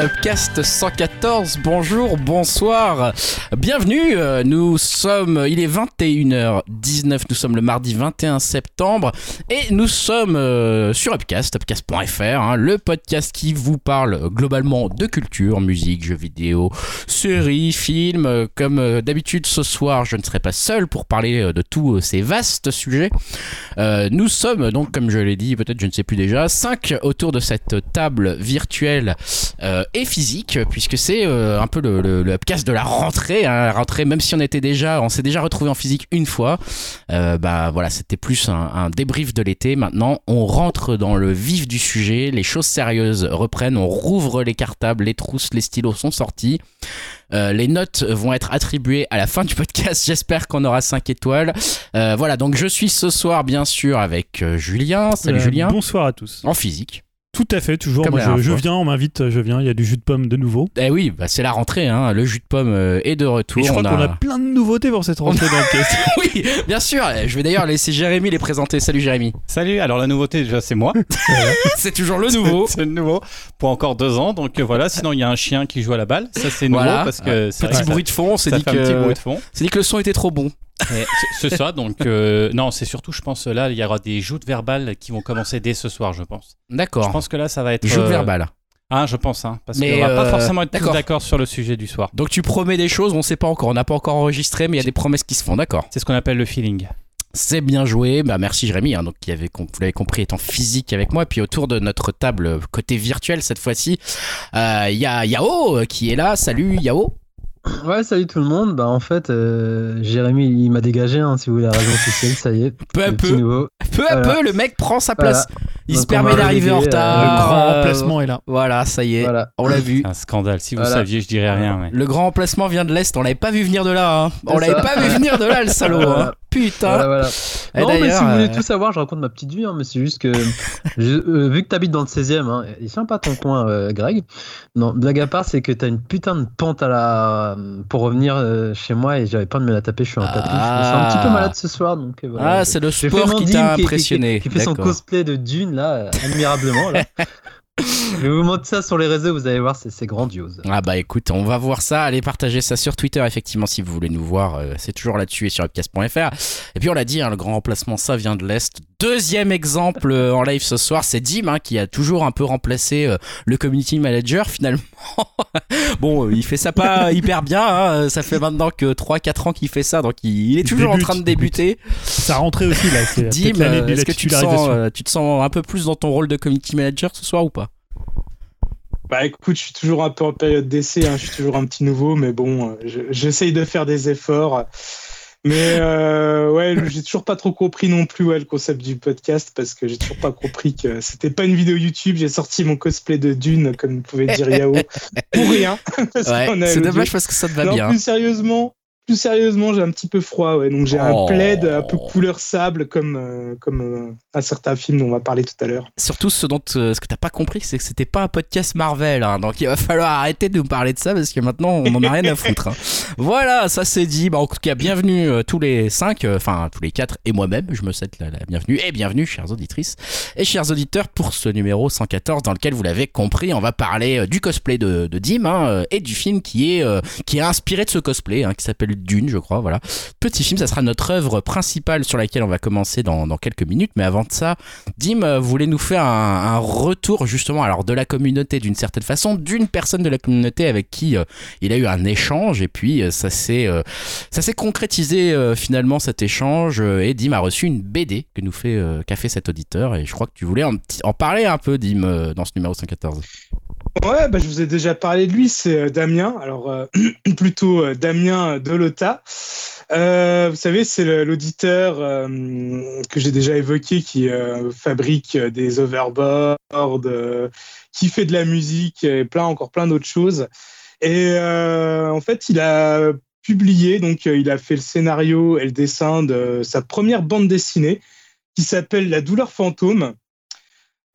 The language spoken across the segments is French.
Upcast 114. Bonjour, bonsoir, bienvenue. euh, Nous sommes, il est 21h19, nous sommes le mardi 21 septembre et nous sommes euh, sur Upcast, upcast.fr, hein, le podcast qui vous parle globalement de culture, musique, jeux vidéo, séries, films. Euh, Comme d'habitude ce soir, je ne serai pas seul pour parler de tous ces vastes sujets. Nous sommes donc, comme je l'ai dit, peut-être je ne sais plus déjà, 5 autour de cette table virtuelle et physique, puisque c'est euh, un peu le, le, le upcast de la rentrée. Hein, la rentrée, même si on était déjà, on s'est déjà retrouvé en physique une fois, euh, bah voilà, c'était plus un, un débrief de l'été. Maintenant, on rentre dans le vif du sujet, les choses sérieuses reprennent, on rouvre les cartables, les trousses, les stylos sont sortis. Euh, les notes vont être attribuées à la fin du podcast. J'espère qu'on aura 5 étoiles. Euh, voilà, donc je suis ce soir, bien sûr, avec euh, Julien. Salut Julien. Bonsoir à tous. En physique. Tout à fait, toujours. Comme Moi, la je, viens, on m'invite, je viens. Il y a du jus de pomme de nouveau. Eh oui, bah c'est la rentrée, hein. le jus de pomme euh, est de retour. Et je crois On qu'on a plein de nouveautés pour cette rentrée dans le cast. oui, bien sûr. Je vais d'ailleurs laisser Jérémy les présenter. Salut Jérémy. Salut, alors la nouveauté déjà c'est moi. C'est toujours le nouveau. c'est le nouveau pour encore deux ans. Donc euh, voilà, sinon il y a un chien qui joue à la balle. Ça c'est nouveau Voilà. parce que vrai Petit que ça- bruit de fond, on s'est ça dit un petit que bruit de fond. c'est dit que le son était trop bon. C'est ça, donc euh, non, c'est surtout, je pense, là, il y aura des joutes verbales qui vont commencer dès ce soir, je pense. Je D'accord. pense que là, ça va être. Joue euh, verbal. Ah, je pense, hein, parce qu'on va euh, pas forcément être tous d'accord. sur le sujet du soir. Donc tu promets des choses, on sait pas encore, on n'a pas encore enregistré, mais il y a des promesses qui se font, d'accord. C'est ce qu'on appelle le feeling. C'est bien joué, bah merci Jérémy, hein, donc qui avait, vous l'avez compris, étant physique avec moi. Puis autour de notre table euh, côté virtuel cette fois-ci, euh, il y a Yao euh, qui est là. Salut Yao. Ouais, salut tout le monde. Bah, en fait, euh, Jérémy, il m'a dégagé, hein, si vous voulez la raison officielle, ça y est. Peu à peu, nouveau. peu à Voilà. peu, le mec prend sa place. Il se Donc, permet d'arriver en euh, retard. le grand euh, remplacement est là. Voilà, ça y est, Voilà. on l'a vu. C'est un scandale. Si vous Voilà. saviez, je dirais rien. Mais... Le grand remplacement vient de l'Est, on l'avait pas vu venir de là. Hein. On l'avait pas vu venir de là, le salaud. Voilà. Hein. Putain. Voilà, voilà. Et non, mais si vous voulez euh, tout savoir, je raconte ma petite vie, hein, mais c'est juste que, je- euh, vu que t'habites dans le 16 e hein, il est sympa ton coin, euh, Greg. Non, blague à part, c'est que t'as une putain de pente à la. pour revenir euh, chez moi et j'avais pas de me la taper, je suis tapis. Je sens un petit peu Ah. malade ce soir, donc euh, voilà. Ah, c'est le sport qui t'a qui- qui- impressionné. Qui, qui fait son cosplay de Dune, là, euh, admirablement. Là. je vais vous montrer ça sur les réseaux, vous allez voir, c'est c'est grandiose. Ah bah écoute, on va voir ça, allez partager ça sur Twitter effectivement si vous voulez nous voir, euh, c'est toujours là-dessus et sur upcast.fr. Et puis on l'a dit, hein, le grand remplacement ça vient de l'Est. Deuxième exemple euh, en live ce soir, c'est Dim hein, qui a toujours un peu remplacé euh, le community manager finalement. bon, il fait ça pas hyper bien, hein, ça fait maintenant que 3-4 ans qu'il fait ça, donc il, il est toujours débute, en train de débuter. Ça rentrée aussi là. Dim, est-ce que tu te, sens, euh, tu te sens un peu plus dans ton rôle de community manager ce soir ou pas? Bah écoute, je suis toujours un peu en période d'essai, hein, je suis toujours un petit nouveau, mais bon, euh, je- j'essaye de faire des efforts. Mais euh, ouais, j'ai toujours pas trop compris non plus ouais, le concept du podcast parce que j'ai toujours pas compris que c'était pas une vidéo YouTube. J'ai sorti mon cosplay de Dune, comme vous pouvez dire Yao, pour rien. Ouais, c'est l'audio. dommage parce que ça te va Non, bien. plus sérieusement, plus sérieusement, j'ai un petit peu froid, ouais. Donc j'ai Oh. un plaid un peu couleur sable, comme euh, comme euh, un certain film dont on va parler tout à l'heure. Surtout ce dont euh, ce que t'as pas compris, c'est que c'était pas un podcast Marvel, hein. donc il va falloir arrêter de nous parler de ça parce que maintenant on en a rien à foutre. hein. Voilà, ça c'est dit. Bah, en tout cas, bienvenue euh, tous les cinq, euh, enfin tous les quatre et moi-même, je me souhaite la, la bienvenue et bienvenue, chères auditrices et chers auditeurs, pour ce numéro 114 dans lequel vous l'avez compris, on va parler euh, du cosplay de, de Dim hein, euh, et du film qui est euh, qui est inspiré de ce cosplay, qui s'appelle Dune, je crois. Voilà, petit film, ça sera notre œuvre principale sur laquelle on va commencer dans, quelques minutes. Mais avant de ça, Dim euh, voulait nous faire un, retour justement alors de la communauté d'une certaine façon, d'une personne de la communauté avec qui euh, il a eu un échange et puis euh, ça s'est ça s'est concrétisé finalement cet échange et Dim a reçu une BD que nous fait qu'a fait cet auditeur et je crois que tu voulais en, en parler un peu Dim dans ce numéro 114. Ouais, bah, je vous ai déjà parlé de lui, c'est euh, Damien. Alors, euh, plutôt euh, Damien Delota. Euh, vous savez, c'est l'auditeur euh, que j'ai déjà évoqué qui fabrique des overboards, qui fait de la musique et plein, encore plein d'autres choses. Et en fait, il a publié, donc il a fait le scénario et le dessin de sa première bande dessinée qui s'appelle La douleur fantôme.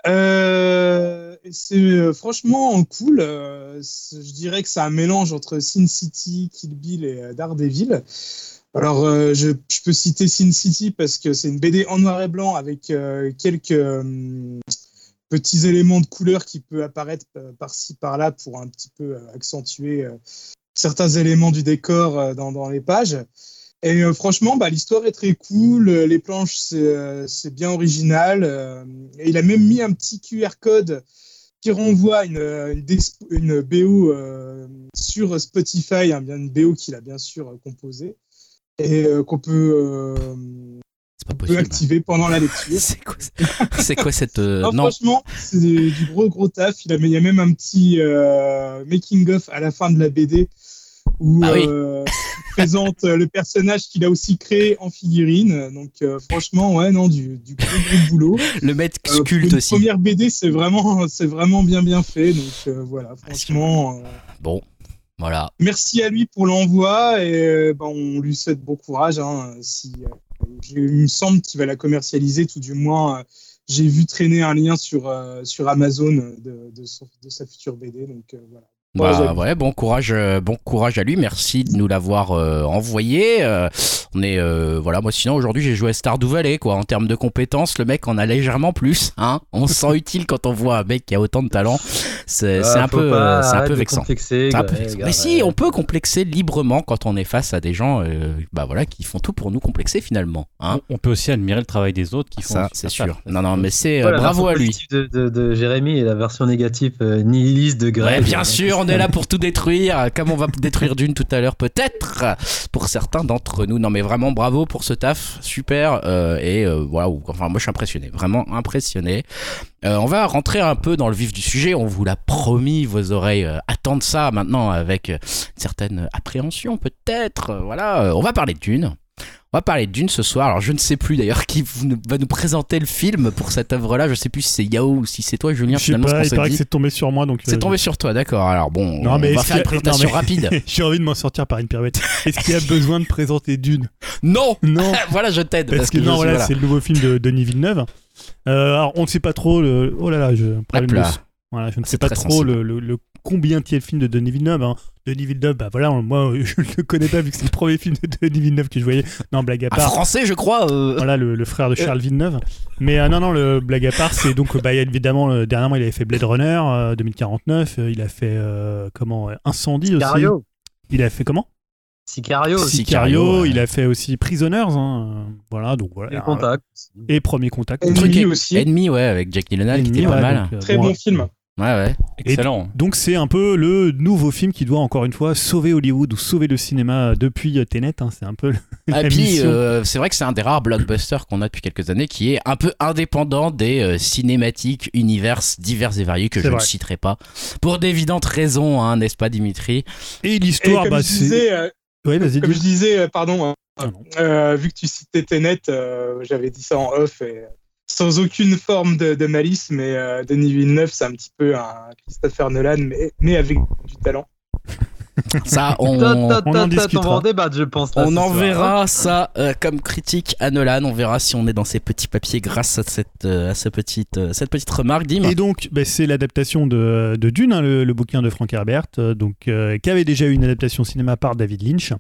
Euh, c'est euh, franchement cool. euh, je dirais que c'est un mélange entre Sin City, Kill Bill et euh, Daredevil. Alors, je, peux citer Sin City parce que c'est une BD en noir et blanc avec quelques petits éléments de couleur qui peuvent apparaître par-ci par-là pour un petit peu accentuer certains éléments du décor dans, les pages. Et franchement, bah, l'histoire est très cool, les planches c'est bien original. et il a même mis un petit QR code qui renvoie une, euh, une, une BO euh, sur Spotify, hein, bien une BO qu'il a bien sûr euh, composée et euh, qu'on peut, peut activer pendant la lecture. C'est quoi, cette. Non, non, franchement, c'est du du gros gros taf. Il, a, il y a même un petit making of à la fin de la BD où Ah oui. euh, présente euh, le personnage qu'il a aussi créé en figurine. Donc euh, franchement, ouais, non, du, du gros gros boulot. le sculpte une aussi. première BD, c'est vraiment, c'est vraiment bien bien fait. Donc euh, voilà, franchement, Bon, voilà. merci à lui pour l'envoi et ben, on lui souhaite bon courage. Hein, si, euh, il me semble qu'il va la commercialiser, tout du moins. euh, j'ai vu traîner un lien sur, euh, sur Amazon de, de, son- de sa future BD. Donc euh, voilà. Bah ouais, bon courage, euh, bon courage à lui. Merci de nous l'avoir euh, envoyé. Euh, on est euh, voilà, moi sinon aujourd'hui j'ai joué à Stardew Valley quoi. En termes de compétences, le mec en a légèrement plus. Hein on se sent utile quand on voit un mec qui a autant de talent. C'est Ah, un peu, euh, c'est un peu vexant. complexer, un peu vexant. Mais si, on peut complexer librement quand on est face à des gens, euh, bah voilà, qui font tout pour nous complexer finalement. Hein On- peut aussi admirer le travail des autres qui font ça, c'est sûr. Non, non, mais c'est Voilà, bravo à version lui. De, de, de Jérémy et la version négative euh, nihiliste de Ouais, Greg. bien sûr, on est là pour tout détruire, comme on va détruire Dune tout à l'heure, peut-être pour certains d'entre nous. Non, mais vraiment bravo pour ce taf, super. euh, et euh, voilà, enfin, moi je suis impressionné, vraiment impressionné. Euh, on va rentrer un peu dans le vif du sujet. On vous l'a promis, vos oreilles euh, attendent ça maintenant avec une certaine appréhension, peut-être. Voilà, on va parler de Dune. On va parler de Dune ce soir. Alors, je ne sais plus d'ailleurs qui va nous présenter le film pour cette œuvre-là. Je sais plus si c'est Yao ou si c'est toi, Julien. Je sais pas, il paraît dit. que c'est tombé sur moi donc. C'est euh, tombé sur toi, d'accord. Alors bon, Non, mais on va est-ce faire une présentation non, mais- rapide. J'ai envie de m'en sortir par une pirouette. Est-ce qu'il y a besoin de présenter Dune? Non Non. Voilà, je t'aide. Parce que non, voilà, voilà. c'est le nouveau film de Denis Villeneuve. Euh, alors, on ne sait pas trop. Le... Oh là là, je. Voilà, je ne sais pas trop le, le combien de film de Denis Villeneuve. hein. Denis Villeneuve, bah voilà, moi je ne le connais pas vu que c'est le premier film de Denis Villeneuve que je voyais. Non, blague à Un part. français, je crois. euh, Voilà, le, le frère de Charles Villeneuve. Mais euh, non, non, le blague à part, c'est donc, bah, il y a évidemment, euh, dernièrement, il avait fait Blade Runner euh, 2049. euh, il a fait, euh, comment, euh, Incendie aussi. Sicario. Il a fait comment? Sicario. Si- Sicario. Ouais. Il a fait aussi Prisoners. hein, euh, Voilà, donc voilà. Et contact. Et Premier Contact. Ennemi est- aussi. Ennemi, ouais, avec Jack Gyllenhaal qui était pas ouais, mal. donc, euh, Très bon, bon film. Ouais, ouais. Excellent. Donc c'est un peu le nouveau film qui doit encore une fois sauver Hollywood ou sauver le cinéma depuis euh, Tenet. hein, c'est un peu Et puis, mission. euh, c'est vrai que c'est un des rares blockbusters qu'on a depuis quelques années qui est un peu indépendant des euh, cinématiques univers divers et variés que je ne citerai pas. Pour d'évidentes raisons, hein, n'est-ce pas, Dimitri? Et l'histoire, comme bah je c'est. disais, euh, Ouais, vas-y. comme je disais, euh, pardon, Ah non. euh, vu que tu citais Tenet, euh, j'avais dit ça en off et sans aucune forme de, malice, mais euh, Denis Villeneuve, c'est un petit peu un Christopher Nolan, mais avec du talent. Ça, on, on en On discutera. je pense. là, On enverra ça euh, comme critique à Nolan. On verra si on est dans ces petits papiers grâce à cette, euh, à ce petite, euh, cette petite remarque, Dim. Et donc, bah, c'est l'adaptation de, de Dune, hein, le, le bouquin de Frank Herbert, euh, donc, euh, qui avait déjà eu une adaptation cinéma par David Lynch,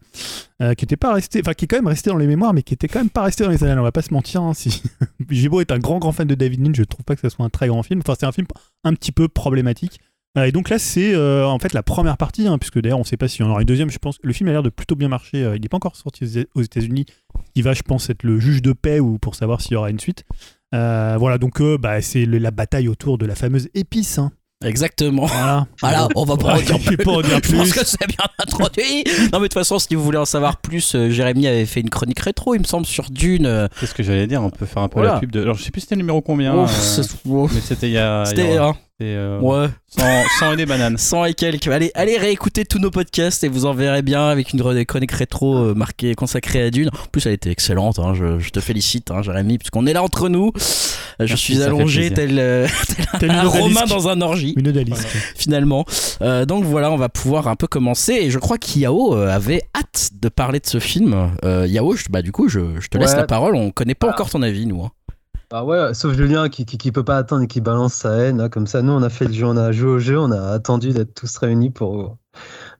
euh, qui était pas resté, enfin qui est quand même resté dans les mémoires, mais qui était quand même pas resté dans les annales. On va pas se mentir. Hein, si Gibo est un grand grand fan de David Lynch, je trouve pas que ce soit un très grand film. Enfin, c'est un film un petit peu problématique. Euh, et donc là, c'est euh, en fait la première partie, hein, puisque d'ailleurs, on sait pas si on aura une deuxième. Je pense que le film a l'air de plutôt bien marcher. Euh, il n'est pas encore sorti aux États-Unis. Il va, je pense, être le juge de paix ou pour savoir s'il y aura une suite. Euh, voilà, donc euh, bah, c'est la bataille autour de la fameuse épice. hein. Exactement. Voilà. Voilà, on va pas en Ouais, dire vais plus. pas en dire Je pense plus. que c'est bien introduit. Non, mais de toute façon, si vous voulez en savoir plus, euh, Jérémy avait fait une chronique rétro, il me semble, sur Dune. C'est ce que j'allais dire. On peut faire un peu Voilà. la pub de. Alors, je sais plus c'était le numéro combien. ouf, euh, mais c'était il y a. y C'était, a- c'était, euh, ouais, sans, sans et des bananes. 100 et quelques. Allez, allez réécouter tous nos podcasts et vous en verrez bien avec une chronique rétro euh, marquée, consacrée à Dune. En plus, elle était excellente, hein, je, je te félicite, hein, Jérémy, puisqu'on est là entre nous. Euh, Je Merci, suis allongé tel, euh, Tel un Romain dans un orgie. Une odalisque. finalement. Euh, donc voilà, on va pouvoir un peu commencer. Et je crois qu'Yao avait hâte de parler de ce film. Euh, Yao, je- bah, du coup, je, je te laisse la parole. On connaît pas Ah. encore ton avis, nous. hein. Ah ouais, sauf Julien qui, qui, qui peut pas attendre et qui balance sa haine. là, comme ça, nous, on a fait le jeu, on a joué au jeu, on a attendu d'être tous réunis pour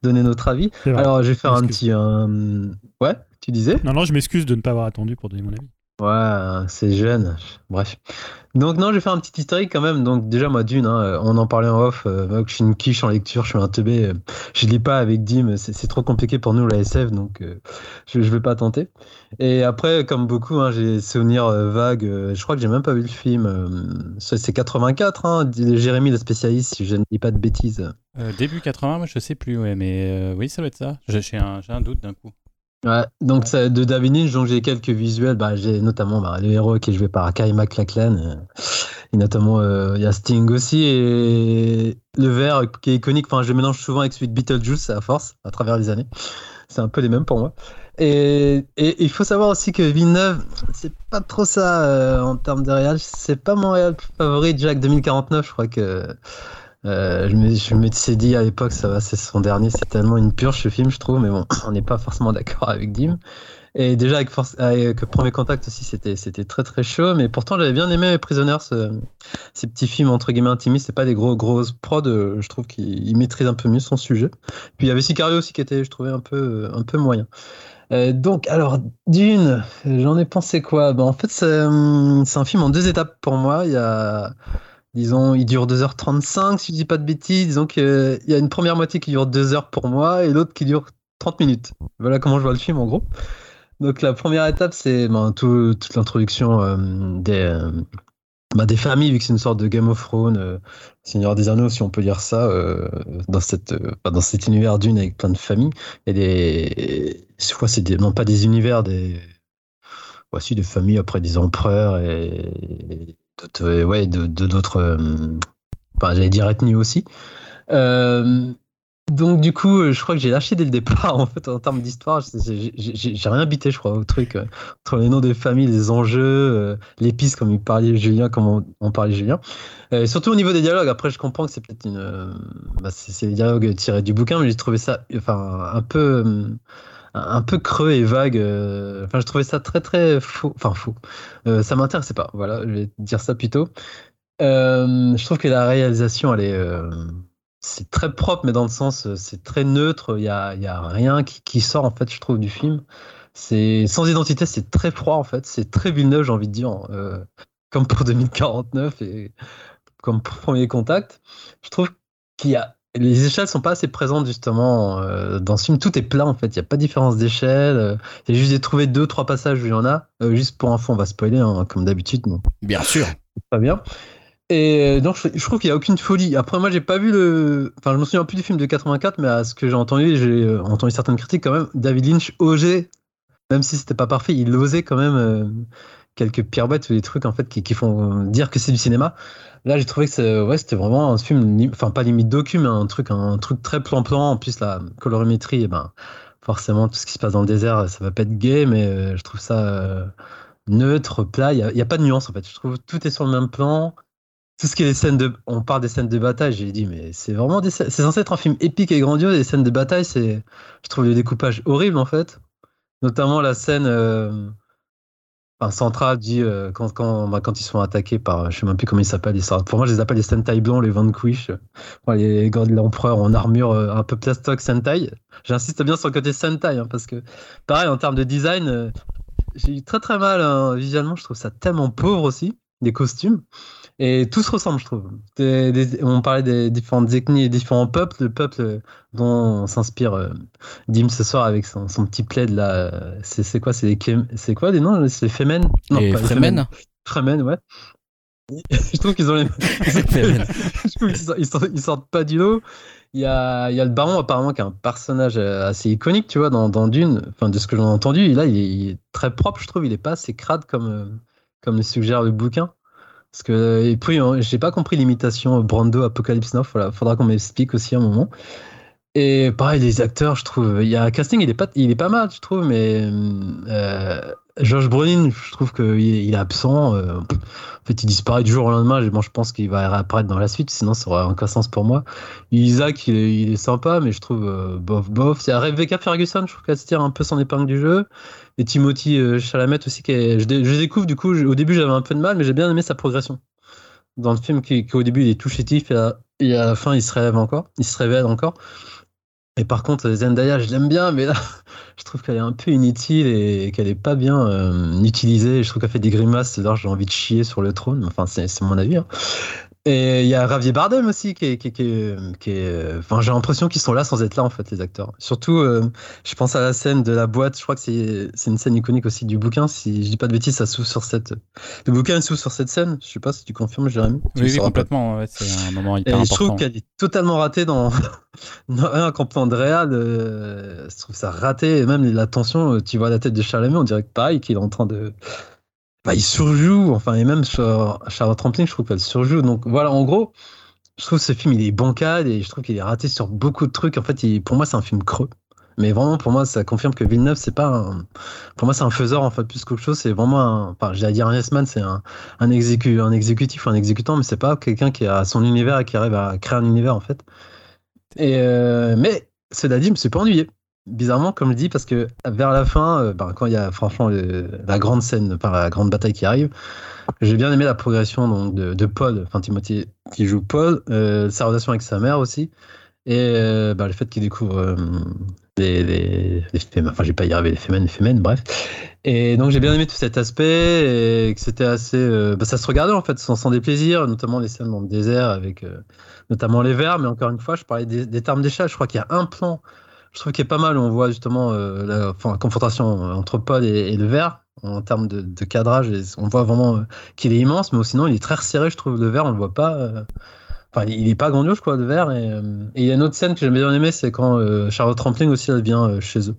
donner notre avis. Alors, je vais faire un petit. euh, Ouais, tu disais? Non, non, je m'excuse de ne pas avoir attendu pour donner mon avis. Ouais, c'est jeune. Bref. Donc non, je vais faire un petit historique quand même. Donc déjà moi d'une, hein, on en parlait en off. Euh, je suis une quiche en lecture, je suis un teubé. euh, je lis pas avec Dim, c'est trop compliqué pour nous la SF, donc euh, je, je vais pas tenter. Et après, comme beaucoup, hein, j'ai souvenirs euh, vagues. euh, je crois que j'ai même pas vu le film. euh, c'est 84, hein, Jérémy le spécialiste, si je ne dis pas de bêtises. Euh, début 80, moi, je sais plus, mais euh, oui, ça doit être ça. J'ai un doute d'un coup. Ouais, donc ça, de David Lynch, donc j'ai quelques visuels. Bah, j'ai notamment bah, le héros qui est joué par Kyle MacLachlan. euh, et notamment, euh, il y a Sting aussi. Et le vert qui est iconique. Enfin, je mélange souvent avec celui de Beetlejuice à force, à travers les années. C'est un peu les mêmes pour moi. Et, il faut savoir aussi que Villeneuve, c'est pas trop ça euh, en termes de réal. C'est pas mon réal favori. Jack 2049, je crois que. Euh, je me, suis dit à l'époque, ça va, c'est son dernier, c'est tellement une purge ce film, je trouve, mais bon, on n'est pas forcément d'accord avec Dim. Et déjà avec, avec Premier Contact aussi, c'était très très chaud, mais pourtant j'avais bien aimé Prisoners, ce- ces petits films entre guillemets intimistes, c'est pas des gros grosses prods, euh, je trouve qu'il il maîtrise un peu mieux son sujet. Puis il y avait Sicario aussi qui était, je trouvais, un peu, un peu moyen. Euh, donc, alors, Dune, j'en ai pensé quoi? Ben, en fait, c'est hum, c'est un film en deux étapes pour moi. Il y a, disons, il dure 2h35, si je dis pas de bêtises. Disons qu'il y a une première moitié qui dure 2 heures pour moi et l'autre qui dure 30 minutes. Voilà comment je vois le film, en gros. Donc, la première étape, c'est ben, tout- toute l'introduction euh, des, euh, bah, des familles, vu que c'est une sorte de Game of Thrones, euh, Seigneur des Anneaux, si on peut dire ça, dans, cette, dans cet univers d'une avec plein de familles. Et des. Que c'est des, non pas des univers, des. Voici des familles après des empereurs et d'autres, euh, ouais, de d'autres. euh, Enfin, j'allais dire ethnies aussi. Euh, donc du coup, je crois que j'ai lâché dès le départ en fait en termes d'histoire. J'ai rien bité, je crois, au truc entre les noms des familles, les enjeux, l'épice comme il parlait Julien, comme on, parlait Julien. Surtout au niveau des dialogues. Après, je comprends que c'est peut-être une, bah, c'est c'est des dialogues tirés du bouquin, mais j'ai trouvé ça, enfin, un peu, un peu creux et vague. euh, Enfin, je trouvais ça très très faux. Enfin, faux. Euh, ça m'intéressait pas. Voilà, je vais dire ça plutôt. Euh, je trouve que la réalisation, elle est, c'est très propre, mais dans le sens, c'est très neutre. Il y a, y a rien qui, sort en fait, je trouve, du film. C'est sans identité, c'est très froid en fait. C'est très Villeneuve, j'ai envie de dire, comme pour 2049 et comme pour Premier Contact. Je trouve qu'il y a les échelles sont pas assez présentes justement euh, dans ce film. Tout est plat en fait. Il y a pas de différence d'échelle. euh, a juste trouvé deux trois passages où il y en a. Euh, juste pour info, on va spoiler hein, comme d'habitude. Bien sûr. pas bien. Et donc, je, je trouve qu'il n'y a aucune folie. Après, moi, j'ai pas vu le. Enfin, je me souviens plus du film de 84, mais à ce que j'ai entendu, j'ai entendu certaines critiques quand même. David Lynch osait, même si c'était pas parfait, il osait quand même quelques pirouettes ou des trucs en fait qui, qui font dire que c'est du cinéma. Là, j'ai trouvé que ouais, c'était vraiment un film, enfin pas limite docu, mais un truc, un truc très plan-plan. En plus, la colorimétrie, eh ben, forcément, tout ce qui se passe dans le désert, ça va pas être gay, mais euh, je trouve ça euh, neutre, plat. Il n'y a, pas de nuance en fait. Je trouve tout est sur le même plan tout ce qui est les scènes de on parle des scènes de bataille j'ai dit mais c'est vraiment c'est censé être un film épique et grandiose les scènes de bataille c'est je trouve le découpage horrible en fait notamment la scène euh, enfin, centrale dit euh, quand quand bah, quand ils sont attaqués par je sais même plus comment ils s'appellent pour moi je les appelle les Sentai blancs les Vanquish les gars de l'empereur en armure euh, un peu plastoc Sentai. J'insiste bien sur le côté Sentai hein, parce que pareil en termes de design euh, j'ai eu très très mal hein, visuellement je trouve ça tellement pauvre aussi des costumes et tout se ressemble, je trouve. Des- des- on parlait des différentes ethnies et différents peuples, le peuple dont on s'inspire euh, Dim ce soir avec son, son petit plaid là. euh, C'est quoi C'est quoi les noms C'est les Femen? Non, les Fremen Fremen, ouais. je trouve qu'ils ont les. Je trouve qu'ils sortent, ils sortent- ils sortent pas du lot. Il y a, il y a le baron apparemment qui est un personnage euh, assez iconique, tu vois, dans, dans Dune. Enfin, de ce que j'en ai entendu, et là, il est, il est très propre, je trouve. Il est pas assez crade comme, euh, comme le suggère le bouquin. Parce que, et puis, hein, j'ai pas compris l'imitation Brando Apocalypse Now. Voilà, faudra qu'on m'explique aussi un moment. Et pareil, les acteurs, je trouve, il y a un casting, il est pas, il est pas mal, je trouve, mais euh, Josh Brolin, je trouve qu'il est, absent. euh, en fait, il disparaît du jour au lendemain. Moi, je pense qu'il va réapparaître dans la suite, sinon ça aurait aucun sens pour moi. Isaac, il est, sympa, mais je trouve euh, bof bof. A Rebecca Ferguson, je trouve qu'elle se tire un peu son épingle du jeu. Et Timothy euh, Chalamet aussi, qui je, dé- je découvre du coup. au début, j'avais un peu de mal, mais j'ai bien aimé sa progression dans le film. Qui, qui, début, il est tout chétif et à, la fin, il se relève encore. Il se révèle encore. Et par contre, Zendaya, je l'aime bien, mais là, je trouve qu'elle est un peu inutile et qu'elle est pas bien euh, utilisée. Je trouve qu'elle fait des grimaces, là, j'ai envie de chier sur le trône. Enfin, c'est mon avis. hein. Et il y a Javier Bardem aussi, qui est. Qui, est- qui est- qui est- enfin, j'ai l'impression qu'ils sont là sans être là, en fait, les acteurs. Surtout, euh, je pense à la scène de la boîte. Je crois que c'est c'est une scène iconique aussi du bouquin. Si je dis pas de bêtises, ça s'ouvre sur cette. Le bouquin s'ouvre sur cette scène. Je sais pas si tu confirmes, Jérémy. Tu Oui, le complètement. ouais, c'est un moment Et hyper je important. trouve qu'elle est totalement ratée dans, dans un campement de réal. euh, je trouve ça raté. Et même la tension, tu vois la tête de Charlemagne, on dirait que pareil, qu'il est en train de. Il surjoue. Enfin, et même sur Charlotte Rampling, je trouve qu'elle surjoue. Donc voilà, en gros, je trouve que ce film, il est bancal et je trouve qu'il est raté sur beaucoup de trucs. En fait, pour moi, c'est un film creux. Mais vraiment, pour moi, ça confirme que Villeneuve, c'est pas un. Pour moi, c'est un faiseur, en fait, plus qu'autre chose. C'est vraiment un. Enfin, j'allais dire un yes c'est un, un exécutif ou un exécutant, mais c'est pas quelqu'un qui a son univers et qui arrive à créer un univers, en fait. Et euh, mais, cela dit, je me suis pas ennuyé. Bizarrement, comme je dis, parce que vers la fin, euh, ben, quand il y a franchement la grande scène, enfin, la grande bataille qui arrive, j'ai bien aimé la progression de, Paul, enfin Timothée qui joue Paul, euh, sa relation avec sa mère aussi, et euh, bah, le fait qu'il découvre les, les, les fémènes, enfin j'ai pas y arriver, les fémènes, les fémènes, bref. Et donc j'ai bien aimé tout cet aspect, et que c'était assez... bah, ça se regardait en fait sans, sans déplaisir, notamment les scènes dans le désert avec notamment les vers, mais encore une fois, je parlais des, des termes d'échelle, je crois qu'il y a un plan, je trouve qu'il est pas mal, on voit justement euh, la, enfin, la confrontation entre Paul et, et le ver, en termes de, de cadrage, et on voit vraiment euh, qu'il est immense, mais sinon il est très resserré, je trouve, le verre, on le voit pas. euh, Enfin, il est pas grandiose, quoi, le verre. Et euh, et il y a une autre scène que j'ai bien aimée, c'est quand euh, Charlotte Rampling aussi, elle vient euh, chez eux.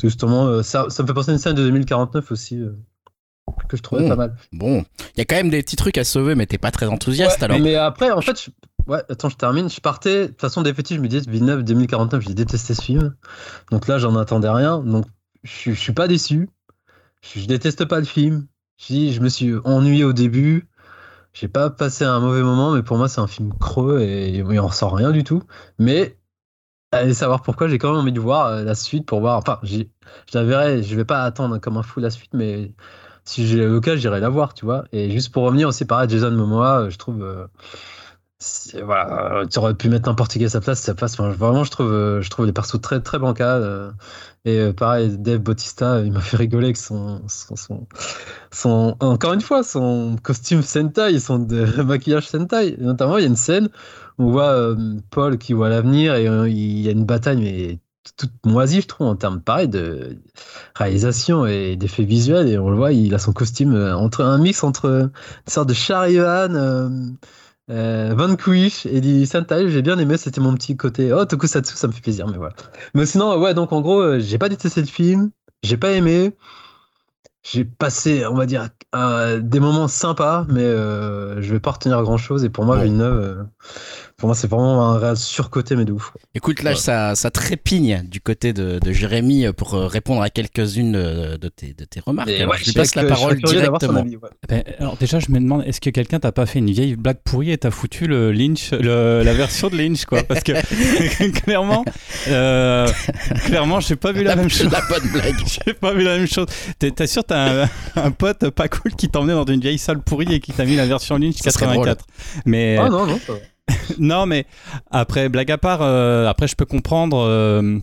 Justement, euh, ça, ça me fait penser à une scène de 2049 aussi, euh, que je trouvais pas mal. Bon, il y a quand même des petits trucs à sauver, mais t'es pas très enthousiaste Ouais, alors. Mais après, en fait, je... ouais, attends, je termine. Je partais, de toute façon, fétiches, je me disais, Villeneuve 2049, j'ai détesté ce film. Donc là, j'en attendais rien. Donc, je, je suis pas déçu. Je, je déteste pas le film. Je, je me suis ennuyé au début. J'ai pas passé un mauvais moment, mais pour moi, c'est un film creux et il en ressort rien du tout. Mais allez savoir pourquoi, j'ai quand même envie de voir euh, la suite pour voir. Enfin, je la je vais pas attendre comme un fou la suite, mais si j'ai l'occasion, j'irai la voir, tu vois. Et juste pour revenir aussi, pareil, Jason Momoa, euh, je trouve. euh, euh, tu aurais pu mettre n'importe qui à sa place, sa place. Enfin, vraiment, je trouve, euh, je trouve les persos très, très euh, et pareil, Dave Bautista, il m'a fait rigoler avec son, son, son, encore une fois, son costume Sentai, son de, maquillage Sentai. Notamment, il y a une scène où on voit Paul qui voit l'avenir et il y a une bataille, mais toute moisie, je trouve, en termes pareil de réalisation et d'effets visuels. Et on le voit, il a son costume entre un mix entre une sorte de Charivan, euh, Vanquish et du Sentai. J'ai bien aimé, c'était mon petit côté. Oh, Tokusatsu, ça me fait plaisir, mais voilà. Mais sinon, ouais, donc en gros, euh, j'ai pas détesté le film, j'ai pas aimé. J'ai passé, on va dire, des moments sympas, mais euh, je vais pas retenir grand chose. Et pour moi, Bon. Villeneuve, euh, pour moi, c'est vraiment un réel surcoté, mais de ouf. Écoute, là, ça, ça trépigne du côté de, de Jérémy pour euh, répondre à quelques-unes euh, de tes, de tes remarques. Et Alors, ouais, je lui passe la parole directement. avis, ouais. Ben, alors déjà, je me demande, est-ce que quelqu'un t'a pas fait une vieille blague pourrie et t'as foutu le Lynch, le- la version de Lynch, quoi? Parce que clairement, euh, clairement, j'ai pas vu la même chose. La bonne blague. J'ai pas vu la même chose. T'es sûr, t'as un, un pote pas cool qui t'emmenait dans une vieille salle pourrie et qui t'a mis la version Lynch Ça serait 84. Mais Ah non, non, ça va. non, mais après, blague à part, euh, après, je peux comprendre. euh,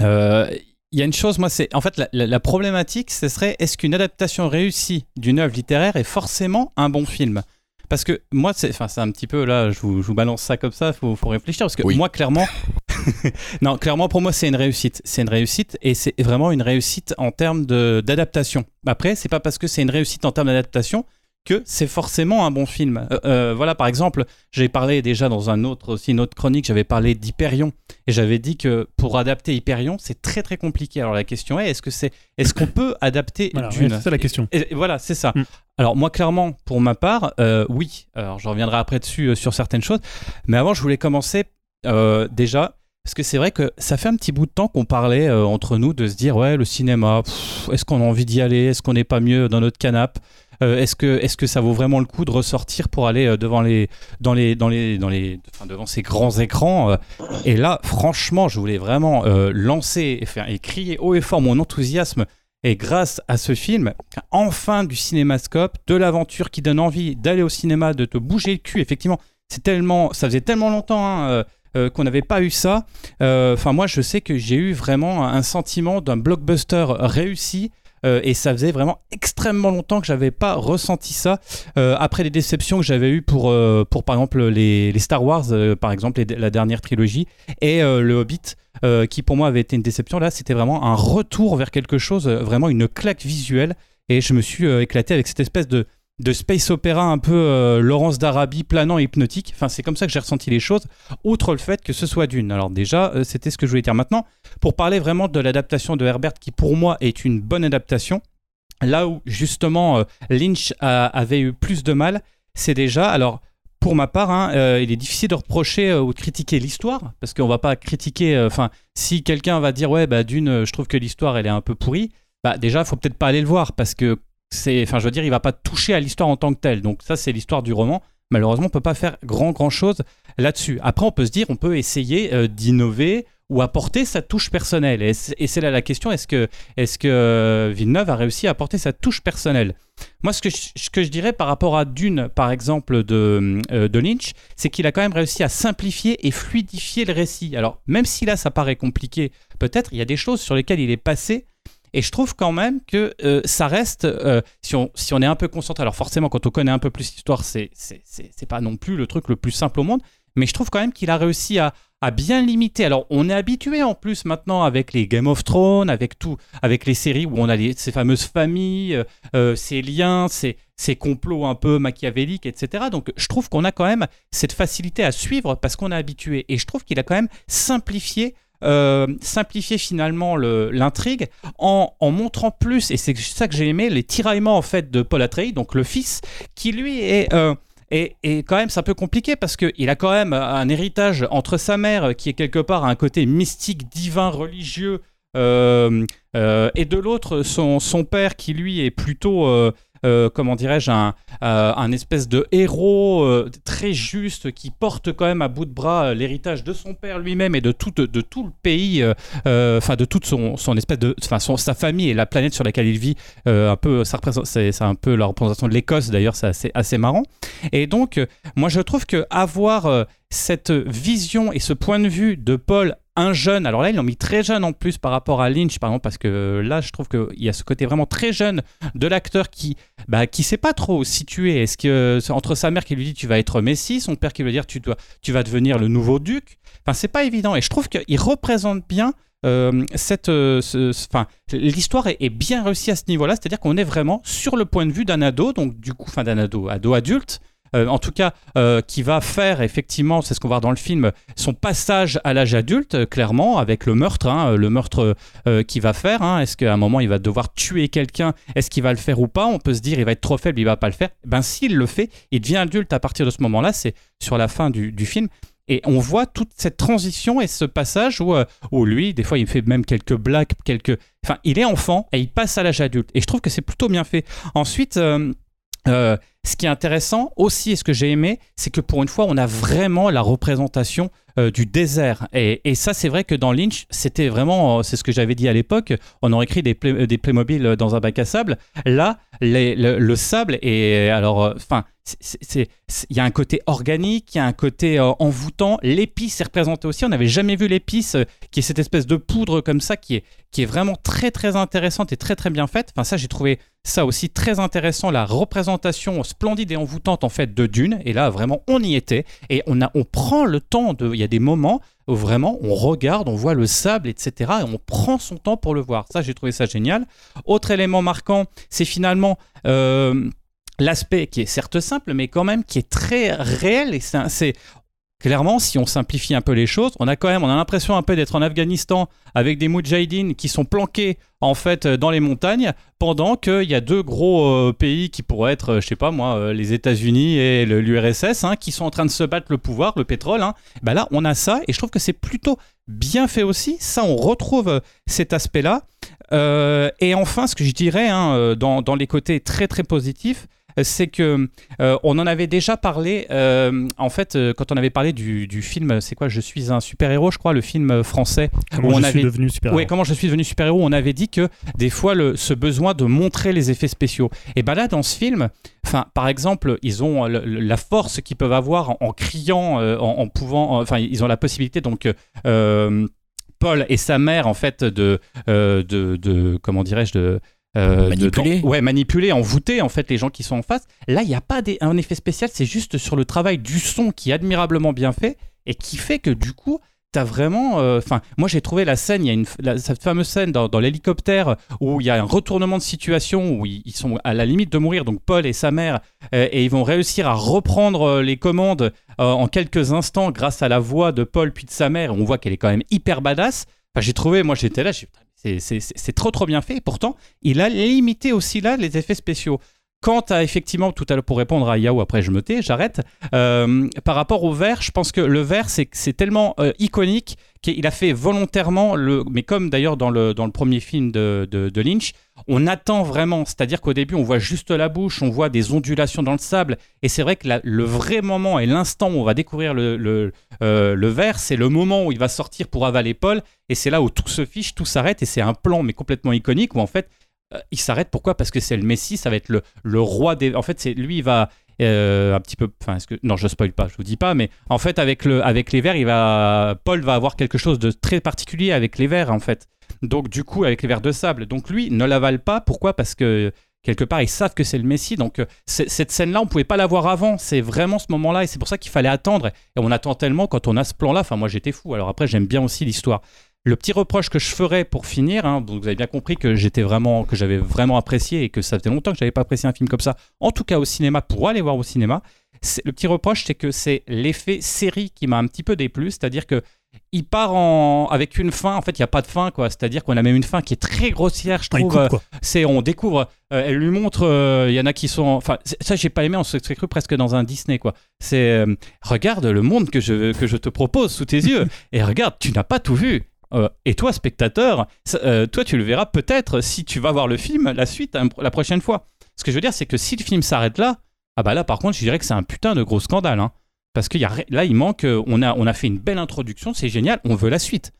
euh, Il y a une chose, moi, c'est. En fait, la, la- la problématique, ce serait est-ce qu'une adaptation réussie d'une œuvre littéraire est forcément un bon film? Parce que moi, c'est enfin, c'est un petit peu là, je vous, je vous balance ça comme ça, il faut, faut réfléchir. Parce que Oui. moi, clairement. non, clairement, pour moi, c'est une réussite. C'est une réussite et c'est vraiment une réussite en termes d'adaptation. Après, c'est pas parce que c'est une réussite en termes d'adaptation que c'est forcément un bon film. Euh, euh, voilà, par exemple, j'ai parlé déjà dans un autre, aussi une autre chronique, j'avais parlé d'Hyperion et j'avais dit que pour adapter Hyperion, c'est très très compliqué. Alors la question est, est-ce que c'est, est-ce qu'on peut adapter Voilà, ouais, Dune c'est ça la question. Et- et voilà, c'est ça. Mm. Alors moi, clairement, pour ma part, euh, oui. Alors je reviendrai après dessus sur certaines choses, mais avant, je voulais commencer déjà. Parce que c'est vrai que ça fait un petit bout de temps qu'on parlait euh, entre nous de se dire ouais le cinéma est-ce qu'on a envie d'y aller? Est-ce qu'on n'est pas mieux dans notre canapé? Euh, est-ce que est-ce que ça vaut vraiment le coup de ressortir pour aller euh, devant les dans les dans les dans les devant ces grands écrans et là franchement je voulais vraiment lancer et faire et crier haut et fort. Mon enthousiasme et grâce à ce film. Enfin du cinémascope de l'aventure qui donne envie d'aller au cinéma de te bouger le cul. Effectivement c'est tellement ça faisait tellement longtemps hein, euh, qu'on n'avait pas eu ça. Euh, Enfin, moi, je sais que j'ai eu vraiment un sentiment d'un blockbuster réussi. euh, et ça faisait vraiment extrêmement longtemps que j'avais pas ressenti ça après les déceptions que j'avais eues pour, pour par exemple les, Star Wars, par exemple la dernière trilogie, et le Hobbit, qui pour moi avait été une déception. Là, c'était vraiment un retour vers quelque chose, vraiment une claque visuelle, et je me suis éclaté avec cette espèce de, de space opéra un peu euh, Laurence d'Arabie, planant et hypnotique. Enfin, c'est comme ça que j'ai ressenti les choses, outre le fait que ce soit d'une. Alors déjà, euh, c'était ce que je voulais dire maintenant. Pour parler vraiment de l'adaptation de Herbert, qui pour moi est une bonne adaptation, là où justement euh, Lynch avait eu plus de mal, c'est déjà, alors pour ma part, hein, il est difficile de reprocher ou de critiquer l'histoire, parce qu'on va pas critiquer, enfin, si quelqu'un va dire, ouais, bah d'une, je trouve que l'histoire, elle est un peu pourrie, bah déjà, faut peut-être pas aller le voir, parce que c'est, enfin, je veux dire, il va pas toucher à l'histoire en tant que telle. Donc ça, c'est l'histoire du roman. Malheureusement, on peut pas faire grand, grand chose là-dessus. Après, on peut se dire, on peut essayer euh, d'innover ou apporter sa touche personnelle. Et c'est là la question, est-ce que, est-ce que euh, Villeneuve a réussi à apporter sa touche personnelle? Moi, ce que, je, ce que je dirais par rapport à Dune, par exemple, de, euh, de Lynch, c'est qu'il a quand même réussi à simplifier et fluidifier le récit. Alors, même si là, ça paraît compliqué, peut-être, il y a des choses sur lesquelles il est passé. Et je trouve quand même que euh, ça reste, euh, si, on, si on est un peu concentré, alors forcément quand on connaît un peu plus l'histoire, c'est c'est- pas non plus le truc le plus simple au monde, mais je trouve quand même qu'il a réussi à, à bien limiter. Alors on est habitué en plus maintenant avec les Game of Thrones, avec tout, avec les séries où on a ces fameuses familles, euh, ces liens, ces, ces complots un peu machiavéliques, etc. Donc je trouve qu'on a quand même cette facilité à suivre parce qu'on est habitué. Et je trouve qu'il a quand même simplifié euh, simplifier finalement le- l'intrigue en, en montrant plus, et c'est ça que j'ai aimé, les tiraillements en fait de Paul Atreides, donc le fils, qui lui est... euh, et, quand même, un peu compliqué parce qu'il a quand même un héritage entre sa mère, qui est quelque part un côté mystique, divin, religieux, euh, euh, et de l'autre, son, son père, qui lui est plutôt, euh, comment dirais-je, un, euh, un espèce de héros euh, très juste, qui porte quand même à bout de bras l'héritage de son père lui-même et de tout, de, tout le pays, enfin de toute son, son espèce de, enfin sa famille et la planète sur laquelle il vit. un peu, ça représente, c'est un peu la représentation de l'Écosse d'ailleurs, c'est assez, assez marrant. Et donc, moi je trouve que avoir cette vision et ce point de vue de Paul un jeune, alors là ils l'ont mis très jeune en plus par rapport à Lynch parce que euh, là je trouve qu'il y a ce côté vraiment très jeune de l'acteur qui bah, sait pas trop situer. Est-ce que c'est entre sa mère qui lui dit tu vas être Messi, son père qui lui dire tu dois tu vas devenir le nouveau duc? Enfin c'est pas évident et je trouve qu'il représente bien euh, cette, euh, l'histoire est, est bien réussie à ce niveau-là, c'est-à-dire qu'on est vraiment sur le point de vue d'un ado, donc du coup, enfin d'un ado, ado adulte, euh, en tout cas, euh, qui va faire effectivement, c'est ce qu'on va voir dans le film, son passage à l'âge adulte, euh, clairement, avec le meurtre, hein, le meurtre qu'il va faire. hein. Est-ce qu'à un moment il va devoir tuer quelqu'un? Est-ce qu'il va le faire ou pas? On peut se dire il va être trop faible, il va pas le faire. Ben s'il le fait, il devient adulte à partir de ce moment-là. C'est sur la fin du, film. Et on voit toute cette transition et ce passage où, où lui, des fois, il fait même quelques blagues, quelques. Enfin, il est enfant et il passe à l'âge adulte. Et je trouve que c'est plutôt bien fait. Ensuite, ce qui est intéressant aussi, et ce que j'ai aimé, c'est que pour une fois, on a vraiment la représentation euh, du désert. Et, ça, c'est vrai que dans Lynch, c'était vraiment, euh, c'est ce que j'avais dit à l'époque, on aurait écrit des, Play- des Playmobil dans un bac à sable. Là, le, le sable, et alors, euh, enfin, il y a un côté organique, il y a un côté euh, envoûtant. L'épice est représentée aussi. On n'avait jamais vu l'épice, euh, qui est cette espèce de poudre comme ça, qui est, qui est vraiment très très intéressante et très très bien faite. Enfin, ça, j'ai trouvé ça aussi très intéressant, la représentation splendide et envoûtante en fait de Dune. Et là, vraiment, on y était. Et on, a, on prend le temps de. Il y a des moments où vraiment on regarde, on voit le sable, etc. Et on prend son temps pour le voir. Ça, j'ai trouvé ça génial. Autre élément marquant, c'est finalement. euh, L'aspect qui est certes simple, mais quand même qui est très réel et c'est clairement, si on simplifie un peu les choses, on a quand même, on a l'impression un peu d'être en Afghanistan avec des moudjahidines qui sont planqués en fait euh, dans les montagnes, pendant qu'il y a deux gros euh, pays qui pourraient être, euh, je sais pas moi, les États-Unis et l'URSS, hein, qui sont en train de se battre le pouvoir, le pétrole. Hein. Bah là, on a ça, et je trouve que c'est plutôt bien fait aussi. Ça, on retrouve cet aspect-là. Et enfin, ce que je dirais hein, dans les côtés très très positifs, c'est que euh, on en avait déjà parlé. euh, en fait, euh, quand on avait parlé du, du film, c'est quoi Je suis un super héros, je crois, le film français. Comment où je on suis avait devenu super Ouais, comment je suis devenu super-héros, on avait dit que des fois le, ce besoin de montrer les effets spéciaux. Et ben là dans ce film, enfin par exemple, ils ont le- le- la force qu'ils peuvent avoir en, en criant, euh, en, en pouvant, enfin ils ont la possibilité donc euh, Paul et sa mère en fait de euh, de, de comment dirais-je de euh, Manipuler. ouais, manipuler, envoûter en fait les gens qui sont en face. Là, il n'y a pas des- un effet spécial, c'est juste sur le travail du son qui est admirablement bien fait et qui fait que du coup, t'as vraiment. euh, moi j'ai trouvé la scène, il y a une, la- cette fameuse scène dans, dans l'hélicoptère où il y a un retournement de situation où ils, ils sont à la limite de mourir, donc Paul et sa mère, euh, et ils vont réussir à reprendre euh, les commandes en quelques instants grâce à la voix de Paul puis de sa mère. On voit qu'elle est quand même hyper badass. Enfin, j'ai trouvé, moi j'étais là, j'ai- c'est- trop trop bien fait. Et pourtant, il a limité aussi là les effets spéciaux. Quant à effectivement, tout à l'heure pour répondre à Yao, après je me tais, j'arrête. Euh, par rapport au verre, je pense que le verre c'est tellement euh, iconique qu'il a fait volontairement le, mais comme d'ailleurs dans le dans le premier film de, de, Lynch, on attend vraiment, c'est-à-dire qu'au début on voit juste la bouche, on voit des ondulations dans le sable, et c'est vrai que le vrai moment et l'instant où on va découvrir le le, euh, le verre, c'est le moment où il va sortir pour avaler Paul, et c'est là où tout se fiche, tout s'arrête, et c'est un plan mais complètement iconique où en fait il s'arrête pourquoi? Parce que c'est le Messie, ça va être le, le roi des. En fait, c'est lui, il va euh, un petit peu. Enfin, non, je spoil pas, je vous dis pas, mais en fait, avec le, avec les vers, il va. Paul va avoir quelque chose de très particulier avec les vers, en fait. Donc, du coup, avec les vers de sable. Donc, lui ne l'avale pas. Pourquoi? Parce que quelque part, ils savent que c'est le Messie. Donc, euh, cette scène-là, on pouvait pas la voir avant. C'est vraiment ce moment-là, et c'est pour ça qu'il fallait attendre. Et on attend tellement quand on a ce plan-là. Enfin, moi, j'étais fou. Alors après, j'aime bien aussi l'histoire. Le petit reproche que je ferais pour finir, hein, donc vous avez bien compris que j'étais vraiment, que j'avais vraiment apprécié et que ça faisait longtemps que j'avais pas apprécié un film comme ça, en tout cas au cinéma, pour aller voir au cinéma. Le petit reproche, c'est que c'est l'effet série qui m'a un petit peu déplu, c'est-à-dire que il part en... avec une fin, en fait, il n'y a pas de fin, quoi. C'est-à-dire qu'on a même une fin qui est très grossière, je Ah, trouve. c'est on découvre euh, elle lui montre euh, il y en a qui sont enfin ça j'ai pas aimé on se serait cru presque dans un Disney quoi c'est euh, regarde le monde que je que je te propose sous tes yeux et regarde tu n'as pas tout vu Euh, et toi spectateur euh, toi tu le verras peut-être si tu vas voir le film la suite hein, la prochaine fois ce que je veux dire c'est que si le film s'arrête là ah bah là par contre je dirais que c'est un putain de gros scandale hein. parce que y a, là il manque euh, on a on a fait une belle introduction c'est génial on veut la suite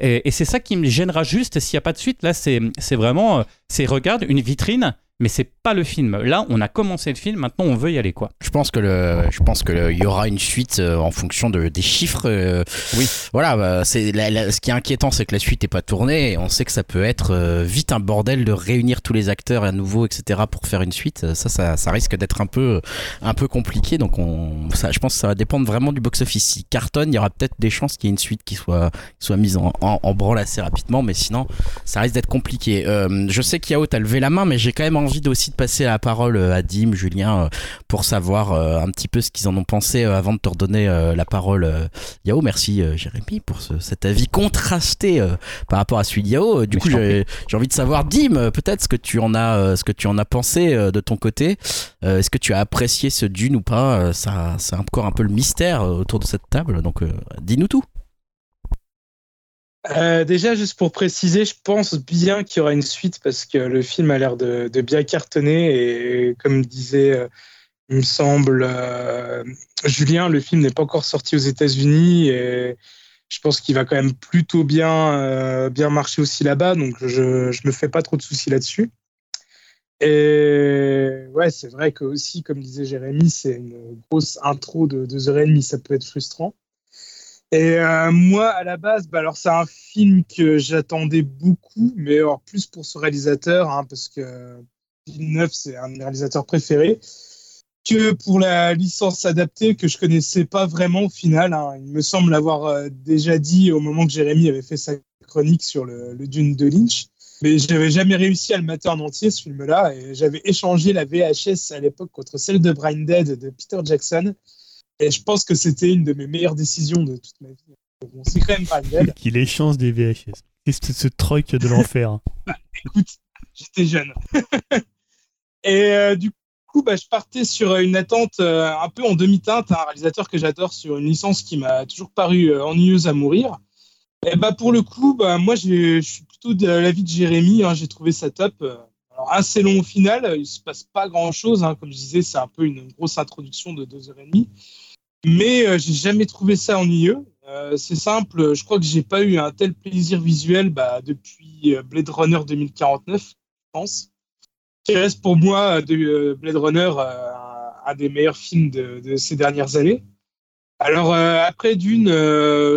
et, et c'est ça qui me gênera juste s'il n'y a pas de suite. Là, c'est vraiment, c'est regarde une vitrine, mais c'est pas le film. Là, on a commencé le film, maintenant on veut y aller quoi. Je pense que le, je pense que le- il y aura une suite euh, en fonction de, des chiffres. euh, Oui. Voilà, bah, c'est la- la- ce qui est inquiétant, c'est que la suite est pas tournée. Et on sait que ça peut être euh, vite un bordel de réunir tous les acteurs à nouveau, etc. pour faire une suite. Ça, ça, ça risque d'être un peu, un peu compliqué. Donc, on, ça, je pense que ça va dépendre vraiment du box-office. Si cartonne, il y aura peut-être des chances qu'il y ait une suite qui soit, qui soit mise en, en, en branle assez rapidement. Mais sinon, ça risque d'être compliqué. Je sais qu'Yao, t'as levé la main, mais j'ai quand même envie de- aussi de passer la parole euh, à Dim, Julien, euh, pour savoir euh, un petit peu ce qu'ils en ont pensé avant de te redonner la parole. Yao, merci Jérémy pour ce- cet avis contrasté par rapport à celui de Yao. Du Mais coup, j'ai j'ai envie de savoir, Dim, peut-être ce que tu en as, ce que tu en as pensé de ton côté. Est-ce que tu as apprécié ce Dune ou pas? Ça, c'est encore un peu le mystère autour de cette table. Donc, dis-nous tout. Euh, déjà, juste pour préciser, je pense bien qu'il y aura une suite parce que le film a l'air de, bien cartonner et comme disait, euh, il me semble, euh, Julien, le film n'est pas encore sorti aux États-Unis et je pense qu'il va quand même plutôt bien, bien marcher aussi là-bas, donc je, je me fais pas trop de soucis là-dessus. Et ouais, c'est vrai que aussi, comme disait Jérémy, c'est une grosse intro de deux heures et demie, ça peut être frustrant. Et euh, moi, à la base, bah, alors c'est un film que j'attendais beaucoup, mais alors plus pour ce réalisateur, hein, parce que Villeneuve, c'est un de mes réalisateurs préférés, que pour la licence adaptée que je connaissais pas vraiment au final. hein. Il me semble l'avoir euh, déjà dit au moment que Jérémy avait fait sa chronique sur le, Dune de Lynch. Mais je n'avais jamais réussi à le mater en entier, ce film-là. Et j'avais échangé la VHS à l'époque contre celle de Brain Dead de Peter Jackson. Et je pense que c'était une de mes meilleures décisions de toute ma vie. Bon, c'est quand même Dead. Qu'il échange des VHS. Qu'est-ce que c'est ce truc de l'enfer hein Écoute, j'étais jeune. et euh, du coup, bah, je partais sur une attente euh, un peu en demi-teinte, un réalisateur que j'adore sur une licence qui m'a toujours paru euh, ennuyeuse à mourir. Et bah, pour le coup, bah, moi, je suis plutôt de l'avis de Jérémy. hein, j'ai trouvé ça top. Alors assez long au final, il se passe pas grand chose. Hein. Comme je disais, c'est un peu une grosse introduction de deux heures et demie. Mais euh, j'ai jamais trouvé ça ennuyeux. Euh, c'est simple, je crois que j'ai pas eu un tel plaisir visuel bah, depuis euh, Blade Runner 2049, je pense. Qui reste pour moi de Blade Runner un des meilleurs films de, de ces dernières années. Alors après d'une,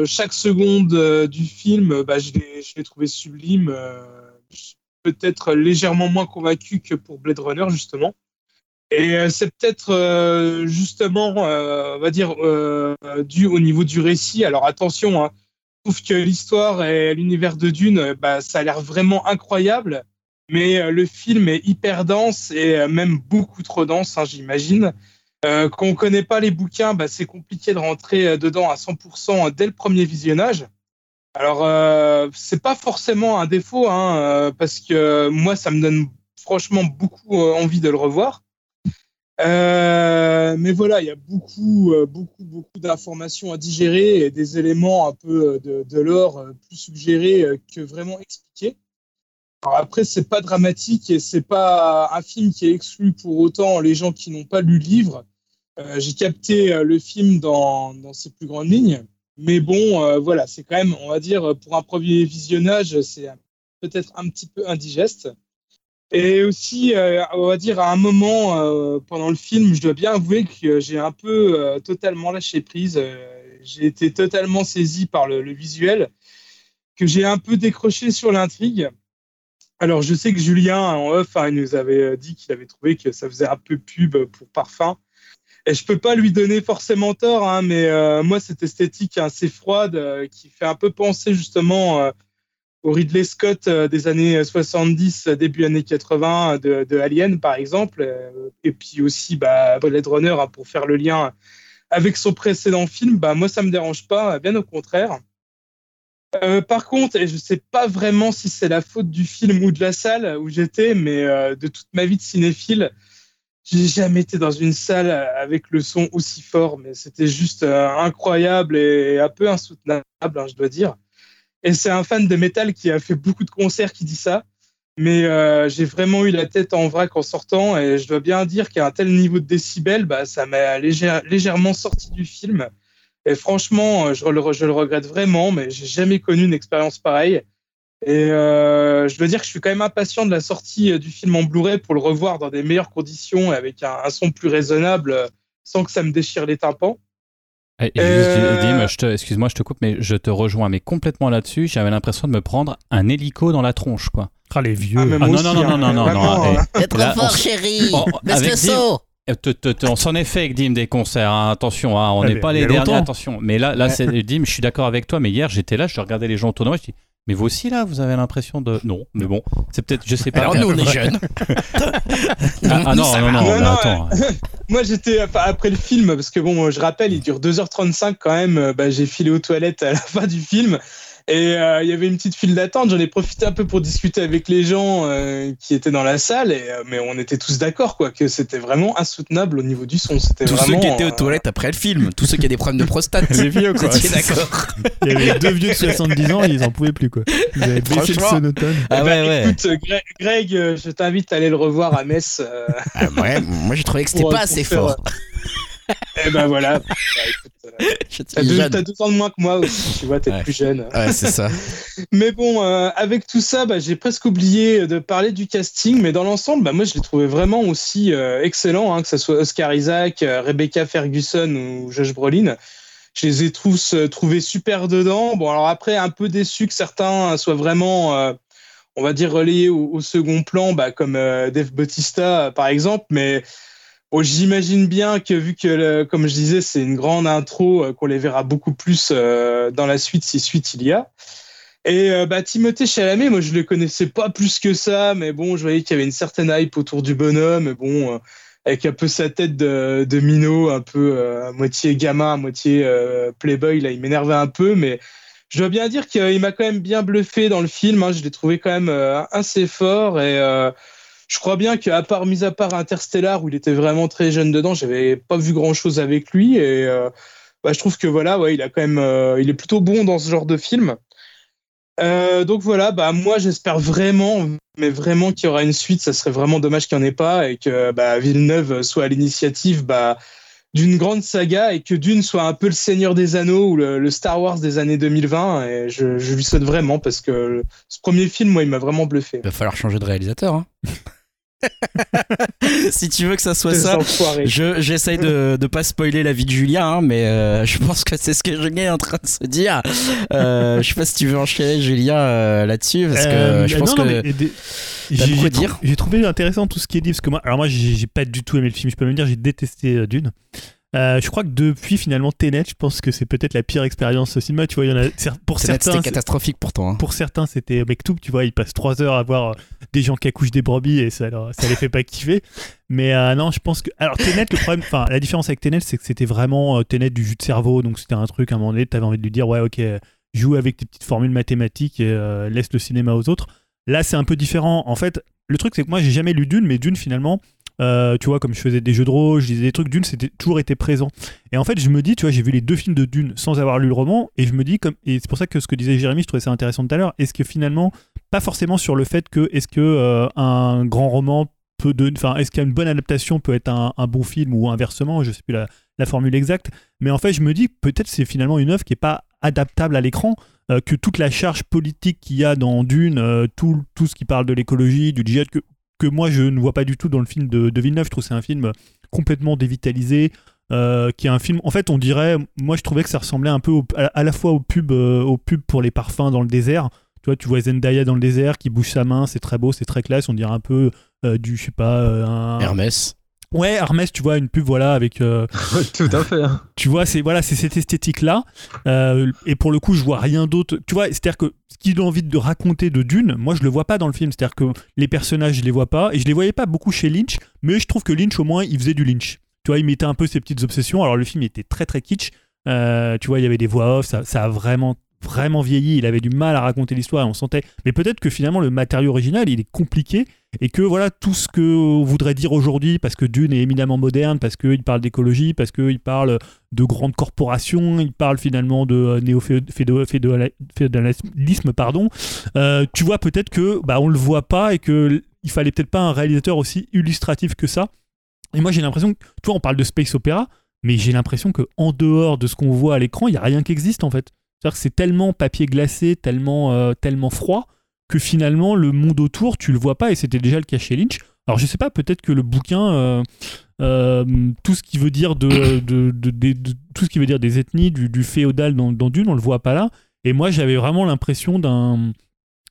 chaque seconde du film, bah, je l'ai trouvé sublime peut-être légèrement moins convaincu que pour Blade Runner, justement. Et euh, c'est peut-être euh, justement, euh, on va dire, dû au niveau du récit. Alors attention, hein, je trouve que l'histoire et l'univers de Dune, bah, ça a l'air vraiment incroyable, mais le film est hyper dense et même beaucoup trop dense, hein, j'imagine. quand on connaît pas les bouquins, bah, c'est compliqué de rentrer dedans à 100% dès le premier visionnage. Alors, euh, c'est pas forcément un défaut, hein, euh, parce que moi, ça me donne franchement beaucoup euh, envie de le revoir. Euh, mais voilà, il y a beaucoup, beaucoup, beaucoup d'informations à digérer et des éléments un peu de, de l'or plus suggérés que vraiment expliqués. Alors après, c'est pas dramatique et c'est pas un film qui est exclu pour autant les gens qui n'ont pas lu le livre. J'ai capté le film dans, dans ses plus grandes lignes. Mais bon, euh, voilà, c'est quand même, on va dire, pour un premier visionnage, c'est peut-être un petit peu indigeste. Et aussi, euh, on va dire, à un moment euh, pendant le film, je dois bien avouer que j'ai un peu totalement lâché prise. j'ai été totalement saisi par le, visuel, que j'ai un peu décroché sur l'intrigue. Alors, je sais que Julien, en off, hein, il nous avait dit qu'il avait trouvé que ça faisait un peu pub pour Parfum. Et je peux pas lui donner forcément tort, hein, mais euh, moi, cette esthétique assez froide euh, qui fait un peu penser justement euh, au Ridley Scott des années 70, début années 80 de, Alien, par exemple, et puis aussi bah, Blade Runner, hein, pour faire le lien avec son précédent film, bah, moi, ça me dérange pas, bien au contraire. par contre, et je sais pas vraiment si c'est la faute du film ou de la salle où j'étais, mais de toute ma vie de cinéphile, j'ai jamais été dans une salle avec le son aussi fort, mais c'était juste euh, incroyable et un peu insoutenable, hein, je dois dire. Et c'est un fan de métal qui a fait beaucoup de concerts qui dit ça. Mais euh, j'ai vraiment eu la tête en vrac en sortant et je dois bien dire qu'à un tel niveau de décibels, bah, ça m'a légèrement sorti du film. Et franchement, je le, je le regrette vraiment, mais j'ai jamais connu une expérience pareille. Et euh, je dois dire que je suis quand même impatient de la sortie euh, du film en Blu-ray pour le revoir dans des meilleures conditions et avec un, son plus raisonnable euh, sans que ça me déchire les tympans. Et, excuse-moi, je te coupe, mais je te rejoins mais complètement là-dessus. J'avais l'impression de me prendre un hélico dans la tronche, quoi. Ah, les vieux. Ah, non, non, non, non, non, non, non, T'es trop fort, chérie. Baisse le saut. On s'en est fait avec Dim des concerts, hein. attention, hein, on n'est pas les derniers, attention. Mais là, là c'est Dim, je suis d'accord avec toi, mais hier j'étais là, je regardais les gens autour de moi, je dis mais vous aussi, là, vous avez l'impression de. Non, mais bon, c'est peut-être. Je sais pas. Alors, nous, on est jeunes. ah, ah non, non, non, non, attends. Moi, j'étais. Après le film, parce que bon, je rappelle, il dure 2h35 quand même. Euh, bah, j'ai filé aux toilettes à la fin du film. Et euh, il y avait une petite file d'attente. J'en ai profité un peu pour discuter avec les gens euh, qui étaient dans la salle. Et, euh, mais on était tous d'accord, quoi, que c'était vraiment insoutenable au niveau du son. C'était tous vraiment, ceux qui étaient aux toilettes après le film, tous ceux qui avaient des problèmes de prostate. les vieux, quoi. d'accord. Il y avait deux vieux de 70 ans, ils en pouvaient plus, quoi. Ils avaient baissé le sonotone. Ah ouais, ouais. Écoute, Greg, je t'invite à aller le revoir à Metz. Ah, ouais, moi, j'ai trouvé que c'était pas assez fort. Eh ben voilà. Bah, euh, t'as deux, ans de moins que moi aussi, tu vois, t'es plus jeune. Ouais, c'est ça. mais bon, euh, avec tout ça, bah, j'ai presque oublié de parler du casting, mais dans l'ensemble, bah, moi, je l'ai trouvé vraiment aussi euh, excellent, hein, que ce soit Oscar Isaac, Rebecca Ferguson ou Josh Brolin. Je les ai tous trouvés super dedans. Bon, alors après, un peu déçu que certains soient vraiment on va dire relayés au, au second plan, bah, comme Dave Bautista par exemple, mais Bon, j'imagine bien que vu que, comme je disais, c'est une grande intro, euh, qu'on les verra beaucoup plus euh, dans la suite si suite il y a. Et euh, bah, Timothée Chalamet, moi je le connaissais pas plus que ça, mais bon, je voyais qu'il y avait une certaine hype autour du bonhomme, bon, avec un peu sa tête de, de minot, un peu à moitié gamin, à moitié playboy, là, il m'énervait un peu, mais je dois bien dire qu'il m'a quand même bien bluffé dans le film. Hein, je l'ai trouvé quand même assez fort et je crois bien qu'à part, mis à part Interstellar, où il était vraiment très jeune dedans, j'avais pas vu grand chose avec lui. Et euh, bah, je trouve que voilà, ouais, il a quand même, euh, il est plutôt bon dans ce genre de film. Euh, donc voilà, bah moi j'espère vraiment, mais vraiment qu'il y aura une suite. Ça serait vraiment dommage qu'il n'y en ait pas et que bah, Villeneuve soit à l'initiative bah, d'une grande saga et que Dune soit un peu le Seigneur des Anneaux ou le, Star Wars des années 2020. Et je, lui souhaite vraiment parce que ce premier film, moi, il m'a vraiment bluffé. Il va falloir changer de réalisateur. Hein. si tu veux que ça soit ça, je, j'essaye de ne pas spoiler la vie de Julien, hein, mais euh, je pense que c'est ce que Julien est en train de se dire. Euh, je sais pas si tu veux enchaîner, Julien, euh, là-dessus, parce que je pense que. J'ai, dire. J'ai trouvé intéressant tout ce qui est dit, parce que moi, alors moi, j'ai, j'ai pas du tout aimé le film. Je peux même dire, j'ai détesté Dune. Euh, je crois que depuis finalement Tenet, je pense que c'est peut-être la pire expérience au cinéma. Tu vois, il y en a pour certains. C'était catastrophique pourtant. Hein. Pour certains, c'était tout Tu vois, ils passent trois heures à voir euh, des gens qui accouchent des brebis et ça, ça les fait pas kiffer. Mais euh, non, je pense que. Alors Tenet, le problème, enfin la différence avec Tenet, c'est que c'était vraiment Tenet du jus de cerveau. Donc c'était un truc à un moment donné, t'avais envie de lui dire ouais, ok, joue avec tes petites formules mathématiques et laisse le cinéma aux autres. Là, c'est un peu différent. En fait, le truc, c'est que moi, j'ai jamais lu Dune, mais Dune, finalement, euh, tu vois, comme je faisais des jeux de rôle, je disais des trucs, Dune, c'était toujours été présent. Et en fait, je me dis, tu vois, j'ai vu les deux films de Dune sans avoir lu le roman, et je me dis, comme, et c'est pour ça que ce que disait Jérémy, je trouvais ça intéressant tout à l'heure, est-ce que finalement, pas forcément sur le fait que, est-ce que euh, un grand roman peut de, enfin, est-ce qu'une bonne adaptation peut être un, bon film ou inversement, je sais plus la, formule exacte, mais en fait, je me dis, peut-être c'est finalement une œuvre qui est pas adaptable à l'écran. Euh, que toute la charge politique qu'il y a dans Dune, tout, tout ce qui parle de l'écologie, du djihad, que que moi je ne vois pas du tout dans le film de, de Villeneuve. Je trouve que c'est un film complètement dévitalisé, euh, qui est un film. En fait, on dirait, moi je trouvais que ça ressemblait un peu à, la fois au pub, euh, au pub pour les parfums dans le désert. Tu vois, tu vois Zendaya dans le désert qui bouge sa main, c'est très beau, c'est très classe. On dirait un peu euh, du, je sais pas, un... Hermès. Ouais, Hermès, tu vois, une pub, voilà, avec. Euh, Tout à fait. Hein. Tu vois, c'est voilà, c'est cette esthétique-là. Euh, et pour le coup, je vois rien d'autre. Tu vois, c'est-à-dire que ce qu'il a envie de raconter de Dune, moi, je le vois pas dans le film. C'est-à-dire que les personnages, je les vois pas. Et je les voyais pas beaucoup chez Lynch. Mais je trouve que Lynch, au moins, il faisait du Lynch. Tu vois, il mettait un peu ses petites obsessions. Alors, le film était très, très kitsch. Euh, tu vois, il y avait des voix off. Ça, ça a vraiment vraiment vieilli, il avait du mal à raconter l'histoire on sentait. Mais peut-être que finalement le matériau original il est compliqué et que voilà tout ce que on voudrait dire aujourd'hui parce que Dune est éminemment moderne, parce qu'il parle d'écologie, parce qu'il parle de grandes corporations, il parle finalement de euh, néo-féodalisme, pardon. Euh, tu vois peut-être que bah on le voit pas et que il fallait peut-être pas un réalisateur aussi illustratif que ça. Et moi j'ai l'impression que, tu vois, on parle de space opéra, mais j'ai l'impression que en dehors de ce qu'on voit à l'écran, il y a rien qui existe en fait. C'est-à-dire que c'est tellement papier glacé, tellement, euh, tellement froid, que finalement, le monde autour, tu le vois pas, et c'était déjà le cas chez Lynch. Alors, je sais pas, peut-être que le bouquin, euh, euh, tout ce qui veut dire de, tout ce qui veut dire des ethnies, du, féodal dans, dans, Dune, on le voit pas là. Et moi, j'avais vraiment l'impression d'un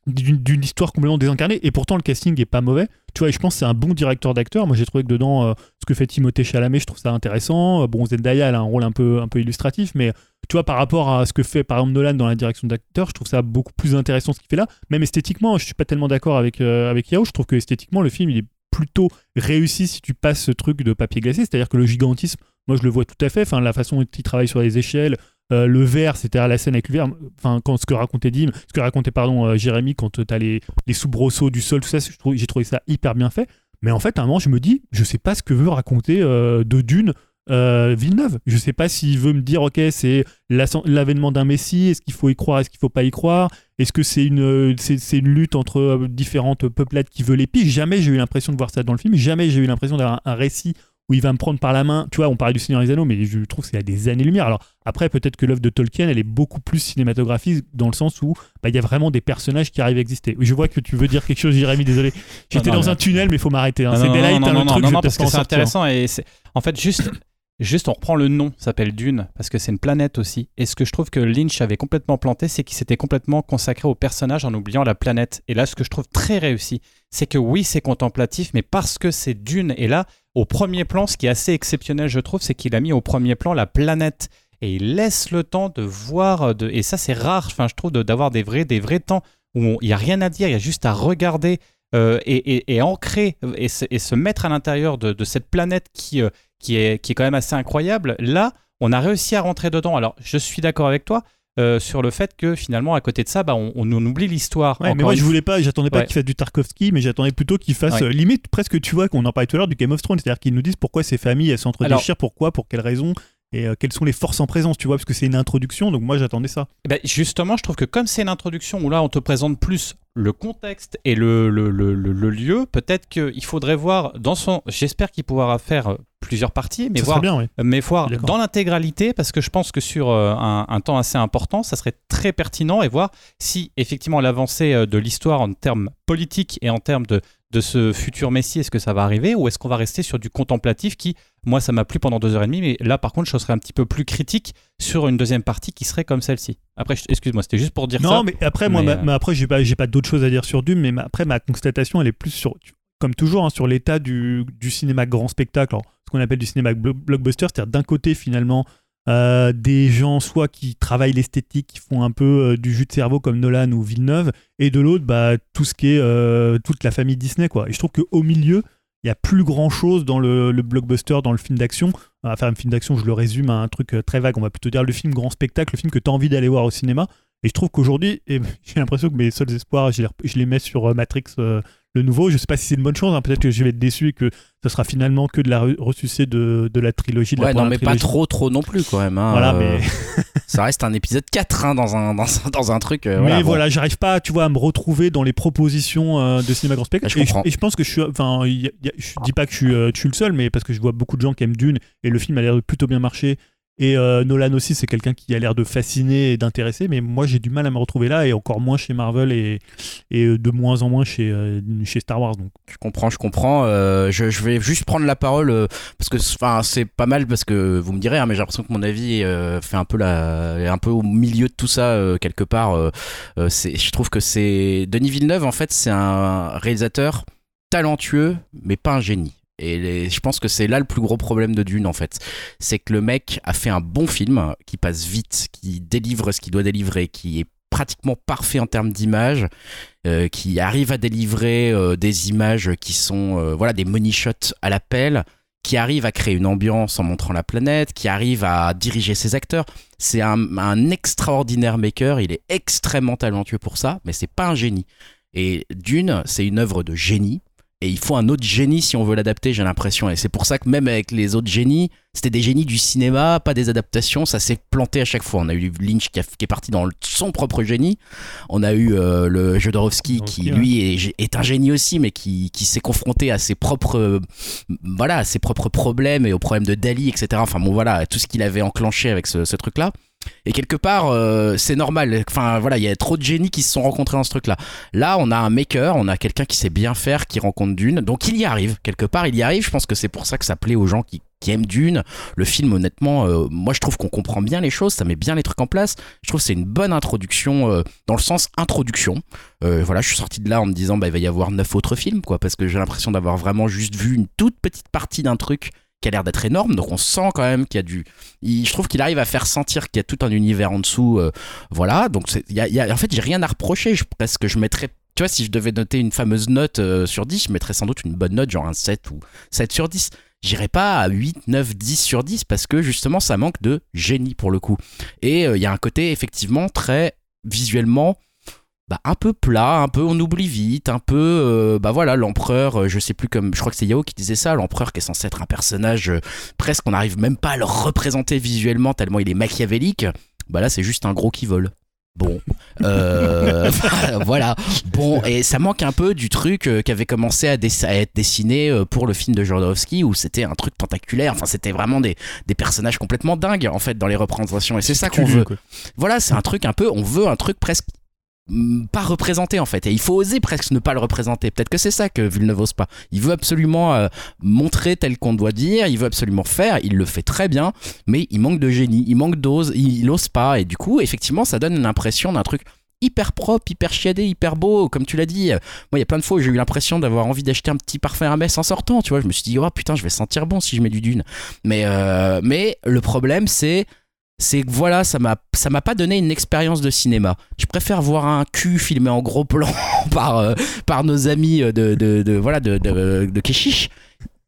d'une histoire complètement désincarnée et pourtant le casting est pas mauvais tu vois je pense que c'est un bon directeur d'acteur moi j'ai trouvé que dedans ce que fait Timothée Chalamet je trouve ça intéressant bon Zendaya elle a un rôle un peu un peu illustratif mais tu vois, par rapport à ce que fait par exemple Nolan dans la direction d'acteur, je trouve ça beaucoup plus intéressant ce qu'il fait là. Même esthétiquement, je suis pas tellement d'accord avec, euh, avec Yao. Je trouve que esthétiquement, le film, il est plutôt réussi si tu passes ce truc de papier glacé. C'est-à-dire que le gigantisme, moi, je le vois tout à fait. Enfin, la façon dont il travaille sur les échelles, euh, le verre, c'était à la scène avec le verre. Enfin, quand ce que racontait ce que racontait pardon euh, Jérémy quand tu as les, les soubresauts du sol, tout ça, j'ai trouvé ça hyper bien fait. Mais en fait, à un moment, je me dis, je sais pas ce que veut raconter de Dune euh, Villeneuve. Je sais pas s'il veut me dire, ok, c'est l'avènement d'un Messie, est-ce qu'il faut y croire, est-ce qu'il faut pas y croire, est-ce que c'est une, une lutte entre euh, différentes peuplades qui veulent les Jamais j'ai eu l'impression de voir ça dans le film, jamais j'ai eu l'impression d'avoir un, récit où il va me prendre par la main. Tu vois, on parlait du Seigneur des Anneaux, mais je trouve que c'est à des années-lumière. Alors après, peut-être que l'œuvre de Tolkien, elle est beaucoup plus cinématographique dans le sens où bah, il y a vraiment des personnages qui arrivent à exister. Je vois que tu veux dire quelque chose, Jérémy, désolé. J'étais dans un tunnel, mais il faut m'arrêter. Hein. C'est hein, le truc. Non, parce que c'est intéressant et c'est en fait juste Juste, on reprend le nom, s'appelle Dune, parce que c'est une planète aussi. Et ce que je trouve que Lynch avait complètement planté, c'est qu'il s'était complètement consacré au personnage en oubliant la planète. Et là, ce que je trouve très réussi, c'est que oui, c'est contemplatif, mais parce que c'est Dune, et là, au premier plan, ce qui est assez exceptionnel, je trouve, c'est qu'il a mis au premier plan la planète. Et il laisse le temps de voir, et ça c'est rare, enfin, je trouve, d'avoir des vrais, des vrais temps où il n'y a rien à dire, il y a juste à regarder euh, et, ancrer et se, mettre à l'intérieur de, cette planète euh, qui est, qui est quand même assez incroyable. Là, on a réussi à rentrer dedans. Alors, je suis d'accord avec toi. Euh, sur le fait que finalement à côté de ça bah, on, on, oublie l'histoire mais moi je voulais pas j'attendais pas qu'il fasse du Tarkovsky mais j'attendais plutôt qu'il fasse euh, limite presque tu vois qu'on en parlait tout à l'heure du Game of Thrones. C'est-à-dire qu'ils nous disent pourquoi ces familles elles s'entre-déchirent pourquoi pour quelles raisons et quelles sont les forces en présence, tu vois, parce que c'est une introduction, donc moi j'attendais ça. Eh ben, justement, je trouve que comme c'est une introduction où là on te présente plus le contexte et le, le, le, le lieu, peut-être qu'il faudrait voir dans son. J'espère qu'il pourra faire plusieurs parties, mais voir, bien, oui. mais voir dans l'intégralité, parce que je pense que sur un, un, temps assez important, ça serait très pertinent et voir si effectivement l'avancée de l'histoire en termes politiques et en termes de, de ce futur Messie, est-ce que ça va arriver ou est-ce qu'on va rester sur du contemplatif qui, moi, ça m'a plu pendant deux heures et demie, mais là, par contre, je serais un petit peu plus critique sur une deuxième partie qui serait comme celle-ci. Après, excuse-moi, c'était juste pour dire ça. Non, mais après, moi, mais, après, j'ai pas, j'ai pas d'autres choses à dire sur Dune, mais après, ma constatation, elle est plus sur, comme toujours, hein, sur l'état du, du, cinéma grand spectacle, ce qu'on appelle du cinéma blockbuster, c'est-à-dire d'un côté, finalement, euh, des gens soit qui travaillent l'esthétique, qui font un peu euh, du jus de cerveau comme Nolan ou Villeneuve, et de l'autre, bah, tout ce qui est euh, toute la famille Disney. Quoi. Et je trouve qu'au milieu, il n'y a plus grand chose dans le, blockbuster, dans le film d'action. Enfin, un film d'action, je le résume à un truc très vague. On va plutôt dire le film grand spectacle, le film que tu as envie d'aller voir au cinéma. Et je trouve qu'aujourd'hui, j'ai l'impression que mes seuls espoirs, je les, mets sur Matrix, le nouveau. Je sais pas si c'est une bonne chose. Hein. Peut-être que je vais être déçu et que ce sera finalement que de la ressucée de, de la trilogie. De ouais, non, mais pas trop, trop non plus quand même. Hein. Voilà, mais. ça reste un épisode 4 hein, dans, un, dans, un truc. Euh, mais voilà, j'arrive pas, tu vois, à me retrouver dans les propositions euh, de cinéma grand spectacle. Je et, je, pense que je suis. Enfin, je dis pas que je suis, euh, je suis le seul, mais parce que je vois beaucoup de gens qui aiment Dune et le film a l'air de plutôt bien marcher et euh, Nolan aussi, c'est quelqu'un qui a l'air de fasciner et d'intéresser, mais moi j'ai du mal à me retrouver là, et encore moins chez Marvel et, et euh, de moins en moins chez, euh, chez Star Wars. Donc. Je comprends, je comprends. Je, vais juste prendre la parole parce que c'est pas mal, parce que vous me direz, hein, mais j'ai l'impression que mon avis fait un peu, un peu au milieu de tout ça, quelque part. je trouve que c'est. Denis Villeneuve, en fait, c'est un réalisateur talentueux, mais pas un génie. Et je pense que c'est là le plus gros problème de Dune en fait. C'est que le mec a fait un bon film qui passe vite, qui délivre ce qu'il doit délivrer, qui est pratiquement parfait en termes d'image, euh, qui arrive à délivrer euh, des images qui sont euh, voilà des money shots à l'appel, qui arrive à créer une ambiance en montrant la planète, qui arrive à diriger ses acteurs. C'est un, un extraordinaire maker, il est extrêmement talentueux pour ça, mais c'est pas un génie. Et Dune, c'est une œuvre de génie et il faut un autre génie si on veut l'adapter, j'ai l'impression. Et c'est pour ça que même avec les autres génies, c'était des génies du cinéma, pas des adaptations. Ça s'est planté à chaque fois. On a eu Lynch qui, est parti dans son propre génie. On a eu euh, le Jodorowsky qui, lui, est, un génie aussi, mais qui, s'est confronté à ses propres, voilà, ses propres problèmes et aux problèmes de Dali, etc. Enfin bon, voilà, tout ce qu'il avait enclenché avec ce truc-là. Et quelque part, euh, c'est normal. Enfin, voilà, il y a trop de génies qui se sont rencontrés dans ce truc-là. Là, on a un maker, on a quelqu'un qui sait bien faire, qui rencontre Dune. Donc, il y arrive. Quelque part, il y arrive. Je pense que c'est pour ça que ça plaît aux gens qui, aiment Dune. Le film, honnêtement, euh, moi, je trouve qu'on comprend bien les choses. Ça met bien les trucs en place. Je trouve que c'est une bonne introduction, euh, dans le sens introduction. voilà, je suis sorti de là en me disant, bah, il va y avoir neuf autres films, quoi. Parce que j'ai l'impression d'avoir vraiment juste vu une toute petite partie d'un truc qui a l'air d'être énorme. Donc on sent quand même qu'il y a du. je trouve qu'il arrive à faire sentir qu'il y a tout un univers en dessous. Euh, voilà. Donc y a, en fait, j'ai rien à reprocher. Je, que je mettrais. Tu vois, si je devais noter une fameuse note euh, sur 10, je mettrais sans doute une bonne note, genre un 7 ou 7 sur 10. J'irai pas à 8, 9, 10 sur 10 parce que justement ça manque de génie pour le coup. Et euh, il y a un côté effectivement très visuellement bah, un peu plat, un peu on oublie vite, un peu euh, bah voilà l'empereur, euh, je sais plus comme je crois que c'est Yao qui disait ça, l'empereur qui est censé être un personnage euh, presque on n'arrive même pas à le représenter visuellement tellement il est machiavélique. Bah là c'est juste un gros qui vole. Bon, voilà. Bon, et ça manque un peu du truc qui avait commencé à, être dessiné pour le film de Jodorowsky où c'était un truc tentaculaire. Enfin, c'était vraiment des, des, personnages complètement dingues en fait dans les représentations. Et c'est ça qu'on veut. Voilà, c'est un truc un peu. On veut un truc presque pas représenté en fait. Et il faut oser presque ne pas le représenter. Peut-être que c'est ça que Villeneuve ose pas. Il veut absolument euh, montrer tel qu'on doit dire. Il veut absolument faire. Il le fait très bien. Mais il manque de génie. Il manque d'ose. Il, ose pas. Et du coup effectivement ça donne l'impression d'un truc hyper propre, hyper chiadé, hyper beau, comme tu l'as dit. Moi, il y a plein de fois où j'ai eu l'impression d'avoir envie d'acheter un petit parfum Hermès en sortant, tu vois. Je me suis dit, oh putain, je vais sentir bon si je mets du dune. Mais, euh, mais le problème, c'est c'est que voilà, ça m'a ça m'a pas donné une expérience de cinéma. Je préfère voir un cul filmé en gros plan par euh, par nos amis de, de, de voilà de, de, de Keshish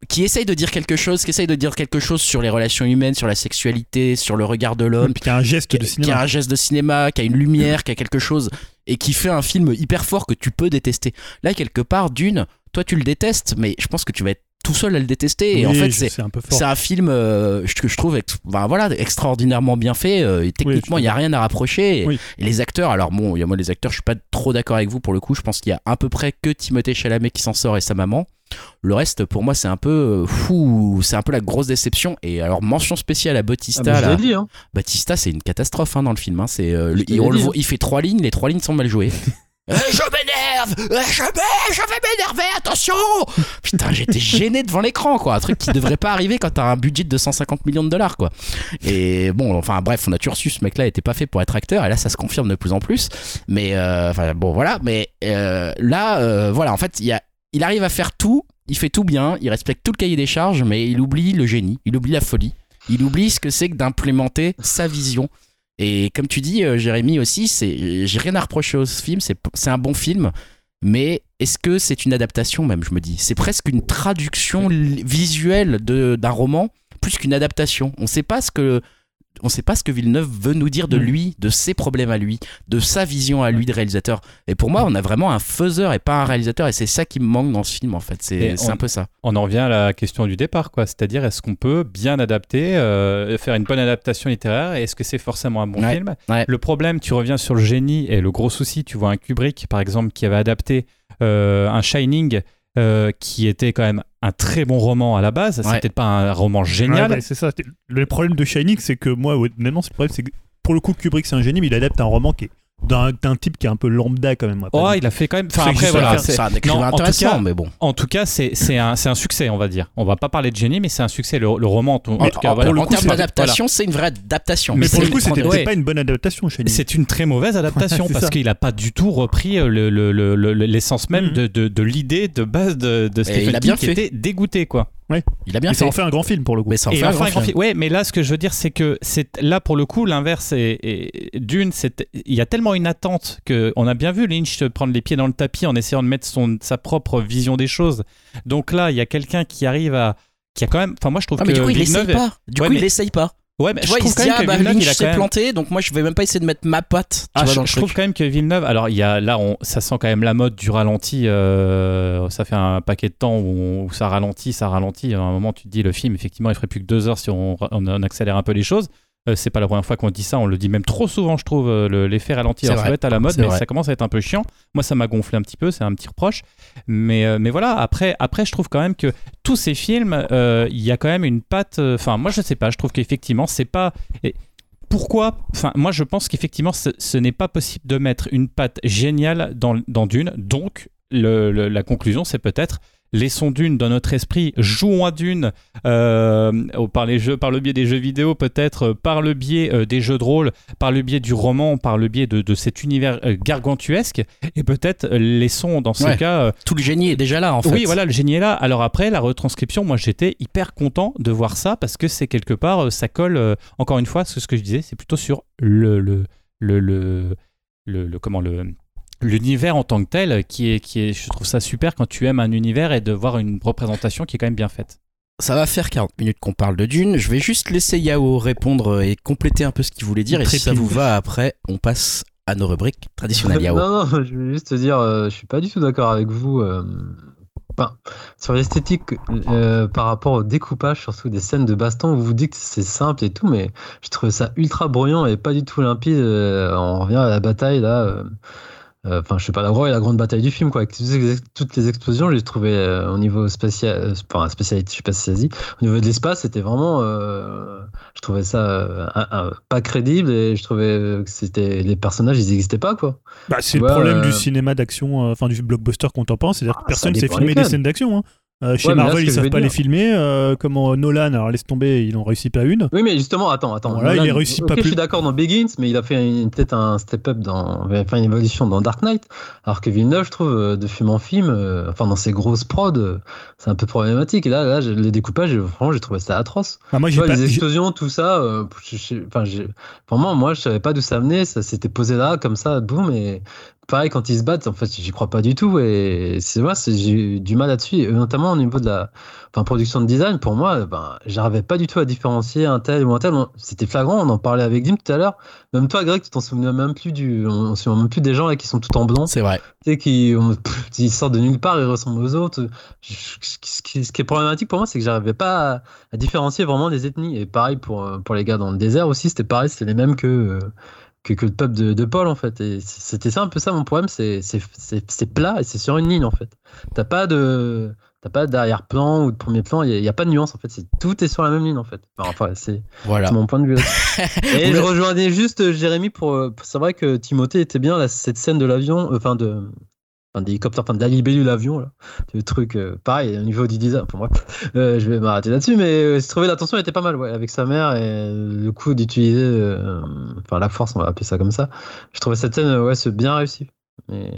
qui essaye de dire quelque chose, qui essaye de dire quelque chose sur les relations humaines, sur la sexualité, sur le regard de l'homme, qui a un geste de cinéma, qui a un geste de cinéma, qui a une lumière, qui a quelque chose et qui fait un film hyper fort que tu peux détester. Là quelque part, d'une, toi tu le détestes, mais je pense que tu vas être tout seul à le détester. et en fait, c'est un film euh, que je trouve ex- ben voilà, extraordinairement bien fait. euh, et techniquement, Oui, il n'y a rien à rapprocher. Et, Oui. et les acteurs, alors bon, il y a moi les acteurs, je suis pas trop d'accord avec vous pour le coup. Je pense qu'il y a à peu près que Timothée Chalamet qui s'en sort et sa maman. Le reste, pour moi, c'est un peu euh, fou. C'est un peu la grosse déception. Et alors, mention spéciale à Ah, là. l'ai dit, hein. Batista, c'est une catastrophe hein, dans le film. hein. C'est, euh, il, hein. il fait trois lignes, les trois lignes sont mal jouées. Je m'énerve Je vais, je m'énerver, attention Putain, j'étais gêné devant l'écran, quoi. Un truc qui devrait pas arriver quand t'as un budget de 250 millions de dollars, quoi. Et bon, enfin bref, on a toujours su ce mec-là était pas fait pour être acteur, et là ça se confirme de plus en plus. Mais euh, enfin bon, voilà. Mais euh, là, euh, voilà, en fait, il arrive à faire tout, il fait tout bien, il respecte tout le cahier des charges, mais il oublie le génie, il oublie la folie, il oublie ce que c'est que d'implémenter sa vision. Et comme tu dis, euh, Jérémy aussi, c'est, j'ai rien à reprocher au film, c'est, un bon film, mais est-ce que c'est une adaptation même, je me dis? C'est presque une traduction visuelle d'un roman, plus qu'une adaptation. On sait pas ce que... On sait pas ce que Villeneuve veut nous dire de Mm. lui, de ses problèmes à lui, de sa vision à lui de réalisateur. Et pour moi, on a vraiment un faiseur et pas un réalisateur, et c'est ça qui me manque dans ce film en fait. C'est, un peu ça. On en revient à la question du départ, quoi. C'est-à-dire, est-ce qu'on peut bien adapter, euh, faire une bonne adaptation littéraire et est-ce que c'est forcément un bon Ouais, film? ouais. Le problème, tu reviens sur le génie et le gros souci, tu vois un Kubrick, par exemple, qui avait adapté euh, un Shining euh, qui était quand même un très bon roman à la base. Ouais. C'était pas un roman génial. Ouais, ouais, c'est ça. Le problème de Shining, c'est que moi, honnêtement, c'est le problème, c'est que pour le coup, Kubrick, c'est un génie, mais il adapte un roman qui est d'un d'un type qui est un peu lambda quand même. Oh, il a fait quand même. Enfin, après, voilà. c'est- un écrivain non, intéressant, cas- mais bon. En tout cas, c'est c'est un, c'est un succès, on va dire. On va pas parler de génie, mais c'est un succès. Le, le roman, en tout, en En, tout cas, en- voilà. en termes d'adaptation, c'est une vraie adaptation. mais mais pour le c'est- coup, c'était ouais. pas une bonne adaptation, Shining. C'est une très mauvaise adaptation parce qu'il n'a pas du tout repris euh, le- le- le- le- l'essence même Mhm. de, de- de l'idée de base de, de Stephen il a King qui était dégoûté quoi. Il a bien Mais ça fait. en fait un grand film pour le coup. Mais ça en fait un grand un grand film. film. Ouais, mais là ce que je veux dire c'est que c'est là pour le coup l'inverse est, est- d'une c'est il y a tellement une attente que on a bien vu Lynch prendre les pieds dans le tapis en essayant de mettre son sa propre vision des choses. Donc là il y a quelqu'un qui arrive à qui a quand même enfin moi je trouve Ah, mais que du coup, il essaye Villeneuve- pas. Du Ouais, coup, mais- il essaye pas. Ouais, mais Tu je vois, il trouve se quand dit, même ah que bah, Villeneuve, Lynch il a quand s'est même planté, donc moi, je vais même pas essayer de mettre ma patte. Tu Ah, vois, je, dans le je trouve truc. quand même que Villeneuve, alors il y a là, on, ça sent quand même la mode du ralenti. euh, ça fait un paquet de temps où, on- où ça ralentit, ça ralentit. À un moment, tu te dis le film, effectivement, il ferait plus que deux heures si on, on- on accélère un peu les choses. Euh, c'est pas la première fois qu'on dit ça, on le dit même trop souvent, je trouve, euh, le- l'effet ralenti. C'est Alors, ça va être à la mode, mais vrai. ça commence à être un peu chiant. Moi, ça m'a gonflé un petit peu, c'est un petit reproche. Mais, euh, mais voilà, après, après, je trouve quand même que tous ces films, euh, il y a quand même une patte. Enfin, moi, je sais pas, je trouve qu'effectivement, c'est pas. et pourquoi Enfin, moi, je pense qu'effectivement, ce, ce n'est pas possible de mettre une patte géniale dans, dans Dune. Donc, le- le- la conclusion, c'est peut-être laissons Dune dans notre esprit, jouons à Dune euh, par, les jeux, par le biais des jeux vidéo, peut-être euh, par le biais euh, des jeux de rôle, par le biais du roman, par le biais de, de cet univers euh, gargantuesque, et peut-être laissons dans ce Ouais. cas Tout le génie est déjà là, en fait. oui, voilà, le génie est là. Alors après, la retranscription, moi j'étais hyper content de voir ça parce que c'est quelque part, ça colle, encore une fois, ce ce que je disais, c'est plutôt sur le, le, le, le, le- le- comment, le, l'univers en tant que tel qui est, qui est, je trouve ça super quand tu aimes un univers et de voir une représentation qui est quand même bien faite. Ça va faire 40 minutes qu'on parle de Dune. Je vais juste laisser Yao répondre et compléter un peu ce qu'il voulait dire. Et si ça vous va, après, on passe à nos rubriques traditionnelles. Yao. non, non, je voulais juste te dire, euh, je suis pas du tout d'accord avec vous. euh, sur l'esthétique euh, par rapport au découpage, surtout des scènes de baston, vous vous dites que c'est simple et tout, mais je trouve ça ultra brouillant et pas du tout limpide. euh, on revient à la bataille là. Euh, euh, Enfin, je sais pas, la, vraie- la grande bataille du film, quoi. Avec toutes les, explosions, j'ai trouvé euh, au niveau spatial, euh, enfin, spécialité, je sais pas si dit, au niveau de l'espace, c'était vraiment, euh, je trouvais ça euh, un- un- pas crédible et je trouvais que c'était les personnages, ils n'existaient pas, quoi. Bah, c'est le problème euh, du cinéma d'action, euh, enfin du blockbuster contemporain, c'est-à-dire Ah, que personne ça sait dépend filmer des scènes d'action. hein. Euh, chez Ouais, là, Marvel, ce ils je savent pas dire. les filmer. euh, comment Nolan, alors laisse tomber, ils n'ont réussi pas une. Oui, mais justement, attends, attends. Voilà, il est réussi ok, pas Je plus. suis d'accord dans Begins, mais il a fait peut-être un step-up dans, enfin une évolution dans Dark Knight. Alors que Villeneuve, je trouve, euh, de film en film, euh, enfin dans ses grosses prods, c'est un peu problématique. Et là, là, les découpages, franchement, j'ai trouvé ça atroce. Ah, moi, Tu j'ai vois, pas. les explosions, tout ça, je- je- enfin, j'ai- vraiment, moi, je savais pas d'où ça venait. Ça s'était posé là, comme ça, boum, et pareil, quand ils se battent, en fait, j'y crois pas du tout. Et c'est vrai, j'ai eu du mal là-dessus, notamment au niveau de la enfin, production de design. Pour moi, ben, j'arrivais pas du tout à différencier un tel ou un tel. C'était flagrant, on en parlait avec Dim tout à l'heure. Même toi, Greg, tu t'en souviens même plus du. On se souvient même plus des gens là qui sont tout en blanc. C'est vrai. Tu sais, qui ils sortent de nulle part, ils ressemblent aux autres. Ce qui, est problématique pour moi, c'est que j'arrivais pas à, différencier vraiment des ethnies. Et pareil pour, pour les gars dans le désert aussi, c'était pareil, c'était les mêmes que. Euh, que, le peuple de, Paul en fait. Et c'était ça un peu ça mon problème, c'est plat et c'est sur une ligne en fait. T'as pas de t'as pas d'arrière-plan ou de premier plan, il n'y a, pas de nuance en fait, tout est sur la même ligne en fait. Enfin, c'est voilà. mon point de vue. et je rejoignais juste euh, Jérémy pour, c'est vrai que Timothée était bien là, cette scène de l'avion, euh, enfin de enfin d'hélicoptère, enfin de la libellule l'avion là, le truc euh, pareil au niveau du design. Pour moi, je vais m'arrêter là-dessus, mais je trouvais l'attention était pas mal ouais, avec sa mère et le coup d'utiliser, enfin la force, on va appeler ça comme ça. Je trouvais cette scène ouais, c'est bien réussi. Mais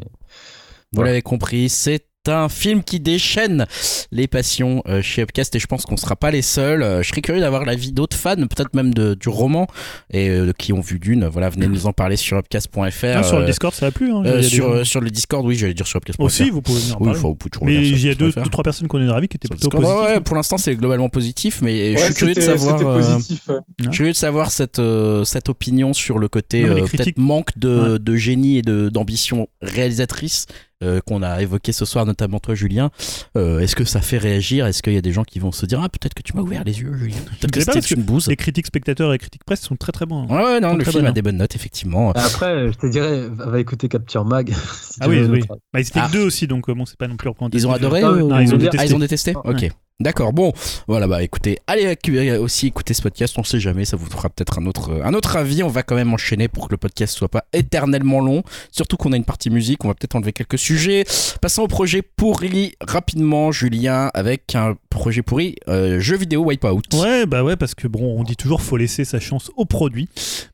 vous l'avez compris, c'est un film qui déchaîne les passions euh, chez Upcast et je pense qu'on sera pas les seuls. Euh, je serais curieux d'avoir l'avis d'autres fans, peut-être même de, du roman et euh, qui ont vu d'une. Voilà, venez nous en parler sur upcast.fr. Ah, sur le Discord, ça a plu. Hein, sur, sur le Discord, oui, j'allais dire sur upcast.fr. Aussi, vous pouvez venir en parler. mais il y a deux, trois personnes qu'on est ravis qui étaient plutôt positives. Ouais, pour l'instant, c'est globalement positif, mais je suis curieux de savoir. Je suis curieux de savoir cette cette opinion sur le côté peut-être manque de, de génie et d'ambition réalisatrice euh, qu'on a évoqué ce soir, notamment toi, Julien. Euh, est-ce que ça fait réagir? Est-ce qu'il y a des gens qui vont se dire Ah, peut-être que tu m'as ouvert les yeux, Julien Peut-être que c'était une bouse. Les critiques spectateurs et critiques presse sont très très bons. Ouais, ouais non, le film a des bonnes notes, effectivement. Bah, après, je te dirais, va écouter Capture Mag. ah oui, oui. Bah, ils étaient ah. deux aussi, donc euh, bon, c'est pas non plus représentatif. Ils ont adoré ah, non, ils, ont détesté. Ah, ils ont détesté Ok. D'accord, bon, voilà, bah écoutez, allez aussi écouter ce podcast, on sait jamais, ça vous fera peut-être un autre, un autre avis, on va quand même enchaîner pour que le podcast soit pas éternellement long, surtout qu'on a une partie musique, on va peut-être enlever quelques sujets. Passons au projet pourri rapidement, Julien, avec un projet pourri, euh, jeu vidéo Wipeout. Ouais, bah ouais, parce que bon, on dit toujours faut laisser sa chance au produit,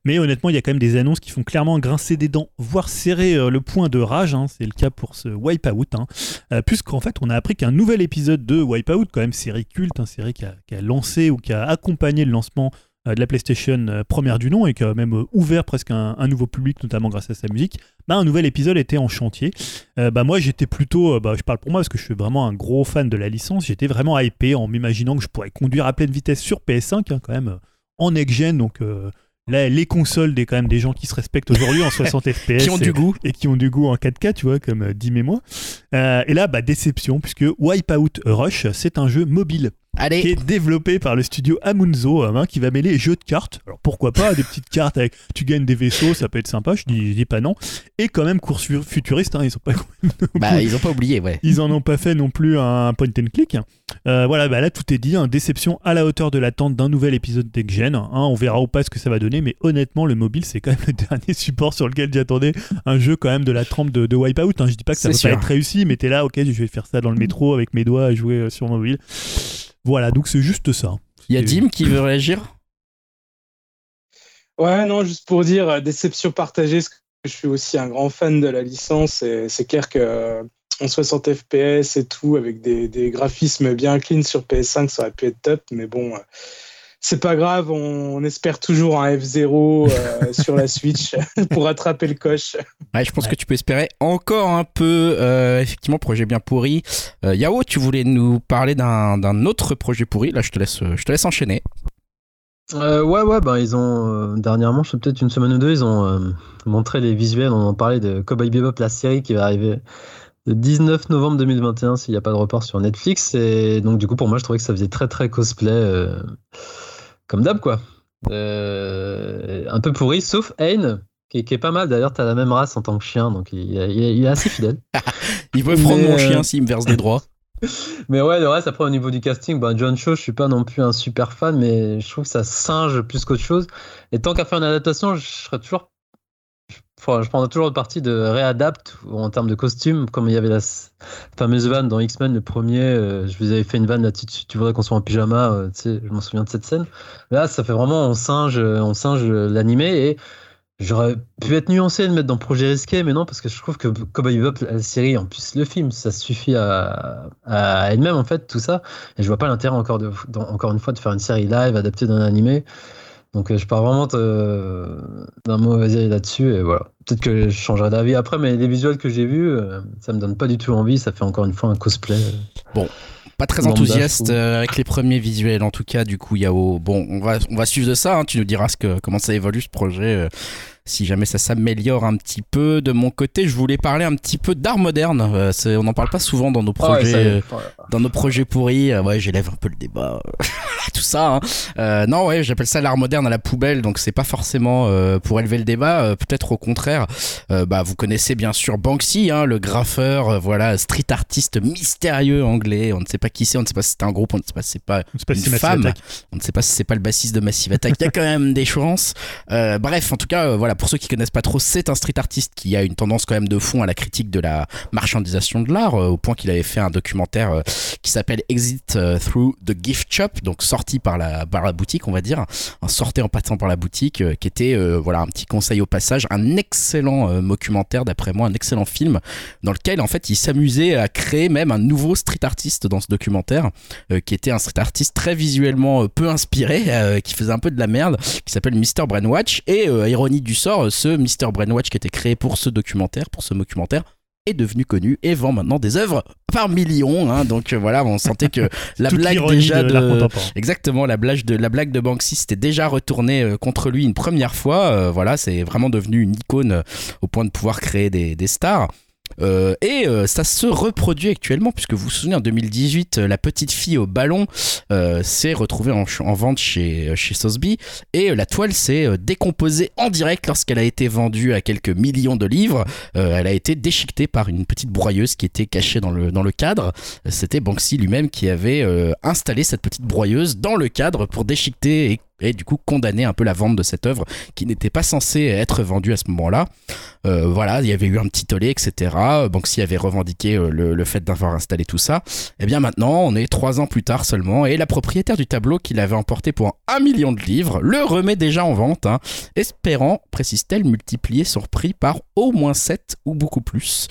mais honnêtement, il y a quand même des annonces qui font clairement grincer des dents, voire serrer euh, le point de rage, hein. c'est le cas pour ce Wipeout, hein. Euh, puisqu'en fait, on a appris qu'un nouvel épisode de Wipeout, quand même, série culte, une série qui a, lancé ou qui a accompagné le lancement euh, de la PlayStation euh, première du nom et qui a même euh, ouvert presque un, nouveau public, notamment grâce à sa musique, bah, un nouvel épisode était en chantier. bah, moi, j'étais plutôt, bah, je parle pour moi parce que je suis vraiment un gros fan de la licence, j'étais vraiment hypé en m'imaginant que je pourrais conduire à pleine vitesse sur PS5, hein, quand même, en next-gen, donc Là, les consoles des quand même des gens qui se respectent aujourd'hui en 60 FPS qui ont du goût et qui ont du goût en 4K, tu vois, comme Dim et moi. et là, bah, déception puisque Wipeout Rush, c'est un jeu mobile qui est développé par le studio Amunzo, hein, qui va mêler jeux de cartes. Alors pourquoi pas, des petites cartes avec tu gagnes des vaisseaux, ça peut être sympa, je dis, dis pas non. Et quand même course futuriste, hein, ils ont pas. bah, ils ont pas oublié, ouais. Ils en ont pas fait non plus un point and click. Euh, voilà, bah là tout est dit, hein, déception à la hauteur de l'attente d'un nouvel épisode. Hein, on verra ou pas ce que ça va donner, mais honnêtement, le mobile c'est quand même le dernier support sur lequel j'attendais un jeu quand même de la trempe de, de Wipeout. Hein. Je dis pas que ça va pas être réussi, mais t'es là, ok, je vais faire ça dans le métro avec mes doigts à jouer euh, sur mobile. Voilà, donc c'est juste ça. Il y a Dim qui veut réagir? Ouais, non, juste pour dire, euh, déception partagée, parce que je suis aussi un grand fan de la licence, et c'est clair que euh, en 60 FPS et tout, avec des, des, graphismes bien clean sur PS5, ça aurait pu être top, mais bon, euh, c'est pas grave, on, espère toujours un F0 euh, sur la Switch pour rattraper le coche. Ouais, je pense que tu peux espérer encore un peu. Euh, effectivement, projet bien pourri. Euh, Yao, tu voulais nous parler d'un autre projet pourri. Là, je te laisse, je te laisse enchaîner. ouais, ouais, ben ils ont dernièrement, je sais peut-être une semaine ou deux, ils ont montré les visuels. On en parlait de Cowboy Bebop, la série qui va arriver le 19 novembre 2021 s'il n'y a pas de report sur Netflix. Et donc, du coup, pour moi, je trouvais que ça faisait très, très cosplay comme d'hab, quoi. Euh, un peu pourri, sauf Aine, qui, est pas mal. D'ailleurs, t'as la même race en tant que chien, donc il, est assez fidèle. il peut prendre mon chien euh, s'il me verse des droits. mais ouais, le reste, après, au niveau du casting, bah, John Cho, je suis pas non plus un super fan, mais je trouve que ça singe plus qu'autre chose. Et tant qu'à faire une adaptation, je serais toujours je prendrais toujours le parti de réadapte en termes de costume, comme il y avait la fameuse vanne dans X-Men, le premier, euh, je vous avais fait une vanne là-dessus, tu, voudrais qu'on soit en pyjama, euh, tu sais, je m'en souviens de cette scène. là, ça fait vraiment, on singe, on singe l'animé et j'aurais pu être nuancé de mettre dans Projet Risqué, mais non, parce que je trouve que Cowboy Bebop, la série, en plus le film, ça suffit à, à elle-même, en fait, tout ça. Et je vois pas l'intérêt encore, encore une fois de faire une série live adaptée d'un animé. Donc je pars vraiment d'un mauvais avis là-dessus et voilà. Peut-être que je changerai d'avis après, mais les visuels que j'ai vus, ça me donne pas du tout envie. Ça fait encore une fois un cosplay. Bon, pas très enthousiaste avec les premiers visuels en tout cas du coup Yao bon on va on va suivre de ça hein. tu nous diras ce que comment ça évolue ce projet si jamais ça s'améliore un petit peu. De mon côté, je voulais parler un petit peu d'art moderne. Euh, on n'en parle pas souvent dans nos ah projets, dans nos projets pourris. Euh, ouais, j'élève un peu le débat, tout ça. Hein. non, ouais, j'appelle ça l'art moderne à la poubelle. Donc c'est pas forcément pour élever le débat. Peut-être au contraire. bah, vous connaissez bien sûr Banksy, hein, le graffeur, voilà, street artiste mystérieux anglais. On ne sait pas qui c'est, on ne sait pas si c'est un groupe, on ne sait pas si c'est pas une femme, on ne sait pas si c'est pas le bassiste de Massive Attack. Il y a quand même des chances. bref, en tout cas, voilà pour ceux qui connaissent pas trop, c'est un street artiste qui a une tendance quand même de fond à la critique de la marchandisation de l'art, euh, au point qu'il avait fait un documentaire euh, qui s'appelle Exit euh, Through the Gift Shop, donc sorti par la, par la boutique, on va dire, sorti en passant par la boutique, qui était, voilà, un petit conseil au passage, un excellent documentaire, d'après moi, un excellent film, dans lequel, en fait, il s'amusait à créer même un nouveau street artiste dans ce documentaire, qui était un street artiste très visuellement peu inspiré, qui faisait un peu de la merde, qui s'appelle Mr. Brainwatch, et ironie du ce Mr. Brainwatch qui était créé pour ce documentaire, pour ce documentaire, est devenu connu et vend maintenant des œuvres par millions. Hein. donc euh, voilà, on sentait que la blague déjà de, exactement la blague de la blague de Banksy s'était déjà retournée euh, contre lui une première fois. Euh, voilà, c'est vraiment devenu une icône au point de pouvoir créer des, des stars. Euh, et euh, ça se reproduit actuellement, puisque vous vous souvenez, en 2018, euh, la petite fille au ballon s'est retrouvée en, vente chez, chez et la toile s'est décomposée en direct lorsqu'elle a été vendue à quelques millions de livres. elle a été déchiquetée par une petite broyeuse qui était cachée dans le, dans le cadre. C'était Banksy lui-même qui avait installé cette petite broyeuse dans le cadre pour déchiqueter et et du coup condamner un peu la vente de cette œuvre qui n'était pas censée être vendue à ce moment-là. Euh, voilà, il y avait eu un petit tollé, etc. Banksy avait revendiqué euh, le, fait d'avoir installé tout ça. Et eh bien maintenant, on est trois ans plus tard seulement, et la propriétaire du tableau qu'il avait emporté pour un million de livres le remet déjà en vente, hein, espérant, précise-t-elle, multiplier son prix par au moins 7 ou beaucoup plus.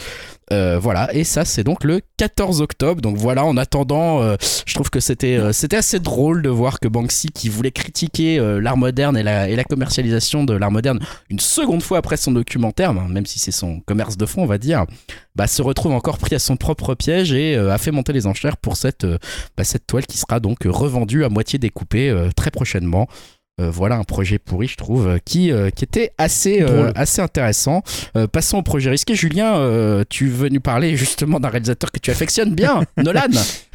Euh, voilà, et ça c'est donc le 14 octobre. Donc voilà, en attendant, euh, je trouve que c'était euh, c'était assez drôle de voir que Banksy, qui voulait critiquer l'art moderne et la, commercialisation de l'art moderne une seconde fois après son documentaire, ben, même si c'est son commerce de fond, on va dire, bah, se retrouve encore pris à son propre piège et a fait monter les enchères pour cette, bah, cette toile qui sera donc revendue à moitié découpée très prochainement. Euh, voilà un projet pourri, je trouve, euh, qui, euh, qui était assez, assez intéressant. passons au projet risqué. Julien, tu veux nous parler justement d'un réalisateur que tu affectionnes bien, Nolan.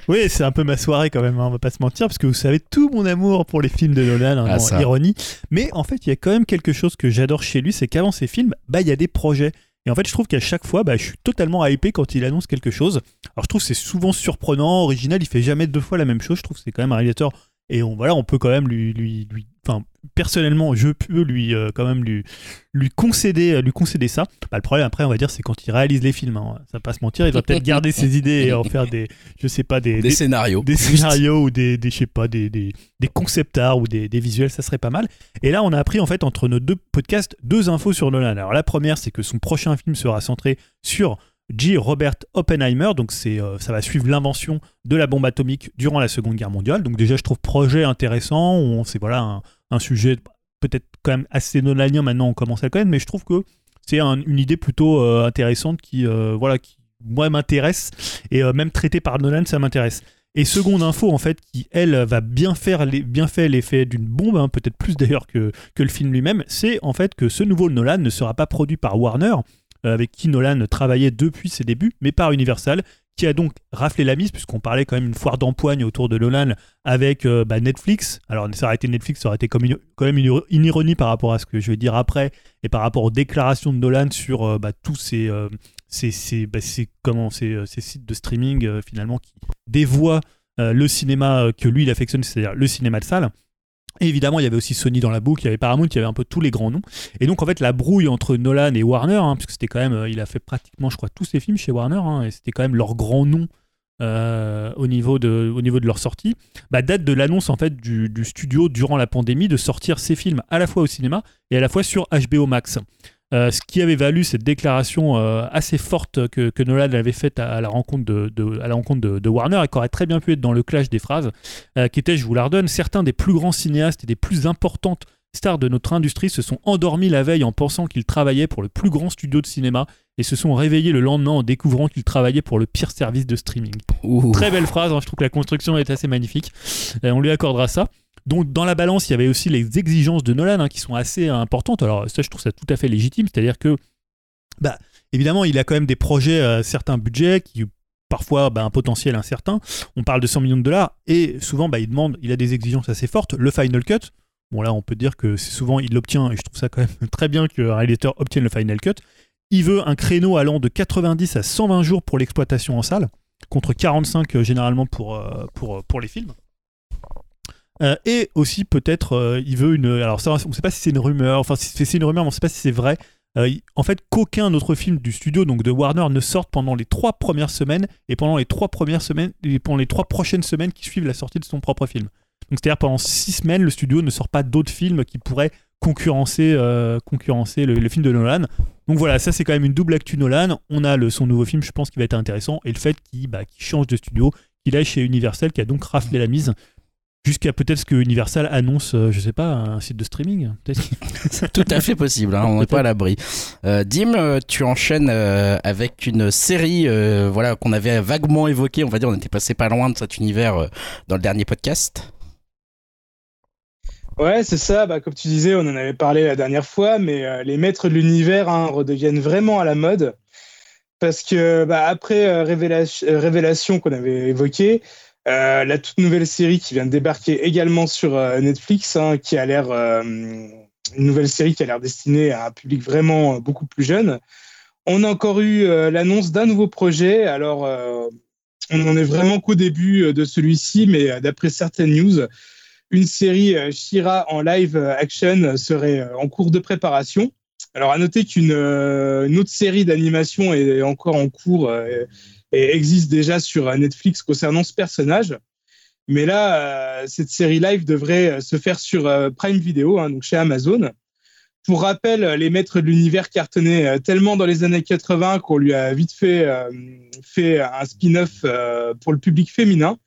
Oui, c'est un peu ma soirée quand même, hein, on va pas se mentir, parce que vous savez tout mon amour pour les films de Nolan, hein, ah, ironie. Mais en fait, il y a quand même quelque chose que j'adore chez lui, c'est qu'avant ses films, bah il y a des projets. Et en fait, je trouve qu'à chaque fois, bah, je suis totalement hypé quand il annonce quelque chose. Alors, je trouve que c'est souvent surprenant, original. Il fait jamais deux fois la même chose. Je trouve que c'est quand même un réalisateur et on, voilà, on peut quand même lui, lui, lui enfin, personnellement, je peux lui euh, quand même lui, lui concéder, lui concéder ça. Bah, le problème après, on va dire, c'est quand il réalise les films. Hein. Ça va pas se mentir, il va peut-être garder ses idées et en faire des, je sais pas, des, des, scénarios, des scénarios ou des, des, je sais pas, des, des, des concept art ou des, des visuels, ça serait pas mal. Et là, on a appris en fait entre nos deux podcasts deux infos sur Nolan. Alors la première, c'est que son prochain film sera centré sur G. Robert Oppenheimer. Donc c'est, euh, ça va suivre l'invention de la bombe atomique durant la Seconde Guerre mondiale. Donc déjà, je trouve projet intéressant. C'est voilà un, sujet peut-être quand même assez nolanien. Maintenant, on commence à le connaître, mais je trouve que c'est une idée plutôt euh, intéressante qui, euh, voilà, qui moi m'intéresse et même traité par Nolan, ça m'intéresse. Et seconde info, en fait, qui, elle, va bien faire bien fait l'effet d'une bombe, hein, peut-être plus d'ailleurs que, que le film lui-même, c'est en fait que ce nouveau Nolan ne sera pas produit par Warner, avec qui Nolan travaillait depuis ses débuts, mais par Universal, qui a donc raflé la mise, puisqu'on parlait quand même une foire d'empoigne autour de Nolan avec euh, bah, Netflix. Alors, ça aurait été Netflix, ça aurait été quand même une, ironie par rapport à ce que je vais dire après, et par rapport aux déclarations de Nolan sur euh, tous ces, sites de streaming, finalement, qui dévoient le cinéma que lui, il affectionne, c'est-à-dire le cinéma de salle évidemment, il y avait aussi Sony dans la boucle, il y avait Paramount, il y avait un peu tous les grands noms. Et donc, en fait, la brouille entre Nolan et Warner, hein, puisque c'était quand même, euh, il a fait pratiquement, je crois, tous ses films chez Warner, hein, et c'était quand même leur grand nom euh, au, niveau de, leur sortie, bah, date de l'annonce en fait du, studio durant la pandémie de sortir ses films à la fois au cinéma et à la fois sur HBO Max. Euh, ce qui avait valu cette déclaration euh, assez forte que, Nolan avait faite à, la rencontre de, à la rencontre de, Warner et qui aurait très bien pu être dans le clash des phrases, euh, qui était, je vous la redonne, certains des plus grands cinéastes et des plus importantes stars de notre industrie se sont endormis la veille en pensant qu'ils travaillaient pour le plus grand studio de cinéma et se sont réveillés le lendemain en découvrant qu'ils travaillaient pour le pire service de streaming. Ouh. Très belle phrase, hein, je trouve que la construction est assez magnifique. Euh, on lui accordera ça. Donc dans la balance, il y avait aussi les exigences de Nolan hein, qui sont assez importantes. Alors ça, je trouve ça tout à fait légitime. C'est-à-dire que, bah, évidemment, il a quand même des projets à certains budgets qui parfois bah, un potentiel incertain. On parle de 100 millions de dollars et souvent, bah, il demande, il a des exigences assez fortes. Le Final Cut, bon là, on peut dire que c'est souvent il l'obtient et je trouve ça quand même très bien que réalisateur obtienne le Final Cut. Il veut un créneau allant de 90 à 120 jours pour l'exploitation en salle, contre 45 euh, généralement pour, euh, pour, euh, pour les films. Euh, et aussi peut-être euh, il veut une alors ça on ne sait pas si c'est une rumeur enfin c'est une rumeur mais on ne sait pas si c'est vrai. Euh, en fait qu'aucun autre film du studio donc de Warner ne sorte pendant les trois premières semaines et pendant les trois premières semaines et pendant les trois prochaines semaines qui suivent la sortie de son propre film. Donc c'est à dire pendant six semaines le studio ne sort pas d'autres films qui pourraient concurrencer concurrencer le, film de Nolan. Donc voilà ça c'est quand même une double actu Nolan. On a le, son nouveau film je pense qui va être intéressant et le fait qu'il bah, change de studio qu'il aille chez Universal qui a donc raflé la mise Jusqu'à peut-être ce que Universal annonce, euh, je sais pas, un site de streaming. C'est tout à fait possible, hein, on n'est pas à l'abri. Euh, Dim, euh, tu enchaînes euh, avec une série euh, voilà, qu'on avait vaguement évoquée, on va dire, on était passé pas loin de cet univers euh, dans le dernier podcast. Ouais, c'est ça. Bah, comme tu disais, on en avait parlé la dernière fois, mais euh, les maîtres de l'univers hein, redeviennent vraiment à la mode. Parce que bah, après euh, Révélation, euh, Révélation qu'on avait évoqué, euh, la toute nouvelle série qui vient de débarquer également sur euh, Netflix, hein, qui a l'air euh, une nouvelle série qui a l'air destinée à un public vraiment beaucoup plus jeune. On a encore eu l'annonce d'un nouveau projet. Alors, on n'en est vraiment qu'au début de celui-ci, mais d'après certaines news, une série Shira en live action serait en cours de préparation. Alors, à noter qu'une une autre série d'animation est encore en cours et existe déjà sur euh, Netflix concernant ce personnage. Mais là, euh, cette série live devrait euh, se faire sur Prime Video, hein, donc chez Amazon. Pour rappel, les maîtres de l'univers cartonnaient tellement dans les années 80 qu'on lui a vite fait, euh, fait un spin-off euh, pour le public féminin.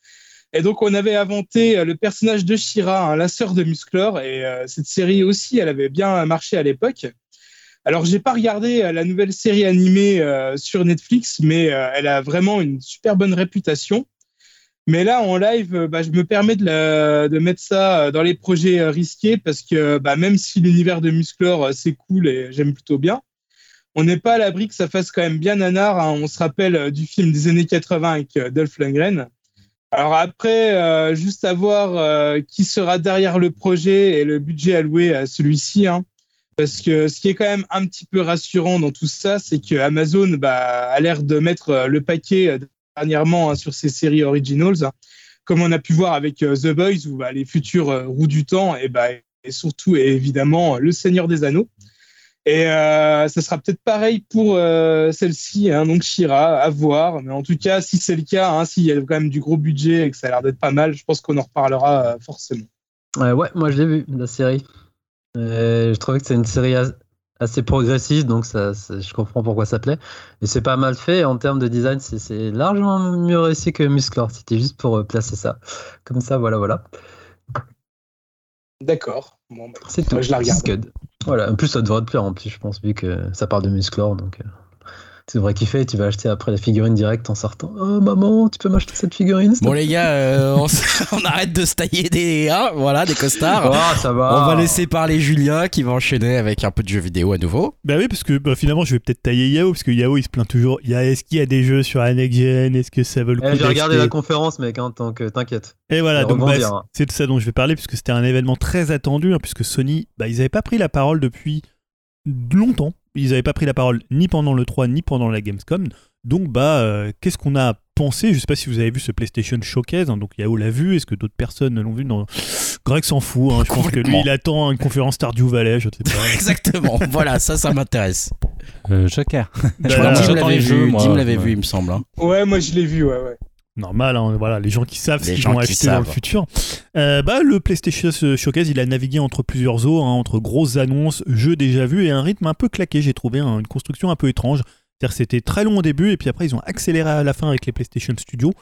Et donc, on avait inventé le personnage de Shira, hein, la sœur de Musclor. Et euh, cette série aussi, elle avait bien marché à l'époque. Alors, j'ai pas regardé euh, la nouvelle série animée euh, sur Netflix, mais euh, elle a vraiment une super bonne réputation. Mais là, en live, euh, bah, je me permets de, la- de mettre ça euh, dans les projets risqués parce que bah, même si l'univers de Musclor, c'est cool et j'aime plutôt bien, on n'est pas à l'abri que ça fasse quand même bien nanar. hein. On se rappelle du film des années 80 avec Dolph Lundgren. Alors après, euh, juste à voir euh, qui sera derrière le projet et le budget alloué à celui-ci. hein. Parce que ce qui est quand même un petit peu rassurant dans tout ça, c'est que Amazon bah, a l'air de mettre euh, le paquet euh, dernièrement hein, sur ses séries originals, hein. comme on a pu voir avec euh, The Boys ou bah, les futurs euh, roues du temps, et, bah, surtout évidemment Le Seigneur des Anneaux. Et ça sera peut-être pareil pour celle-ci, hein, donc Shira, à voir. Mais en tout cas, si c'est le cas, s'il y a quand même du gros budget et que ça a l'air d'être pas mal, je pense qu'on en reparlera forcément. Ouais, moi je l'ai vu, la série. Euh, je trouvais que c'est une série as- assez progressiste, donc ça, ça- je comprends pourquoi ça plaît. Et c'est pas mal fait. En termes de design, c'est- largement mieux réussi que Musclor. C'était juste pour euh, placer ça. Comme ça, voilà, voilà. D'accord. Bon, bah, C'est tout. je la regarde. Scud. Voilà. En plus, ça devrait te plaire, en plus, je pense, vu que ça parle de Musclor. Donc, euh, tu devrais kiffer. Tu vas acheter après la figurine directe en sortant. Oh, maman, tu peux m'acheter cette figurine Bon les gars, euh, on, arrête de se tailler des, hein, voilà, des costards. Oh, ça va. On va laisser parler Julien qui va enchaîner avec un peu de jeux vidéo à nouveau. bah oui, parce que bah, finalement, je vais peut-être tailler Yao, parce que Yao, il se plaint toujours. Il y a- Est-ce qu'il y a des jeux sur la next gen? Est-ce que ça vaut le coup Eh, J'ai regardé la conférence, mec, hein, tant que t'inquiète. Et voilà, Et donc bah, hein. c'est de ça dont je vais parler, puisque c'était un événement très attendu, hein, puisque Sony, bah, ils n'avaient pas pris la parole depuis longtemps. Ils n'avaient pas pris la parole ni pendant le 3 ni pendant la Gamescom. Donc, bah, euh, qu'est-ce qu'on a pensé? Je ne sais pas si vous avez vu ce PlayStation Showcase. hein, donc, Yao l'a vu. Est-ce que d'autres personnes l'ont vu? Non. Greg s'en fout. hein, je pense que lui, il attend une conférence Stardew Valley. Je sais pas. Exactement. voilà, ça, ça m'intéresse. Euh, Joker. Bah, Je crois que Dim l'avait vu, moi. Dim l'avait Ouais. vu, il me semble. hein. Ouais, moi je l'ai vu, ouais, ouais. Normal, hein, voilà, les gens qui savent ce qu'ils vont acheter dans le futur. Euh, bah, le PlayStation Showcase, il a navigué entre plusieurs eaux, hein, entre grosses annonces, jeux déjà vus et un rythme un peu claqué. J'ai trouvé hein, une construction un peu étrange. C'est-à-dire c'était très long au début et puis après ils ont accéléré à la fin avec les PlayStation Studios.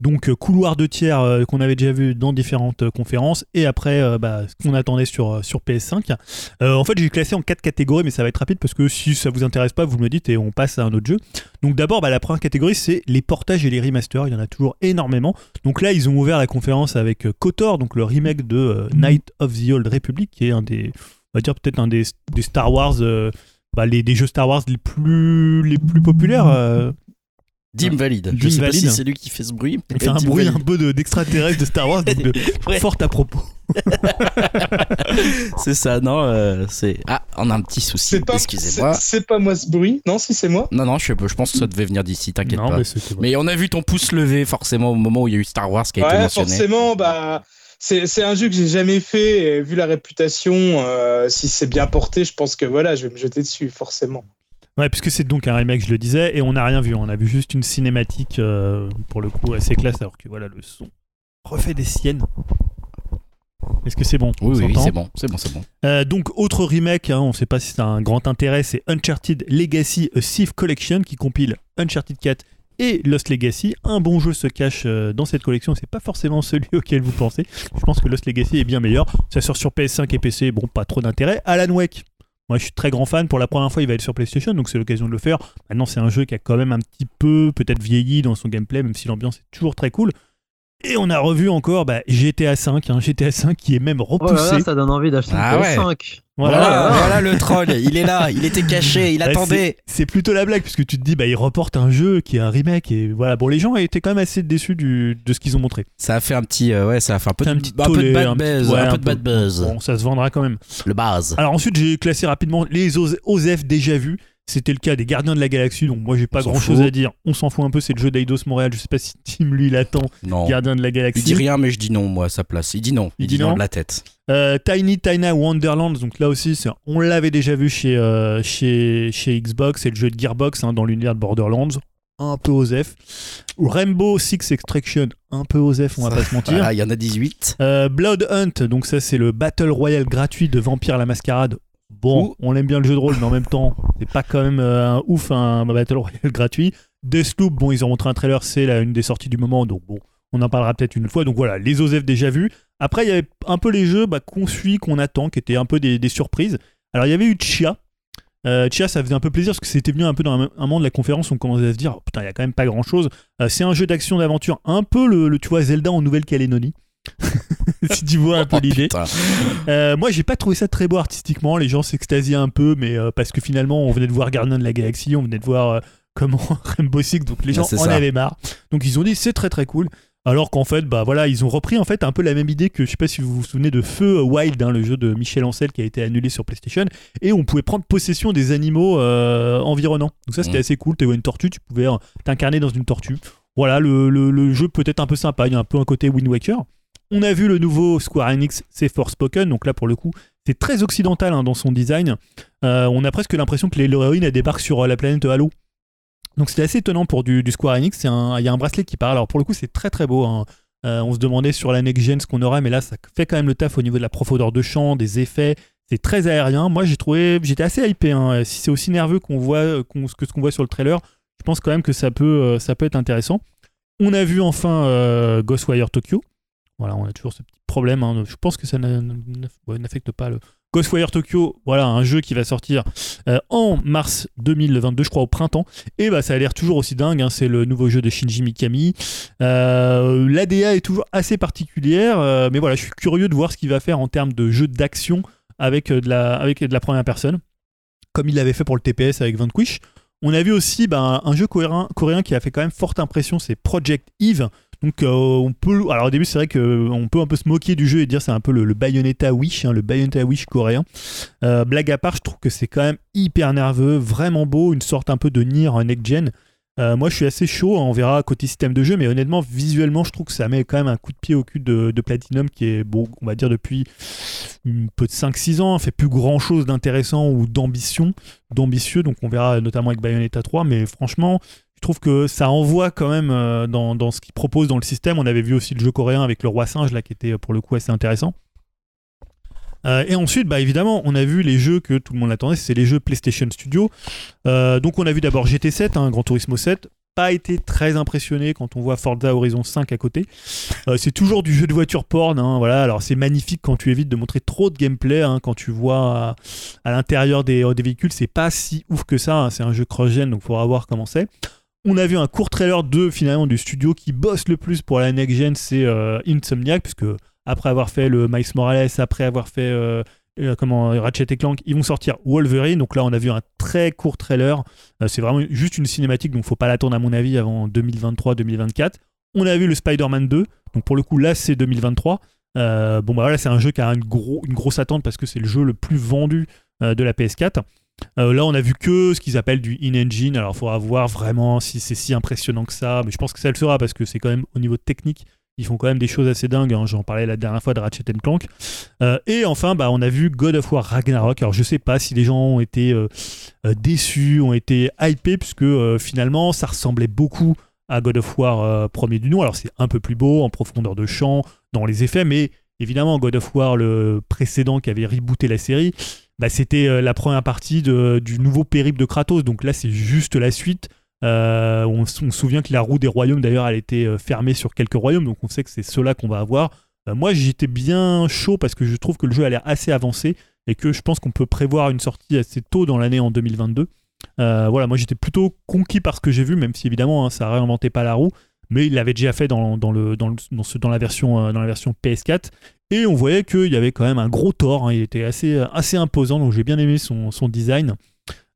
Donc couloir de tiers qu'on avait déjà vu dans différentes conférences et après bah, ce qu'on attendait sur, sur PS5. en fait j'ai classé en quatre catégories mais ça va être rapide parce que si ça vous intéresse pas vous me le dites et on passe à un autre jeu. Donc d'abord bah, la première catégorie c'est les portages et les remasters, il y en a toujours énormément. Donc là ils ont ouvert la conférence avec KOTOR, donc le remake de Night of the Old Republic qui est un des, on va dire peut-être un des, des Star Wars bah, des jeux Star Wars les plus, les plus populaires. Dim valide. Je sais pas si c'est lui qui fait ce bruit. Il fait un bruit un peu d'extraterrestre de, Star Wars, donc de, fort à propos. c'est ça, non euh, C'est ah, on a un petit souci. Excusez-moi. C'est pas moi ce bruit. Non, si c'est moi. Non, non, je, je pense que ça devait venir d'ici. T'inquiète pas. Mais, on a vu ton pouce levé forcément au moment où il y a eu Star Wars qui a été mentionné. Forcément, bah c'est un jeu que j'ai jamais fait. Et vu la réputation, euh, si c'est bien porté, je pense que voilà, je vais me jeter dessus, forcément. Ouais, puisque c'est donc un remake, je le disais, et on n'a rien vu. On a vu juste une cinématique, euh, pour le coup, assez classe, alors que voilà, le son refait des siennes. Est-ce que c'est bon? Oui, oui, c'est bon, c'est bon, c'est bon. Euh, donc, autre remake, hein, on ne sait pas si c'est un grand intérêt, c'est Uncharted Legacy A Thief Collection qui compile Uncharted 4 et Lost Legacy. Un bon jeu se cache euh, dans cette collection, c'est pas forcément celui auquel vous pensez. Je pense que Lost Legacy est bien meilleur. Ça sort sur PS5 et PC, bon, pas trop d'intérêt. Alan Wake. Moi, je suis très grand fan. Pour la première fois, il va être sur PlayStation, donc c'est l'occasion de le faire. Maintenant, c'est un jeu qui a quand même un petit peu, peut-être vieilli dans son gameplay, même si l'ambiance est toujours très cool. Et on a revu encore bah, GTA 5, hein, GTA 5 qui est même repoussé. ça donne envie d'acheter ah ouais. 5. Voilà, voilà, le troll, il est là, il était caché, il bah, attendait. C'est plutôt la blague puisque tu te dis bah il reporte un jeu qui est un remake et voilà bon les gens étaient quand même assez déçus du, de ce qu'ils ont montré. Ça a fait un petit euh, ouais ça a fait un peu, de, un petit un peu de bad buzz, un, peu de bad buzz. Bon ça se vendra quand même. Le base. Alors ensuite j'ai classé rapidement les OZEF déjà vus. C'était le cas des Gardiens de la Galaxie, donc moi j'ai pas grand chose à dire. On s'en fout un peu, c'est le jeu d'Eidos Montréal. Je sais pas si Tim lui il attend. Non. Gardiens de la Galaxie. Il dit rien, mais je dis non, moi, à sa place. Il dit non. Il, dit, non de la tête. Euh, Tiny Tina Wonderland, donc là aussi, on l'avait déjà vu chez, euh, chez, chez Xbox, c'est le jeu de Gearbox hein, dans l'univers de Borderlands. Un peu osef. Rainbow Six Extraction, un peu osef, on va pas se mentir. il y en a 18. Euh, Blood Hunt, donc ça c'est le Battle Royale gratuit de Vampire la Mascarade. Bon, on aime bien le jeu de rôle, mais en même temps, c'est pas quand même euh, un ouf un Battle Royale gratuit. Deathloop, bon, ils ont montré un trailer, c'est une des sorties du moment, donc bon, on en parlera peut-être une fois. Donc voilà, les OZEF déjà vus. Après, il y avait un peu les jeux bah, qu'on suit, qu'on attend, qui étaient un peu des, surprises. Alors il y avait eu Chia. Euh, Chia, ça faisait un peu plaisir parce que c'était venu un peu dans un, moment de la conférence, on commençait à se dire, oh, putain, il y a quand même pas grand chose. Euh, c'est un jeu d'action d'aventure, un peu le, le, tu vois, Zelda en Nouvelle-Calédonie. si tu vois un peu oh, l'idée. Euh, moi, j'ai pas trouvé ça très beau artistiquement. Les gens s'extasiaient un peu, mais euh, parce que finalement, on venait de voir Gardien de la Galaxie, on venait de voir euh, comment Rainbow Six, donc les gens en avaient marre. Donc ils ont dit c'est très très cool. Alors qu'en fait, bah voilà, ils ont repris en fait un peu la même idée que je sais pas si vous vous souvenez de Feu Wild, hein, le jeu de Michel Ancel qui a été annulé sur PlayStation, et on pouvait prendre possession des animaux environnants. Donc ça c'était mm. assez cool. Tu une tortue, tu pouvais t'incarner dans une tortue. Voilà, le, le jeu peut être un peu sympa. Il y a un peu un côté Wind Waker. On a vu le nouveau Square Enix, c'est Forspoken, donc là pour le coup, c'est très occidental hein, dans son design. Euh, on a presque l'impression que l'héroïne débarque sur euh, la planète Halo. Donc c'était assez étonnant pour du, Square Enix. Il y a un bracelet qui parle. Alors pour le coup, c'est très très beau. Hein. Euh, on se demandait sur la next gen ce qu'on aurait, mais là ça fait quand même le taf au niveau de la profondeur de champ, des effets. C'est très aérien. Moi j'ai trouvé, j'étais assez hypé. Hein. Si c'est aussi nerveux qu'on voit que ce qu'on voit sur le trailer, je pense quand même que ça peut, ça peut être intéressant. On a vu enfin Ghostwire Tokyo. Voilà, on a toujours ce petit problème. Hein. Je pense que ça n'affecte pas le. Ghostwire Tokyo, voilà, un jeu qui va sortir euh, en mars 2022, je crois au printemps. Et bah, ça a l'air toujours aussi dingue. Hein. C'est le nouveau jeu de Shinji Mikami. Euh, L'ADA est toujours assez particulière, euh, mais voilà, je suis curieux de voir ce qu'il va faire en termes de jeu d'action avec, de la, avec de la première personne, comme il l'avait fait pour le TPS avec Vanquish. On a vu aussi bah, un jeu coréen, coréen qui a fait quand même forte impression, c'est Project Eve. Donc euh, on peut, alors au début c'est vrai qu'on peut un peu se moquer du jeu et dire c'est un peu le, Bayonetta Wish, hein, le Bayonetta Wish coréen. Euh, blague à part, je trouve que c'est quand même hyper nerveux, vraiment beau, une sorte un peu de Nier next gen. Euh, moi je suis assez chaud, on verra côté système de jeu, mais honnêtement visuellement je trouve que ça met quand même un coup de pied au cul de, Platinum qui est bon, on va dire depuis un peu de 5-6 ans, fait plus grand chose d'intéressant ou d'ambition, d'ambitieux, donc on verra notamment avec Bayonetta 3, mais franchement je trouve que ça envoie quand même euh, dans, ce qu'ils proposent dans le système. On avait vu aussi le jeu coréen avec le roi singe là qui était pour le coup assez intéressant. Euh, et ensuite, bah, évidemment, on a vu les jeux que tout le monde attendait, c'est les jeux PlayStation Studio. Euh, donc on a vu d'abord GT7, un hein, Gran Turismo 7. pas été très impressionné quand on voit Forza Horizon 5 à côté. Euh, c'est toujours du jeu de voiture porn. hein, voilà. Alors c'est magnifique quand tu évites de montrer trop de gameplay. hein, quand tu vois à, l'intérieur des, véhicules, c'est pas si ouf que ça. hein, c'est un jeu cross-gen, donc faudra voir comment c'est. On a vu un court trailer de finalement du studio qui bosse le plus pour la next-gen, c'est euh, Insomniac, puisque après avoir fait le Miles Morales, après avoir fait euh, euh, comment Ratchet et Clank, ils vont sortir Wolverine. Donc là, on a vu un très court trailer. C'est vraiment juste une cinématique, donc faut pas l'attendre à mon avis avant 2023-2024. On a vu le Spider-Man 2. Donc pour le coup, là, c'est 2023. Euh, bon bah voilà, c'est un jeu qui a une, gros, une grosse attente parce que c'est le jeu le plus vendu de la PS4. Euh, là, on a vu que ce qu'ils appellent du in-engine. Alors, il faudra voir vraiment si c'est si impressionnant que ça. Mais je pense que ça le sera parce que c'est quand même au niveau technique, ils font quand même des choses assez dingues. hein. J'en parlais la dernière fois de Ratchet Clank. Euh, et enfin, bah, on a vu God of War Ragnarok. Alors, je sais pas si les gens ont été euh, déçus, ont été hypés, puisque finalement, ça ressemblait beaucoup à God of War premier du nom. Alors, c'est un peu plus beau en profondeur de champ, dans les effets, mais évidemment, God of War, le précédent qui avait rebooté la série, bah, c'était euh, la première partie du nouveau périple de Kratos. Donc là, c'est juste la suite. Euh, on, se souvient que la roue des royaumes, d'ailleurs, elle était euh, fermée sur quelques royaumes. Donc on sait que c'est cela qu'on va avoir. Moi, j'étais bien chaud parce que je trouve que le jeu a l'air assez avancé et que je pense qu'on peut prévoir une sortie assez tôt dans l'année en 2022. Euh, voilà, moi j'étais plutôt conquis par ce que j'ai vu, même si évidemment hein, ça réinventait pas la roue, mais il l'avait déjà fait dans, dans, le, dans, le- dans ce- dans la, version, euh, dans la version PS4. Et on voyait qu'il y avait quand même un gros tort, hein, il était assez, assez imposant, donc j'ai bien aimé son, son design.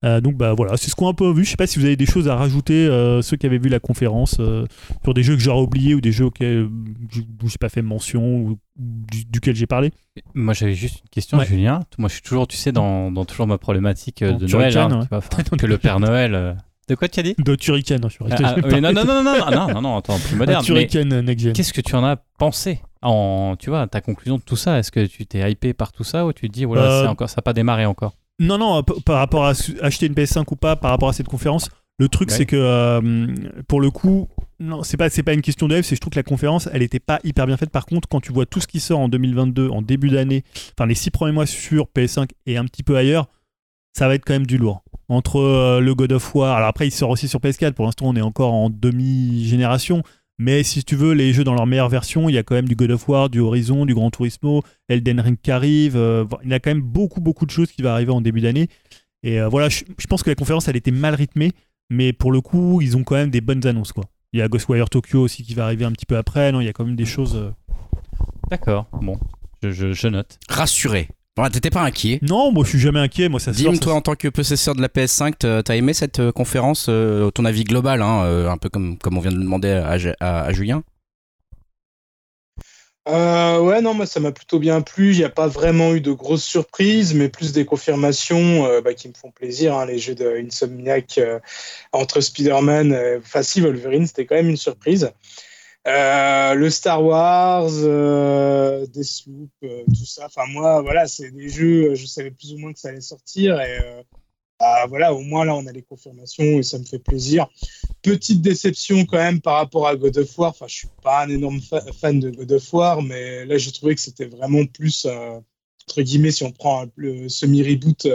Euh, donc bah voilà, c'est ce qu'on a un peu vu. Je sais pas si vous avez des choses à rajouter, euh, ceux qui avaient vu la conférence, euh, sur des jeux que j'aurais oubliés ou des jeux auxquels euh, j'ai pas fait mention ou, du- duquel j'ai parlé. Moi, j'avais juste une question, Ouais. Julien. Moi, je suis toujours, tu sais, dans, dans toujours ma problématique euh, de Noël. hein, ouais. tu vois, enfin, que le Père Noël. Euh, De quoi tu as dit De Turrican, je suis resté- Ah, ah, oui, non, non, non, non, non, non, non, non, attends, plus moderne. mais Turrican euh, Gen. Qu'est-ce que tu en as pensé en, tu vois, ta conclusion de tout ça? Est-ce que tu t'es hypé par tout ça ou tu te dis, voilà, Euh, c'est encore, ça n'a pas démarré encore? Non, non, p- par rapport à acheter une PS5 ou pas, par rapport à cette conférence, le truc Ouais. c'est que euh, pour le coup, non, c'est pas, c'est pas une question de hype, c'est je trouve que la conférence elle était pas hyper bien faite. Par contre, quand tu vois tout ce qui sort en 2022, en début d'année, enfin les six premiers mois sur PS5 et un petit peu ailleurs, ça va être quand même du lourd. Entre euh, le God of War, alors après il sort aussi sur PS4, pour l'instant on est encore en demi-génération, mais si tu veux, les jeux dans leur meilleure version, il y a quand même du God of War, du Horizon, du Gran Turismo, Elden Ring qui arrive, euh, il y a quand même beaucoup beaucoup de choses qui vont arriver en début d'année. Et euh, voilà, je, je pense que la conférence elle était mal rythmée, mais pour le coup, ils ont quand même des bonnes annonces quoi. Il y a Ghostwire Tokyo aussi qui va arriver un petit peu après, non, il y a quand même des choses. euh, D'accord, bon, je, je, je note. Rassuré. Voilà, T'étais pas inquiet. Non, moi je suis jamais inquiet, moi ça. Dim, ça toi en tant que possesseur de la PS5, t'as aimé cette euh, conférence, euh, ton avis global, hein, euh, un peu comme, comme on vient de le demander à, à- à Julien? Euh, ouais, non, moi ça m'a plutôt bien plu. Il n'y a pas vraiment eu de grosses surprises, mais plus des confirmations euh, bah, qui me font plaisir. hein. Les jeux de Insomniac euh, entre Spider-Man, euh, enfin si Wolverine, c'était quand même une surprise. Euh, le Star Wars, euh, Deathloop, euh, tout ça. Enfin moi, voilà, c'est des jeux. euh, Je savais plus ou moins que ça allait sortir et bah, voilà, au moins là on a les confirmations et ça me fait plaisir petite déception quand même par rapport à God of War. Enfin, je suis pas un énorme fa- fan de God of War, mais là, j'ai trouvé que c'était vraiment plus, entre guillemets, si on prend le semi-reboot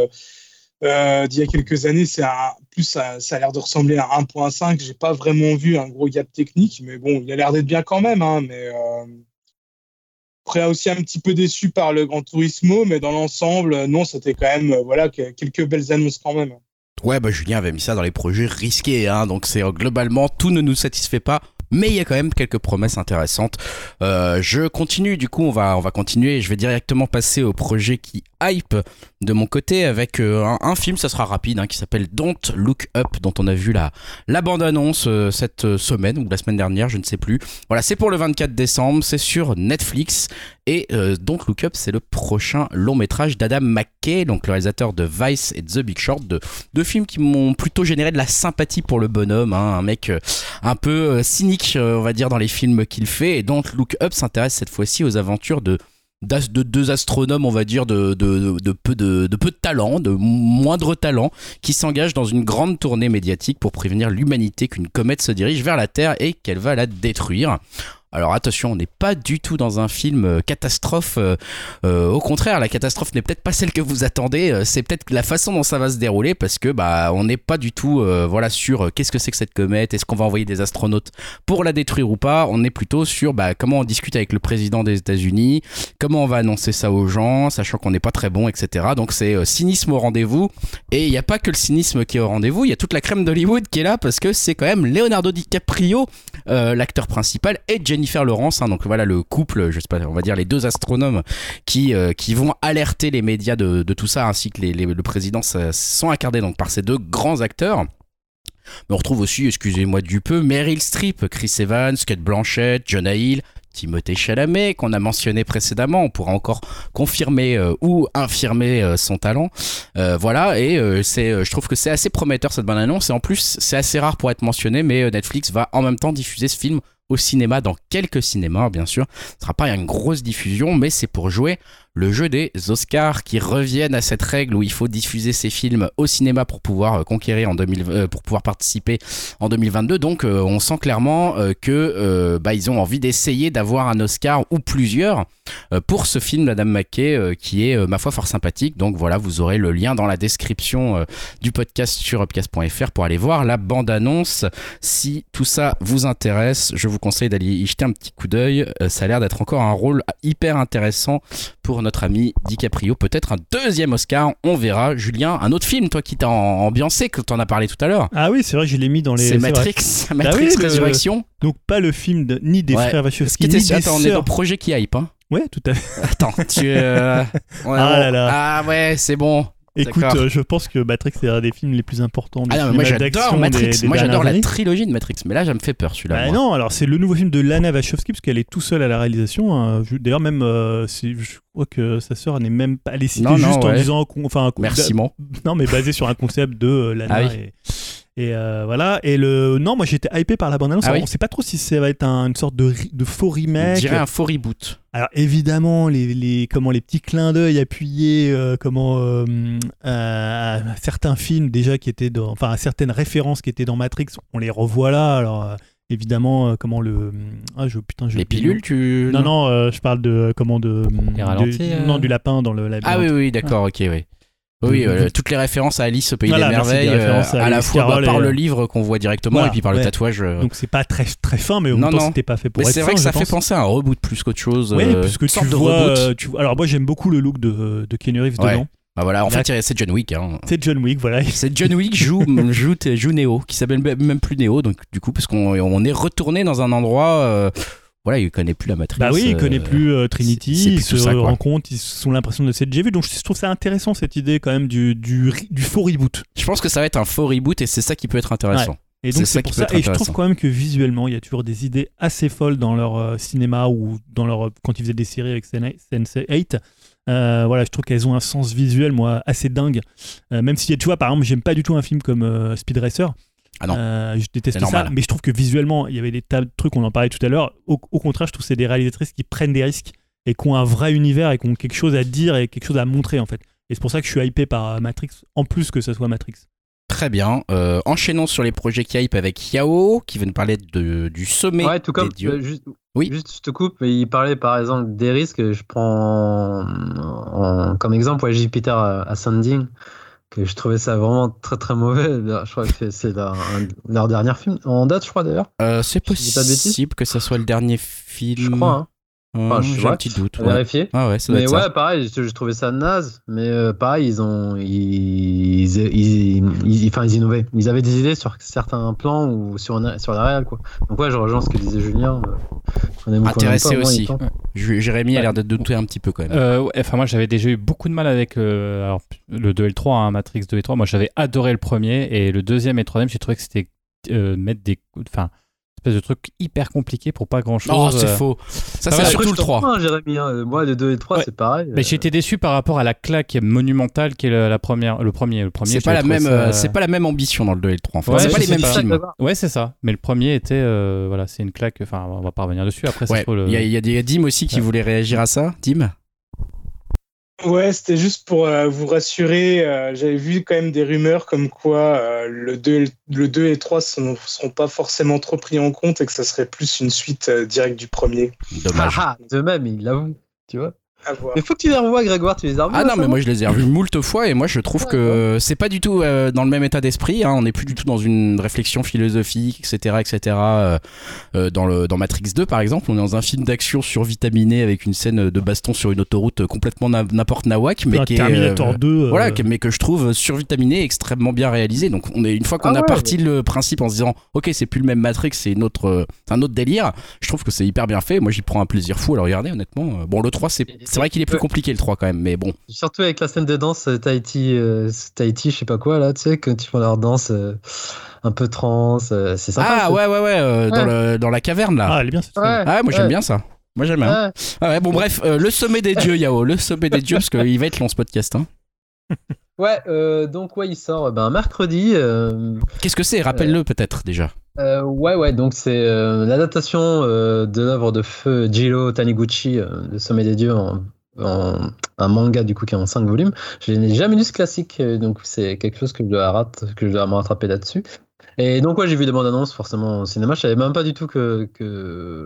euh, d'il y a quelques années, c'est plus ça, a l'air de ressembler à 1.5. J'ai pas vraiment vu un gros gap technique, mais bon, il a l'air d'être bien quand même. Hein, mais euh, après, aussi un petit peu déçu par le Gran Turismo, mais dans l'ensemble, euh, non, c'était quand même, voilà, que- quelques belles annonces quand même. Ouais, bah Julien avait mis ça dans les projets risqués, hein, donc c'est globalement tout ne nous satisfait pas. Mais il y a quand même quelques promesses intéressantes. Euh, je continue, du coup, on va, on va continuer. Je vais directement passer au projet qui hype de mon côté avec euh, un, film, ça sera rapide, hein, qui s'appelle Don't Look Up, dont on a vu la, la bande-annonce euh, cette semaine ou la semaine dernière, je ne sais plus. Voilà, c'est pour le 24 décembre, c'est sur Netflix. Et Don't Look Up, c'est le prochain long métrage d'Adam McKay, donc le réalisateur de Vice et The Big Short, de deux films qui m'ont plutôt généré de la sympathie pour le bonhomme, hein, un mec un peu cynique, euh, on va dire, dans les films qu'il fait. Et Don't Look Up s'intéresse cette fois-ci aux aventures de deux astronomes, on va dire, de, peu de peu de talent, de moindre talent, qui s'engagent dans une grande tournée médiatique pour prévenir l'humanité qu'une comète se dirige vers la Terre et qu'elle va la détruire. Alors attention, on n'est pas du tout dans un film euh, catastrophe. euh, euh, au contraire, la catastrophe n'est peut-être pas celle que vous attendez. c'est peut-être la façon dont ça va se dérouler parce que bah on n'est pas du tout voilà sur qu'est-ce que c'est que cette comète. Est-ce qu'on va envoyer des astronautes pour la détruire ou pas On est plutôt sur bah, comment on discute avec le président des États-Unis, comment on va annoncer ça aux gens, sachant qu'on n'est pas très bon, etc. Donc c'est cynisme au rendez-vous. Et il n'y a pas que le cynisme qui est au rendez-vous, il y a toute la crème d'Hollywood qui est là parce que c'est quand même Leonardo DiCaprio, l'acteur principal, et Jennifer Lawrence. hein. donc voilà le couple, je sais pas, on va dire les deux astronomes qui, euh, qui vont alerter les médias de, tout ça, ainsi que le président sont incarnés donc par ces deux grands acteurs. Mais on retrouve aussi, excusez-moi du peu, Meryl Streep, Chris Evans, Kate Blanchett, Jonah Hill, Timothée Chalamet, qu'on a mentionné précédemment. On pourra encore confirmer euh, ou infirmer euh, son talent. Voilà, et c'est, je trouve que c'est assez prometteur cette bonne annonce. Et en plus, c'est assez rare pour être mentionné, mais Netflix va en même temps diffuser ce film au cinéma, dans quelques cinémas, bien sûr. Ce sera pas une grosse diffusion, mais c'est pour jouer le jeu des Oscars qui reviennent à cette règle où il faut diffuser ces films au cinéma pour pouvoir euh, conquérir en 2000, euh, pour pouvoir participer en 2022. Donc euh, on sent clairement euh, que euh, bah, ils ont envie d'essayer d'avoir un Oscar ou plusieurs euh, pour ce film Madame euh, qui est ma foi fort sympathique. Donc voilà, vous aurez le lien dans la description du podcast sur upcast.fr pour aller voir la bande-annonce. Si tout ça vous intéresse, je vous conseille d'aller y jeter un petit coup d'œil. Ça a l'air d'être encore un rôle hyper intéressant pour notre ami DiCaprio. Peut-être un deuxième Oscar, on verra. Julien, un autre film, toi qui t'as ambiancé, que t'en as parlé tout à l'heure. Ah oui, c'est vrai, je l'ai mis dans les. C'est. Matrix, Matrix oui, le- Résurrection. Donc pas le film de- ni des Ouais. frères Wachowski, qui était ni des attends, on est dans projet qui hype, hein. Ouais, tout à fait. Attends, tu. euh, ouais, Ah là là. Ah ouais, c'est bon. Écoute, euh, je pense que Matrix est un des films les plus importants du Ah non, mais moi j'adore Matrix. des- des moi j'adore la trilogie de Matrix. Mais là, ça me fait peur celui-là. Bah non, alors c'est le nouveau film de Lana Wachowski parce qu'elle est tout seule à la réalisation. hein. D'ailleurs même, euh, je crois que sa sœur n'est même pas. Elle est citée Non, non, juste en ouais. disant, enfin, Merci, mon. Non, mais basé sur un concept de euh, Lana Ah oui. et, et, euh, voilà. Et le non, moi j'étais hypé par la bande annonce. Ah oui. On sait pas trop si ça va être un- une sorte de, de faux remake. dirait un faux reboot. Alors évidemment, les, les, comment, les petits clins d'œil appuyés, euh, comment, euh, à certains films déjà qui étaient dans, enfin à certaines références qui étaient dans Matrix, on les revoit là. Alors évidemment, comment le, ah je putain, je Les pilules, tu. Non non, je parle de comment de, Les ralentis, de- non du lapin dans le labyrinthe. Ah oui, oui, d'accord, ok, oui. Oui, euh, toutes les références à Alice au pays Voilà, des merveilles, des euh, à à, la fois bah, par et, le euh, livre qu'on voit directement voilà, et puis par le tatouage. euh. Donc c'est pas très très fin, mais au Non, même temps c'était pas fait pour Mais c'est vrai fin, que ça fait pense. penser à un reboot plus qu'autre chose. Oui, puisque une tu vois, tu vois- Alors moi j'aime beaucoup le look de, de Keanu Reeves Ouais. dedans. Bah voilà, en Là- fait, c'est John Wick. Hein. C'est John Wick, voilà. C'est John Wick joue, joue, joue Neo, qui s'appelle même plus Neo, donc du coup, parce qu'on on est retourné dans un endroit. Euh, voilà, il connaît plus la matrice. Bah oui, il euh, connaît plus euh, Trinity, plus se ça, rencontrent, ils sont l'impression de déjà vu. Donc je trouve ça intéressant cette idée quand même du, du, du faux reboot. Je pense que ça va être un faux reboot et c'est ça qui peut être intéressant. Et donc c'est pour ça. Et je trouve quand même que visuellement, il y a toujours des idées assez folles dans leur euh, cinéma ou dans leur quand ils faisaient des séries avec Sense8. Euh, voilà, je trouve qu'elles ont un sens visuel, moi, assez dingue. Euh, même si, tu vois, par exemple, j'aime pas du tout un film comme euh, Speed Racer. Ah non. Euh, je déteste ça, normal. mais je trouve que visuellement, il y avait des tas de trucs, on en parlait tout à l'heure. Au, au contraire, je trouve que c'est des réalisatrices qui prennent des risques et qui ont un vrai univers et qui ont quelque chose à dire et quelque chose à montrer, en fait. Et c'est pour ça que je suis hypé par euh, Matrix, en plus que ce soit Matrix. Très bien. Euh, enchaînons sur les projets qui hype avec Yao, qui veut nous parler de, du sommet Ouais, tout comme. des dieux. euh, juste, Oui. juste, je te coupe, mais il parlait par exemple des risques. Je prends en- en- comme exemple ouais, Jupiter Ascending, que je trouvais ça vraiment très très mauvais. Je crois que c'est leur, dernier film en date, je crois d'ailleurs. Euh, c'est possible que ça soit le dernier film. Je crois, hein. Enfin, je- J'ai un petit doute. Ouais, vérifier. Ah ouais, ça doit Mais être ouais, ça. pareil, je, je trouvais ça naze, mais euh, pareil, ils ont, ils, ils, ils, ils- enfin, ils innovaient. Ils avaient des idées sur certains plans ou sur, sur la réelle, quoi. Donc ouais, je rejoins ce que disait Julien. euh, Intéressé moi, aussi. Jérémy a l'air de douter un petit peu quand même. Euh, ouais, enfin, moi, j'avais déjà eu beaucoup de mal avec euh, alors, le 2 et le 3, hein, Matrix 2 et 3. Moi, j'avais adoré le premier et le deuxième et le troisième, j'ai trouvé que c'était euh, mettre des. Enfin, une espèce de truc hyper compliqué pour pas grand chose. Oh, c'est faux. Ça, c'est surtout le je te 3. rejoins, Jérémy, hein. Moi, les 2 et le 3, Ouais. c'est pareil. Mais j'ai été déçu par rapport à la claque monumentale qui est la, la première, le premier. Le premier C'est pas, la même, ça- euh, c'est pas la même ambition dans le 2 et le 3. En fait. Ouais, c'est pas les mêmes pas. films. Ouais, c'est ça. Mais le premier était, euh, voilà, c'est une claque. Enfin, on va pas revenir dessus. Après, c'est Ouais. trop le. Il y, a- il y il Dim aussi qui Ouais. voulait réagir à ça. Dim? Ouais, c'était juste pour euh, vous rassurer. Euh, j'avais vu quand même des rumeurs comme quoi euh, le, 2, le 2 et 3 ne seront pas forcément trop pris en compte et que ça serait plus une suite directe du premier. Dommage. Ah, de même, il l'avoue, tu vois. Mais faut que tu les revoies, Grégoire, tu les as revus Ah non, mais moi je les ai revus moult fois et moi je trouve Ouais, que c'est pas du tout euh, dans le même état d'esprit. Hein. On n'est plus du tout dans une réflexion philosophique, etc., etc. euh, euh, dans le dans Matrix 2 par exemple, on est dans un film d'action survitaminé avec une scène de baston sur une autoroute complètement n'importe nawak, mais qui est Terminator euh, 2. euh, voilà, que- mais que je trouve survitaminé, extrêmement bien réalisé. Donc on est une fois qu'on Ah a ouais, parti le principe en se disant, ok, c'est plus le même Matrix, c'est autre, euh, un autre délire. Je trouve que c'est hyper bien fait. Moi, j'y prends un plaisir fou à le regarder, honnêtement. Bon, le 3 c'est c'est vrai qu'il est plus Ouais. compliqué le 3 quand même, mais bon. Surtout avec la scène de danse euh, Tahiti, euh, Tahiti, je sais pas quoi, là, tu sais, quand ils font leur danse euh, un peu trans, euh, c'est sympa. Ah ouais ouais ouais, euh, Dans, le, dans la caverne là. Ah, elle est bien cette Ouais, scène. Ah, moi j'aime ouais, bien ça. Moi j'aime bien. ouais. Ah ouais, bon bref, euh, le sommet des dieux Yao, le sommet des dieux parce qu'il va être long ce podcast. Hein. Ouais, euh, donc ouais, il sort ben, mercredi. euh, Qu'est-ce que c'est? Rappelle-le peut-être déjà. Euh, ouais, ouais, donc c'est euh, l'adaptation euh, de l'œuvre de feu Jiro Taniguchi, Le Sommet des Dieux, en, un manga du coup qui est en 5 volumes. Je n'ai jamais lu ce classique, donc c'est quelque chose que je dois, que je dois me rattraper là-dessus. Et donc ouais, j'ai vu des bandes annonces forcément au cinéma. Je savais même pas du tout que,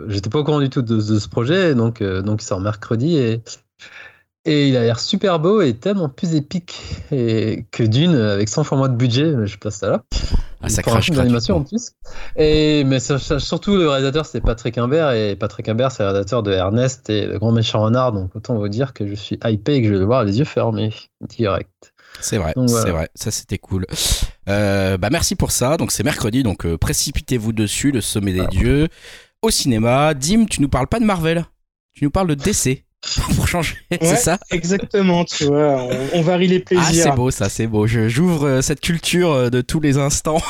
j'étais pas au courant du tout de, ce projet. Donc donc il sort mercredi et et il a l'air super beau et tellement plus épique et que Dune avec 100 fois moins de budget. Je passe ça là. Ah, ça crache d'animation en plus. Et mais ça- surtout le réalisateur c'est Patrick Imbert et Patrick Imbert c'est le réalisateur de Ernest et le Grand Méchant Renard. Donc autant vous dire que je suis hypé et que je vais le voir les yeux fermés direct. C'est vrai, voilà. c'est vrai, ça c'était cool. Euh, bah merci pour ça. Donc c'est mercredi, donc euh, précipitez-vous dessus, le sommet des dieux, au cinéma. Dim, tu nous parles pas de Marvel, tu nous parles de DC pour changer, c'est ça? Exactement, tu vois, on, on varie les Ah plaisirs. c'est beau ça, c'est beau. J'ouvre euh, cette culture euh, de tous les instants.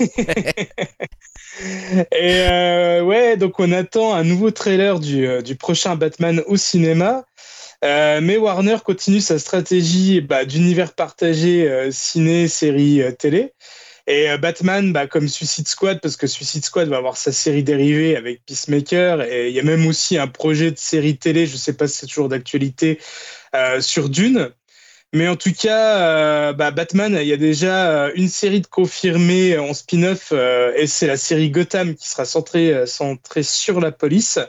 Et euh, ouais, donc on attend un nouveau trailer du, du prochain Batman au cinéma. Euh, mais Warner continue sa stratégie bah, d'univers partagé euh, ciné, série, télé. Et euh, Batman, bah, comme Suicide Squad, parce que Suicide Squad va avoir sa série dérivée avec Peacemaker, et il y a même aussi un projet de série télé, je sais pas si c'est toujours d'actualité, euh, sur Dune. Mais en tout cas, euh, bah, Batman, il y a déjà euh, une série de confirmés en spin-off, euh, et c'est la série Gotham qui sera centrée, euh, centrée sur la police,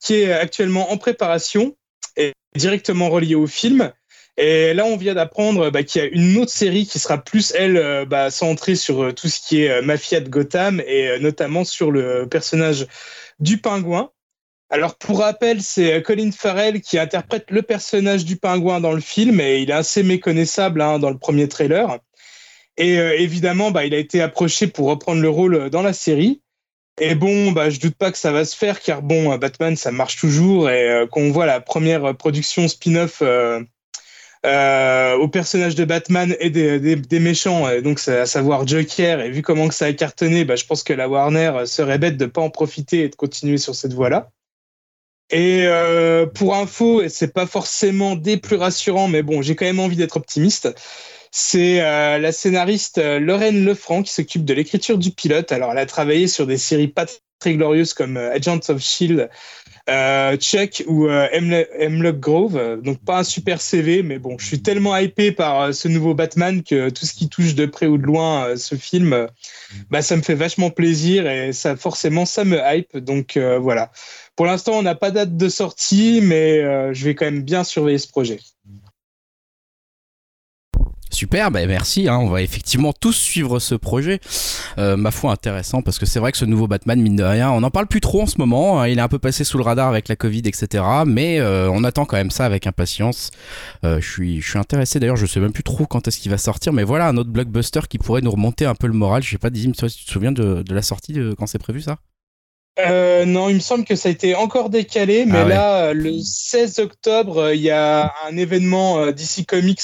qui est actuellement en préparation et directement reliée au film. Et là, on vient d'apprendre bah, qu'il y a une autre série qui sera plus, elle, euh, bah, centrée sur euh, tout ce qui est euh, mafia de Gotham, et notamment sur le personnage du pingouin. Alors, pour rappel, c'est Colin Farrell qui interprète le personnage du pingouin dans le film et il est assez méconnaissable hein, dans le premier trailer. Et évidemment, bah, il a été approché pour reprendre le rôle dans la série. Et bon, bah, je doute pas que ça va se faire car bon, Batman, ça marche toujours. Et euh, quand on voit la première production spin-off euh, au personnage de Batman et des, méchants, donc à savoir Joker, et vu comment que ça a cartonné, bah, je pense que la Warner serait bête de pas en profiter et de continuer sur cette voie-là. Et euh, pour info, et c'est pas forcément des plus rassurants, mais bon, j'ai quand même envie d'être optimiste. C'est euh, la scénariste euh, Lorraine Lefranc qui s'occupe de l'écriture du pilote. Alors, elle a travaillé sur des séries pas très glorieuses comme Agents of Shield, euh, Chuck ou euh, Hemlo- Hemlock Grove. Euh, Donc, pas un super CV, mais bon, je suis tellement hypé par euh, ce nouveau Batman que tout ce qui touche de près ou de loin euh, ce film, bah, ça me fait vachement plaisir et ça, forcément, ça me hype. Donc, voilà. Pour l'instant, on n'a pas date de sortie, mais je vais quand même bien surveiller ce projet. Super, bah merci. hein, on va effectivement tous suivre ce projet. Euh, ma foi, intéressant parce que c'est vrai que ce nouveau Batman, mine de rien, on n'en parle plus trop en ce moment. hein, il est un peu passé sous le radar avec la Covid, etc. Mais euh, on attend quand même ça avec impatience. Euh, je suis, je suis intéressé. D'ailleurs, je sais même plus trop quand est-ce qu'il va sortir. Mais voilà, un autre blockbuster qui pourrait nous remonter un peu le moral. Je sais pas, Dizim, toi, si tu te souviens de, de la sortie de, quand c'est prévu ça? Euh, non, il me semble que ça a été encore décalé, mais Ah ouais. là, le 16 octobre, il y a un événement DC Comics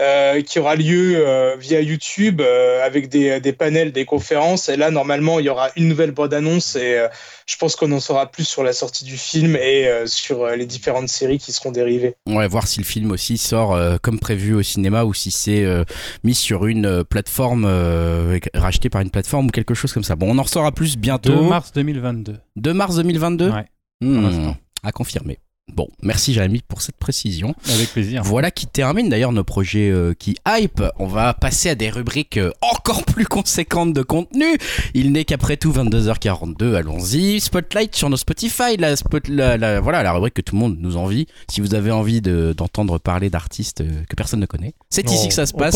euh, qui aura lieu euh, via YouTube euh, avec des, des panels, des conférences. Et là, normalement, il y aura une nouvelle bande-annonce et euh, je pense qu'on en saura plus sur la sortie du film et euh, sur euh, les différentes séries qui seront dérivées. Ouais, voir si le film aussi sort euh, comme prévu au cinéma ou si c'est euh, mis sur une euh, plateforme euh, racheté par une plateforme ou quelque chose comme ça. Bon, on en saura plus bientôt. 2 mars 2022. 2 mars 2022 Ouais. L'instant. à confirmer. Bon, merci Jérémy pour cette précision. Avec plaisir. Voilà qui termine d'ailleurs nos projets euh, qui hype. On va passer à des rubriques euh, encore plus conséquentes de contenu. Il n'est qu'après tout 22h42. Allons-y. Spotlight sur nos Spotify. La, spot, la, la- voilà la rubrique que tout le monde nous envie. Si vous avez envie de- d'entendre parler d'artistes euh, que personne ne connaît, c'est ici que ça se passe.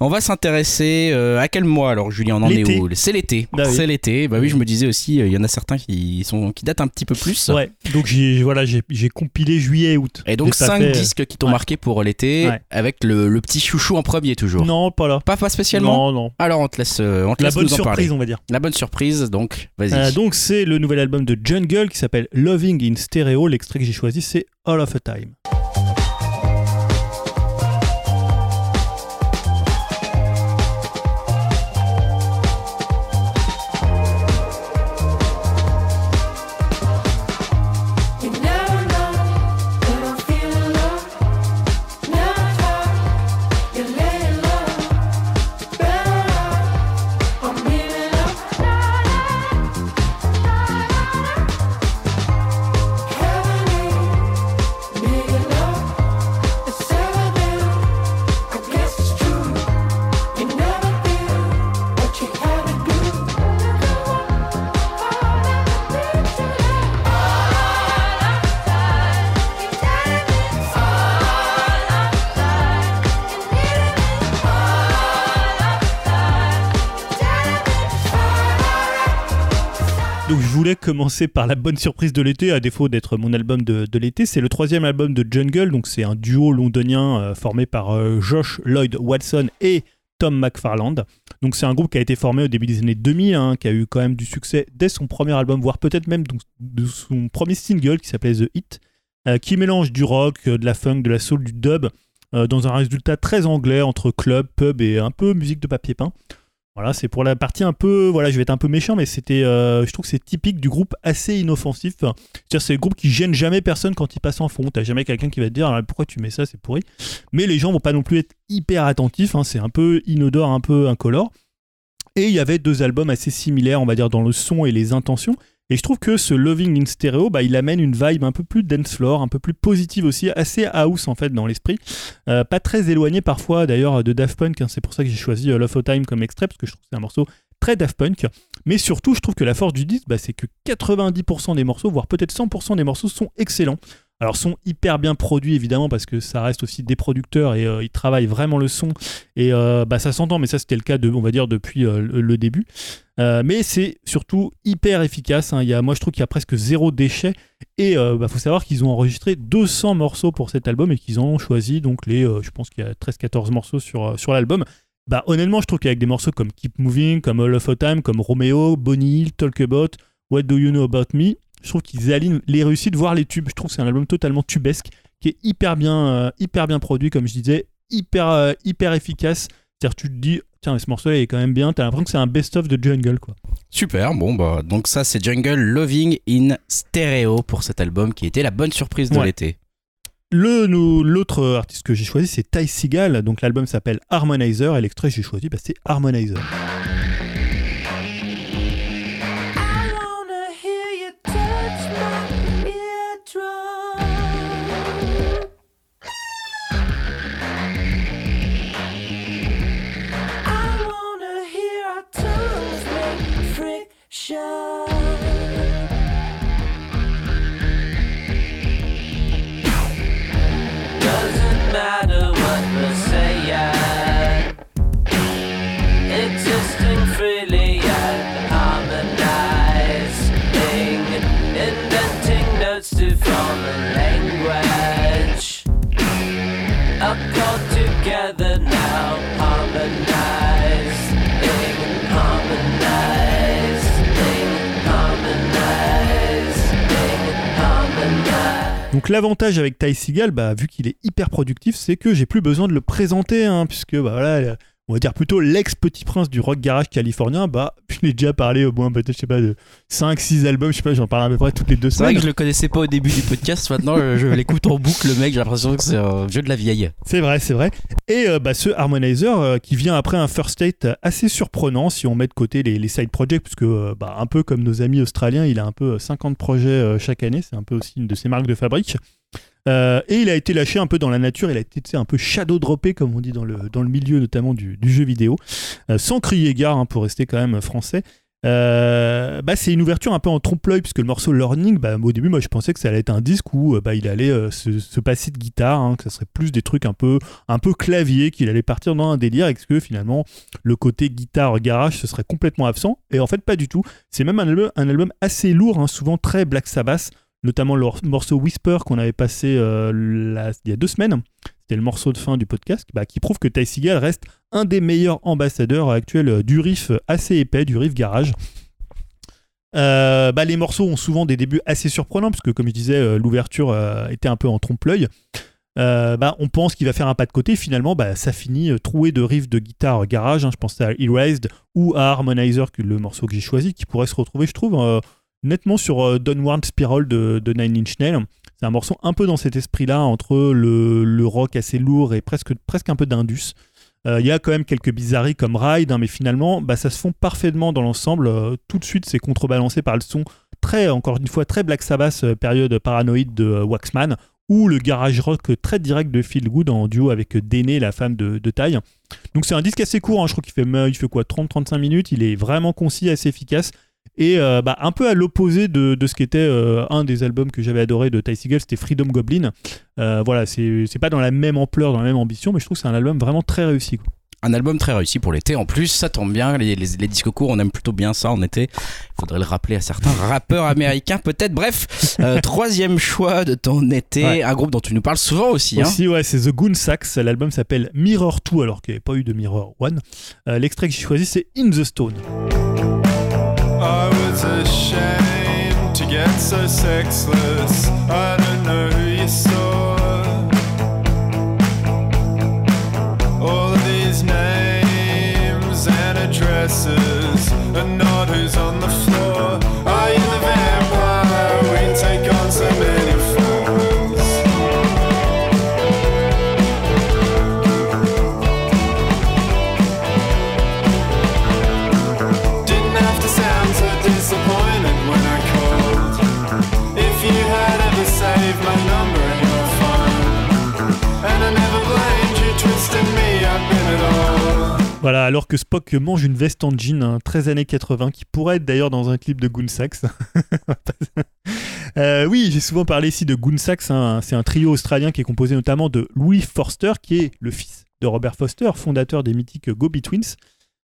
On va s'intéresser euh, à quel mois alors Julien? On en est où? C'est l'été. Bah oui. C'est l'été. Bah oui, je me disais aussi, il y en a certains qui sont qui datent un petit peu plus. Ouais, donc voilà, j'ai compilé juillet et août. Et donc ça 5 fait- disques qui t'ont ouais. marqué pour l'été Ouais. avec le, le petit chouchou en premier toujours. Non, pas là. Pas, pas spécialement Non, non. Alors on te laisse, euh, on te La laisse bonne nous surprise, on va dire. La bonne surprise, donc vas-y. Euh, donc c'est le nouvel album de Jungle qui s'appelle Loving in Stereo. L'extrait que j'ai choisi c'est All of a Time. Voulais commencer par la bonne surprise de l'été, à défaut d'être mon album de, l'été. C'est le troisième album de Jungle, donc c'est un duo londonien euh, formé par euh, Josh Lloyd Watson et Tom McFarland. Donc c'est un groupe qui a été formé au début des années 2000, hein, qui a eu quand même du succès dès son premier album, voire peut-être même donc, de son premier single qui s'appelait The Hit, euh, qui mélange du rock, de la funk, de la soul, du dub, dans un résultat très anglais entre club, pub et un peu musique de papier peint. Voilà, c'est pour la partie un peu, voilà, je vais être un peu méchant, mais c'était, euh, je trouve que c'est typique du groupe assez inoffensif. C'est-à-dire, c'est le groupe qui gêne jamais personne quand il passe en fond. T'as jamais quelqu'un qui va te dire Ah, pourquoi tu mets ça, c'est pourri. Mais les gens vont pas non plus être hyper attentifs. hein, c'est un peu inodore, un peu incolore. Et il y avait deux albums assez similaires, on va dire, dans le son et les intentions. Et je trouve que ce Loving in Stereo, bah, il amène une vibe un peu plus dance floor, un peu plus positive aussi, assez house en fait dans l'esprit. Euh, pas très éloigné parfois d'ailleurs de Daft Punk, hein, c'est pour ça que j'ai choisi euh, Love of Time comme extrait, parce que je trouve que c'est un morceau très Daft Punk. Mais surtout, je trouve que la force du disque, bah, c'est que 90% des morceaux, voire peut-être 100% des morceaux sont excellents. Alors sont hyper bien produits évidemment parce que ça reste aussi des producteurs et euh, ils travaillent vraiment le son. Et euh, bah, ça s'entend mais ça c'était le cas de on va dire depuis euh, le, début. Mais c'est surtout hyper efficace hein. Il y a, moi je trouve qu'il y a presque zéro déchet. Et il bah, faut savoir qu'ils ont enregistré 200 morceaux pour cet album et qu'ils ont choisi donc les je pense qu'il y a 13-14 morceaux sur, sur l'album. Bah honnêtement je trouve qu'avec des morceaux comme Keep Moving comme All of a Time comme Romeo Bonnie Hill Talk About What Do You Know About Me je trouve qu'ils alignent les réussites voire les tubes je trouve que c'est un album totalement tubesque qui est hyper bien euh, hyper bien produit comme je disais hyper euh, hyper efficace c'est-à-dire tu te dis tiens mais ce morceau est quand même bien t'as l'impression que c'est un best-of de Jungle quoi Super, bon bah donc ça c'est Jungle Loving in Stereo pour cet album qui était la bonne surprise de Ouais. l'été. Le nous- l'autre artiste que j'ai choisi, c'est Ty Seagal. Donc l'album s'appelle Harmonizer et l'extrait que j'ai choisi, bah, c'est Harmonizer. show. Donc l'avantage avec Ty Seagal, bah, vu qu'il est hyper productif, c'est que j'ai plus besoin de le présenter, hein, puisque bah, voilà, on va dire plutôt l'ex-petit prince du rock garage californien, bah, je l'ai déjà parlé au moins peut-être, je sais pas, de 5-6 albums, je sais pas, j'en parle à peu près toutes les deux C'est vrai semaines. que je le connaissais pas au début du podcast. Maintenant, je, l'écoute en boucle, le mec. J'ai l'impression que c'est un vieux de la vieille. C'est vrai, c'est vrai. Et euh, bah, ce Harmonizer euh, qui vient après un first state assez surprenant si on met de côté les, les side projects, puisque euh, bah, un peu comme nos amis australiens, il a un peu euh, 50 projets chaque année, c'est un peu aussi une de ses marques de fabrique. Euh, et il a été lâché un peu dans la nature, il a été un peu shadow droppé, comme on dit dans le, dans le milieu notamment du, jeu vidéo, euh, sans crier gare hein, pour rester quand même français. Euh, bah, c'est une ouverture un peu en trompe-l'œil puisque le morceau Learning, bah, au début, moi je pensais que ça allait être un disque où bah, il allait se, se passer de guitare, hein, que ça serait plus des trucs un peu, un peu clavier, qu'il allait partir dans un délire et que finalement le côté guitare garage ce serait complètement absent. Et en fait, pas du tout. C'est même un album, un album assez lourd, hein, souvent très Black Sabbath, notamment le morceau Whisper qu'on avait passé euh, il y a deux semaines. C'était le morceau de fin du podcast, bah, qui prouve que Ty reste un des meilleurs ambassadeurs actuels euh, du riff assez épais, du riff garage. Euh, bah, les morceaux ont souvent des débuts assez surprenants, parce que comme je disais, l'ouverture était un peu en trompe-l'œil. Bah, on pense qu'il va faire un pas de côté, finalement, ça finit troué de riffs de guitare garage. hein. je pense à Erased ou à Harmonizer, le morceau que j'ai choisi, qui pourrait se retrouver, je trouve, nettement sur euh, Downward Spiral de, Nine Inch Nails. C'est un morceau un peu dans cet esprit-là, entre le, rock assez lourd et presque, presque un peu d'indus. Euh, Il y a quand même quelques bizarreries comme Ride, hein, mais finalement, bah, ça se fond parfaitement dans l'ensemble. Euh, tout de suite, c'est contrebalancé par le son très, encore une fois, très Black Sabbath, période paranoïde de Waxman, ou le garage rock très direct de Phil Good en duo avec Déné, la femme de, de taille. Donc c'est un disque assez court, hein, je crois qu'il fait, il fait quoi 30-35 minutes, il est vraiment concis, assez efficace. Et euh, bah, un peu à l'opposé de, de ce qu'était euh, un des albums que j'avais adoré de Ty Segall, c'était Freedom Goblin. Euh, voilà, c'est pas dans la même ampleur, dans la même ambition, mais je trouve que c'est un album vraiment très réussi. quoi. Un album très réussi pour l'été. En plus, ça tombe bien. Les, les, les disques courts, on aime plutôt bien ça en été. Faudrait le rappeler à certains rappeurs américains, peut-être. Bref, euh, troisième choix de ton été. Ouais. Un groupe dont tu nous parles souvent aussi. hein. Aussi, ouais, c'est The Goon Sax. L'album s'appelle Mirror 2, alors qu'il n'y avait pas eu de Mirror 1. Euh, L'extrait que j'ai choisi, c'est In the Stone. I was ashamed to get so sexless. I don't know who you saw. All of these names and addresses, and Voilà, alors que Spock mange une veste en jean, hein, 13 années 80, qui pourrait être d'ailleurs dans un clip de Goon Sax. Euh, oui, j'ai souvent parlé ici de Goon Sax, hein, c'est un trio australien qui est composé notamment de Louis Forster, qui est le fils de Robert Foster, fondateur des mythiques Gobi Twins.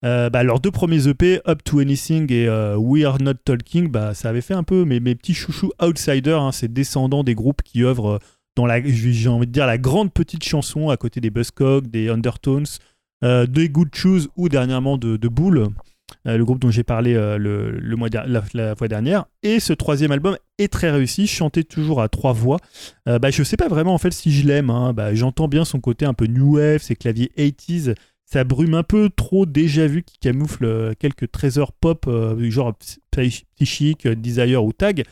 Euh, bah, leurs deux premiers EP, Up to Anything et euh, We Are Not Talking, bah, ça avait fait un peu mes, mes petits chouchous outsiders, hein, ces descendants des groupes qui œuvrent dans la, j'ai envie de dire, la grande petite chanson à côté des Buzzcocks, des Undertones, euh, des Good Shoes ou dernièrement de, de Bull, euh, le groupe dont j'ai parlé euh, le, le mois la, fois dernière. Et ce troisième album est très réussi, chanté toujours à trois voix. Bah, je sais pas vraiment en fait si je l'aime. hein. Bah, J'entends bien son côté un peu new wave, ses claviers 80s. Ça brume un peu trop déjà vu qui camoufle euh, quelques trésors pop, euh, du genre psy- psychique, euh, desire ou tag.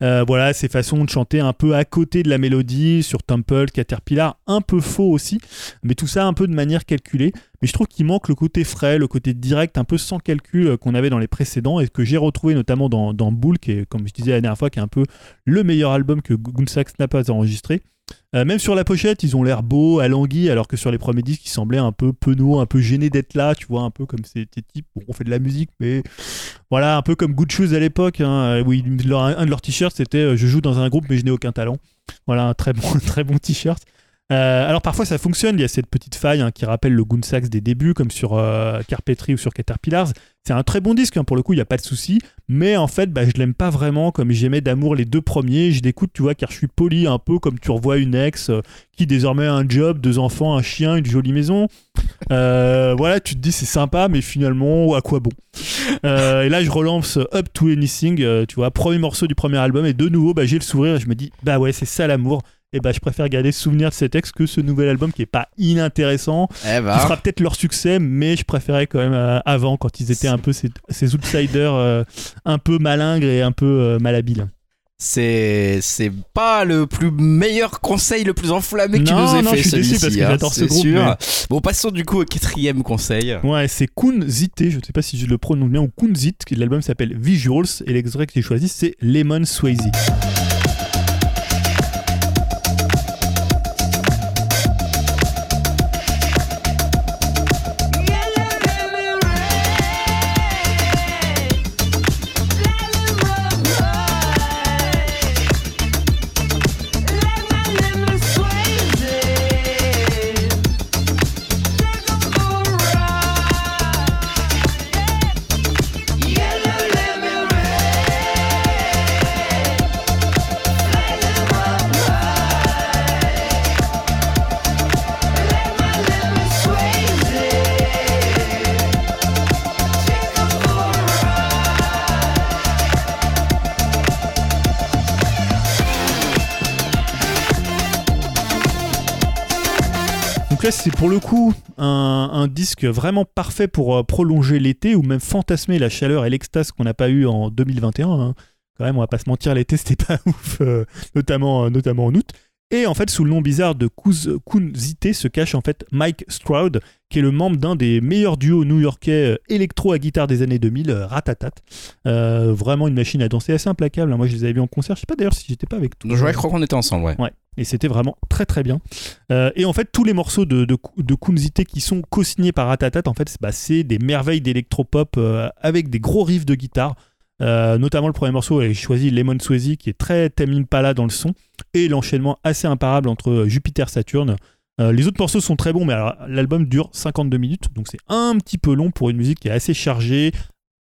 Voilà, ces façons de chanter un peu à côté de la mélodie, sur Temple, Caterpillar, un peu faux aussi, mais tout ça un peu de manière calculée. Mais je trouve qu'il manque le côté frais, le côté direct, un peu sans calcul qu'on avait dans les précédents et que j'ai retrouvé notamment dans, dans Bull, qui est, comme je disais la dernière fois, qui est un peu le meilleur album que Gunsax n'a pas enregistré. Euh, même sur la pochette, ils ont l'air beaux, alanguis, alors que sur les premiers disques, ils semblaient un peu penauds, un peu gênés d'être là, tu vois, un peu comme ces, types. Bon, on fait de la musique, mais voilà, un peu comme Good Shoes à l'époque, hein, où un de leurs t-shirts c'était euh, Je joue dans un groupe, mais je n'ai aucun talent. Voilà, un très bon, très bon t-shirt. Euh, alors parfois ça fonctionne, il y a cette petite faille hein, qui rappelle le Gunsax des débuts, comme sur euh, Carpetry ou sur Caterpillars. C'est un très bon disque, hein, pour le coup, il n'y a pas de souci. Mais en fait, bah, je l'aime pas vraiment comme j'aimais d'amour les deux premiers. Je l'écoute, tu vois, car je suis poli un peu comme tu revois une ex euh, qui désormais a un job, deux enfants, un chien, une jolie maison. Euh, voilà, tu te dis c'est sympa, mais finalement, à quoi bon? Et là, je relance Up to Anything, tu vois, premier morceau du premier album, et de nouveau, bah, j'ai le sourire et je me dis, bah ouais, c'est ça l'amour. Et bah je préfère garder souvenir de ces textes que ce nouvel album qui est pas inintéressant, Eh qui ben, fera peut-être leur succès, mais je préférais quand même euh, avant quand ils étaient un peu ces, ces outsiders euh, un peu malingres et un peu euh, malhabiles. c'est c'est pas le plus meilleur conseil, le plus enflammé que tu Non, nous aies non, fait je suis déçu celui-ci. parce que hein, j'adore ce c'est groupe, sûr. mais- Bon, passons du coup au quatrième conseil. Ouais, c'est Kunzite, je ne sais pas si je le prononce bien, ou Kunzit, qui l'album s'appelle Visuals, et l'extrait que j'ai choisi c'est Lemon Swayze. C'est pour le coup un, disque vraiment parfait pour euh, prolonger l'été ou même fantasmer la chaleur et l'extase qu'on n'a pas eu en 2021. hein. Quand même, on va pas se mentir, l'été c'était pas ouf, euh, notamment, euh, notamment en août. Et en fait, sous le nom bizarre de Kunzite se cache en fait Mike Stroud, qui est le membre d'un des meilleurs duos new-yorkais euh, électro à guitare des années 2000, euh, Ratatat. Euh, vraiment une machine à danser assez implacable. hein. Moi, je les avais vus en concert. Je sais pas d'ailleurs si j'étais pas avec toi. Je, crois qu'on était ensemble, ouais. Ouais, et c'était vraiment très très bien. Euh, et en fait, tous les morceaux de, de, de Kunzite qui sont co-signés par Ratatat, en fait, c'est- bah, c'est des merveilles d'électropop euh, avec des gros riffs de guitare. Euh, notamment le premier morceau, j'ai choisi Lemon Swayze qui est très Tame Impala dans le son et l'enchaînement assez imparable entre Jupiter Saturne. Euh, les autres morceaux sont très bons, mais l'album dure 52 minutes, donc c'est un petit peu long pour une musique qui est assez chargée,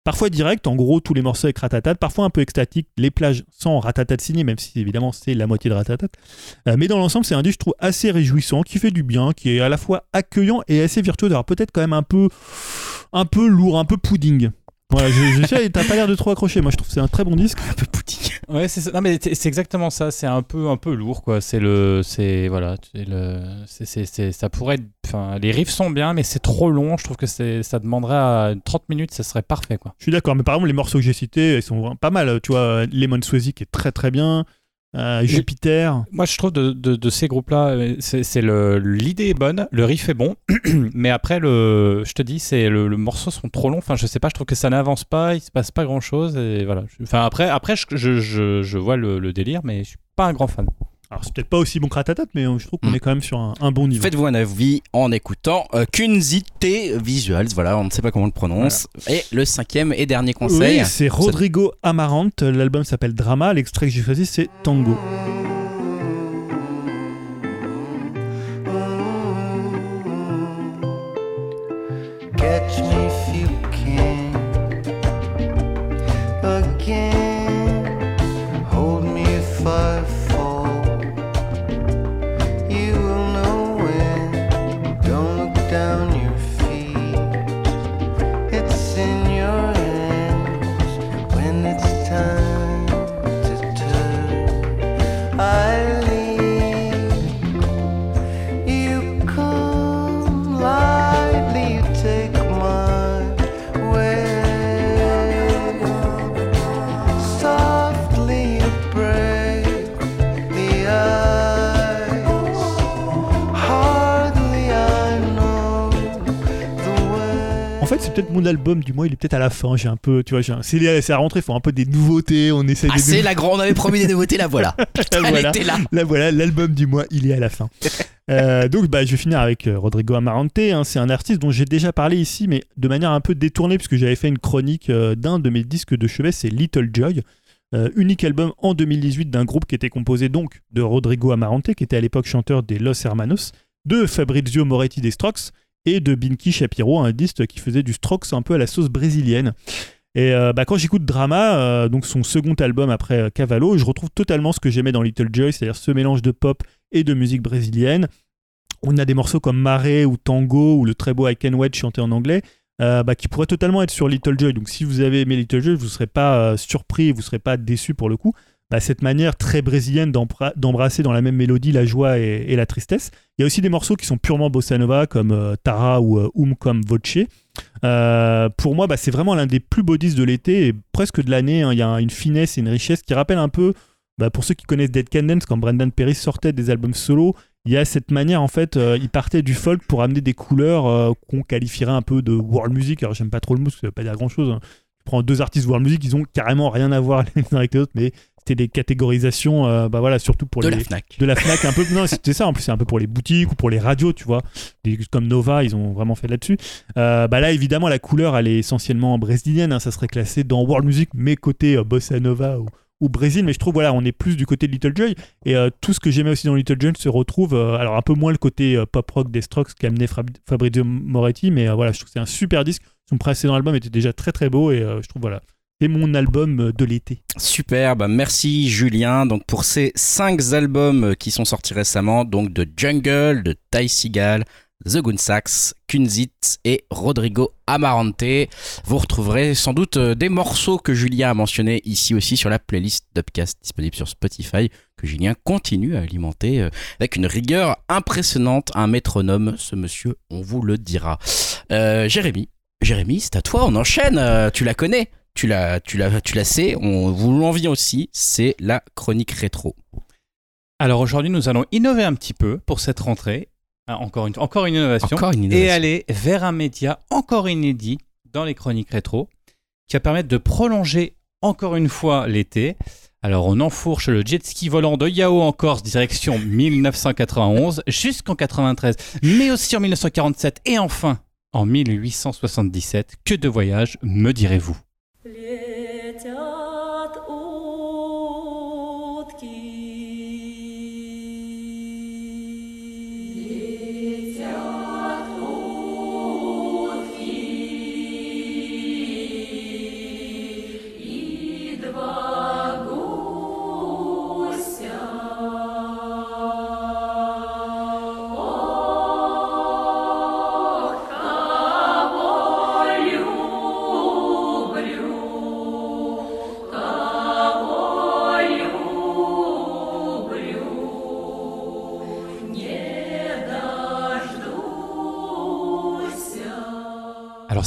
parfois directe, en gros tous les morceaux avec Ratatat, parfois un peu extatique, les plages sans Ratatat signé, même si évidemment c'est la moitié de Ratatat. Euh, mais dans l'ensemble, c'est un disque, je trouve, assez réjouissant, qui fait du bien, qui est à la fois accueillant et assez virtuose. Alors peut-être quand même un peu, un peu lourd, un peu pudding. Voilà, je, je sais, t'as pas l'air de trop accrocher. Moi, je trouve que c'est un très bon disque. Un peu pudding. Ouais, c'est ça. Non, mais c'est c'est exactement ça. C'est un peu, un peu lourd, quoi. C'est le, c'est voilà, c'est le, c'est, c'est, c'est- ça pourrait. être- Enfin, les riffs sont bien, mais c'est trop long. Je trouve que c'est, ça demanderait à 30 minutes, ça serait parfait, quoi. Je suis d'accord, mais par exemple, les morceaux que j'ai cités, ils sont pas mal. Tu vois, Lemon Swayze qui est très très bien. Euh, Jupiter. Moi, je trouve de, ces groupes-là, euh, c'est, l'idée est bonne, le riff est bon, mais après, le, je te dis, c'est le, morceau sont trop longs. Enfin, je sais pas, je trouve que ça n'avance pas, il se passe pas grand-chose. Et voilà. Enfin, après, après, je, je, je, je vois le, le délire, mais je suis pas un grand fan. Alors, c'est peut-être pas aussi bon que Ratatat, mais euh, je trouve qu'on Mm. est quand même sur un, un bon niveau. Faites-vous un avis en écoutant euh, Kunzite Visuals. Voilà, on ne sait pas comment on le prononce. Et le cinquième et dernier conseil. Oui, c'est Rodrigo Amarante. L'album s'appelle Drama. L'extrait que j'ai choisi, c'est Tango. Mon album du mois. Il est peut-être à la fin. J'ai un peu, tu vois, c'est la rentrée. Il faut un peu des nouveautés. On essaie Ah, c'est la grande, on avait promis des nouveautés, la voilà. Putain, elle Voilà. était là. Voilà, l'album du mois, il est à la fin. Euh, donc bah, je vais finir avec euh, Rodrigo Amarante. hein. C'est un artiste dont j'ai déjà parlé ici, mais de manière un peu détournée, puisque j'avais fait une chronique euh, d'un de mes disques de chevet, c'est Little Joy. Unique album en 2018 d'un groupe qui était composé donc de Rodrigo Amarante, qui était à l'époque chanteur des Los Hermanos, de Fabrizio Moretti des Strokes de Binky Shapiro, un disque qui faisait du Strokes un peu à la sauce brésilienne. Et euh, bah, quand j'écoute Drama, euh, donc son second album après euh, Cavallo, je retrouve totalement ce que j'aimais dans Little Joy, c'est-à-dire ce mélange de pop et de musique brésilienne. On a des morceaux comme Mare ou Tango ou le très beau I Can Wait chanté en anglais bah, qui pourraient totalement être sur Little Joy. Donc si vous avez aimé Little Joy, vous ne serez pas surpris, vous ne serez pas déçu pour le coup. Bah, cette manière très brésilienne d'embra- d'embrasser dans la même mélodie la joie et, la tristesse. Il y a aussi des morceaux qui sont purement bossa nova, comme euh, Tara ou euh, Um comme Voce. Euh, pour moi, bah, c'est vraiment l'un des plus beaux disques de l'été et presque de l'année. hein. Il y a une finesse et une richesse qui rappelle un peu, bah, pour ceux qui connaissent Dead Candence, quand Brendan Perry sortait des albums solo, il y a cette manière, en fait, euh, il partait du folk pour amener des couleurs qu'on qualifierait un peu de world music. Alors, j'aime pas trop le mot, parce que ça veut pas dire grand chose. Tu prends deux artistes world music, ils ont carrément rien à voir les uns avec les autres, mais c'était des catégorisations, euh, bah voilà, surtout pour De les la Fnac. de la Fnac un peu non c'était ça en plus c'est un peu pour les boutiques ou pour les radios tu vois. Des- comme Nova ils ont vraiment fait là-dessus. Euh, bah là évidemment la couleur elle est essentiellement brésilienne hein, ça serait classé dans world music mais côté euh, bossa nova ou, ou Brésil. Mais je trouve voilà on est plus du côté de Little Joy. Et tout ce que j'aimais aussi dans Little Joy se retrouve alors un peu moins le côté pop rock des Strokes qu'amenait Fab- Fabrizio Moretti mais voilà je trouve que c'est un super disque. Son précédent album était déjà très très beau et je trouve voilà c'est mon album euh, de l'été Super, bah merci Julien donc pour ces cinq albums euh, qui sont sortis récemment, donc de Jungle, de Ty Seagal, The Goonsacks, Kunzit et Rodrigo Amarante. Vous retrouverez sans doute euh, des morceaux que Julien a mentionnés ici aussi sur la playlist d'Upcast disponible sur Spotify que Julien continue à alimenter avec une rigueur impressionnante, un métronome, ce monsieur, on vous le dira. Jérémy, Jérémy, c'est à toi, on enchaîne, tu la connais? Tu la, tu la, tu la sais, on vous l'envie aussi, c'est la chronique rétro. Alors aujourd'hui, nous allons innover un petit peu pour cette rentrée. Ah, Encore une, encore une innovation. Encore une Et innovation. aller vers un média encore inédit dans les chroniques rétro qui va permettre de prolonger encore une fois l'été. Alors on enfourche le jet ski volant de Yao en Corse direction 1991 jusqu'en 93, mais aussi en 1947 et enfin en 1877. Que de voyages, me direz-vous? 略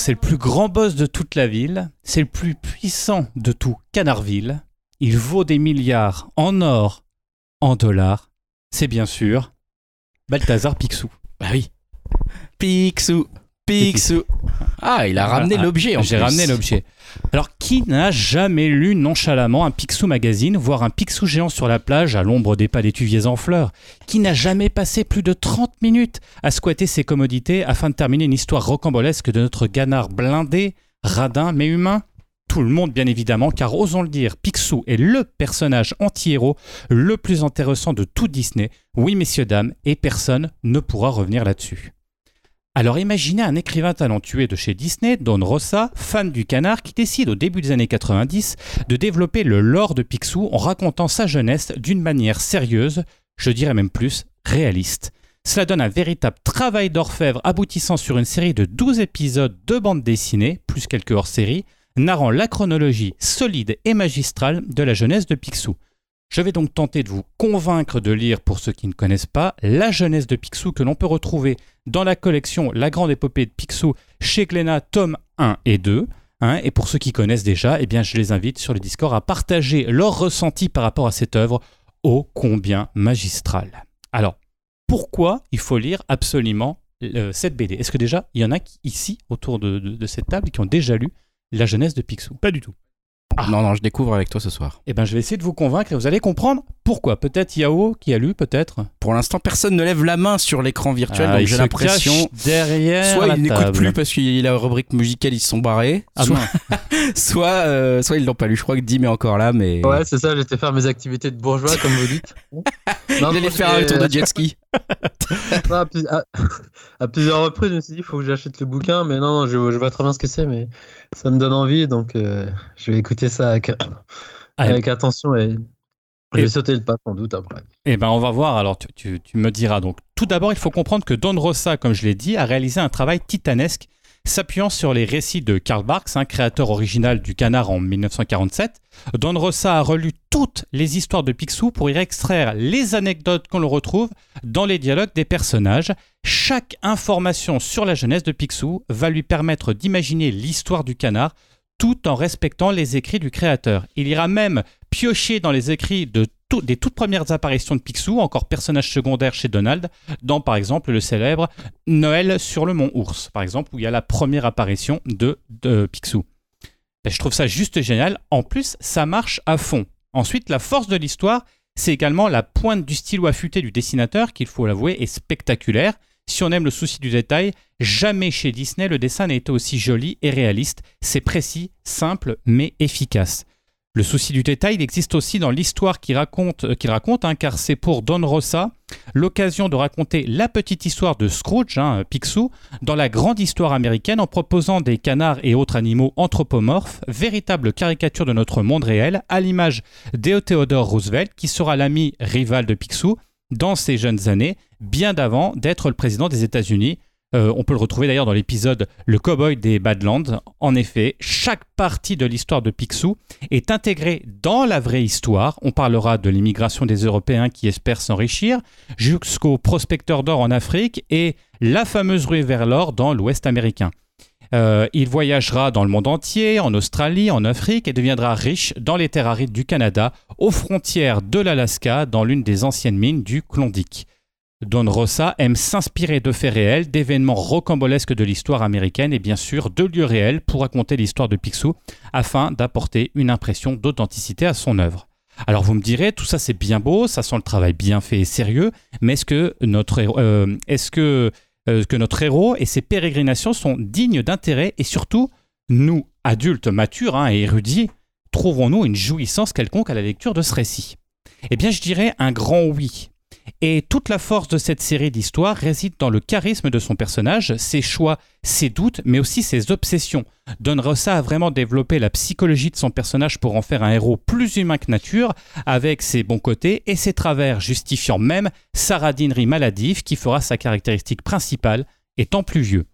c'est le plus grand boss de toute la ville, c'est le plus puissant de tout Canardville. Il vaut des milliards en or, en dollars. C'est bien sûr Balthazar Picsou. Bah oui. Picsou, Picsou. Ah, il a ramené Ah, l'objet en J'ai ramené l'objet. Alors qui n'a jamais lu nonchalamment un Picsou magazine, voire un Picsou géant sur la plage à l'ombre des palétuviers en fleurs? Qui n'a jamais passé plus de 30 minutes à squatter ses commodités afin de terminer une histoire rocambolesque de notre ganard blindé, radin mais humain? Tout le monde, bien évidemment, car osons le dire, Picsou est le personnage anti-héros le plus intéressant de tout Disney. Oui, messieurs, dames, et personne ne pourra revenir là-dessus. Alors imaginez un écrivain talentueux de chez Disney, Don Rossa, fan du canard, qui décide au début des années 90 de développer le lore de Picsou en racontant sa jeunesse d'une manière sérieuse, je dirais même plus, réaliste. Cela donne un véritable travail d'orfèvre aboutissant sur une série de 12 épisodes de bande dessinée, plus quelques hors-série, narrant la chronologie solide et magistrale de la jeunesse de Picsou. Je vais donc tenter de vous convaincre de lire, pour ceux qui ne connaissent pas, la jeunesse de Picsou que l'on peut retrouver dans la collection La Grande Épopée de Picsou chez Glénat, tome 1 et 2. hein. et pour ceux qui connaissent déjà, eh bien, je les invite sur le Discord à partager leur ressenti par rapport à cette œuvre ô combien magistrale. Alors, pourquoi il faut lire absolument euh, cette BD Est-ce que déjà, il y en a ici, autour de, de- de cette table, qui ont déjà lu la jeunesse de Picsou? Pas du tout Non, non, je découvre avec toi ce soir. Eh bien, je vais essayer de vous convaincre et vous allez comprendre pourquoi? Peut-être Yao qui a lu, peut-être? Pour l'instant, personne ne lève la main sur l'écran virtuel, Ah, donc j'ai l'impression. derrière Soit la il n'écoute plus parce qu'il a la rubrique musicale, ils se sont barrés. Ah soit, non. soit, euh, soit ils l'ont pas lu. Je crois que Dim est encore là, mais. Ouais, c'est ça, j'étais faire mes activités de bourgeois, comme vous dites. Non, il allait faire un tour de jet ski. Non, à, plus- à- à plusieurs reprises, je me suis dit, il faut que j'achète le bouquin, mais non, non, je, je vois très bien ce que c'est, mais ça me donne envie, donc euh, je vais écouter ça avec, Allez. avec attention et je Et- vais sauter le pas sans doute après. Eh ben, on va voir. Alors, tu, tu- tu me diras. Donc, tout d'abord, il faut comprendre que Don Rossa, comme je l'ai dit, a réalisé un travail titanesque S'appuyant sur les récits de Karl Barks, un créateur original du canard en 1947, Don Rosa a relu toutes les histoires de Picsou pour y extraire les anecdotes qu'on le retrouve dans les dialogues des personnages. Chaque information sur la jeunesse de Picsou va lui permettre d'imaginer l'histoire du canard tout en respectant les écrits du créateur. Il ira même piocher dans les écrits des toutes premières apparitions de Picsou, encore personnage secondaire chez Donald, dans par exemple le célèbre Noël sur le mont Ours, par exemple, où il y a la première apparition de, de Picsou. Et je trouve ça juste génial. En plus, ça marche à fond. Ensuite, la force de l'histoire, c'est également la pointe du stylo affûté du dessinateur, qu'il faut l'avouer, est spectaculaire. Si on aime le souci du détail, jamais chez Disney le dessin n'a été aussi joli et réaliste. C'est précis, simple, mais efficace. Le souci du détail il existe aussi dans l'histoire qu'il raconte, euh, qu'il raconte hein, car c'est pour Don Rosa l'occasion de raconter la petite histoire de Scrooge, hein, Picsou, dans la grande histoire américaine en proposant des canards et autres animaux anthropomorphes, véritable caricature de notre monde réel, à l'image d'Eo Theodore Roosevelt, qui sera l'ami rival de Picsou dans ses jeunes années, bien d'avant d'être le président des États-Unis. Euh, on peut le retrouver d'ailleurs dans l'épisode Le Cowboy des Badlands. En effet, chaque partie de l'histoire de Picsou est intégrée dans la vraie histoire. On parlera de l'immigration des Européens qui espèrent s'enrichir, jusqu'au prospecteur d'or en Afrique et la fameuse rue vers l'or dans l'Ouest américain. Euh, il voyagera dans le monde entier, en Australie, en Afrique et deviendra riche dans les terres arides du Canada, aux frontières de l'Alaska, dans l'une des anciennes mines du Klondike. Don Rosa aime s'inspirer de faits réels, d'événements rocambolesques de l'histoire américaine et bien sûr de lieux réels pour raconter l'histoire de Picsou afin d'apporter une impression d'authenticité à son œuvre. Alors vous me direz, tout ça c'est bien beau, ça sent le travail bien fait et sérieux, mais est-ce que notre euh, est-ce que, euh, que notre héros et ses pérégrinations sont dignes d'intérêt et surtout, nous, adultes matures hein, et érudits, trouvons-nous une jouissance quelconque à la lecture de ce récit Eh bien je dirais un grand oui. Et toute la force de cette série d'histoires réside dans le charisme de son personnage, ses choix, ses doutes, mais aussi ses obsessions. Don Rosa a vraiment développé la psychologie de son personnage pour en faire un héros plus humain que nature, avec ses bons côtés et ses travers, justifiant même sa radinerie maladive qui fera sa caractéristique principale, étant plus vieux.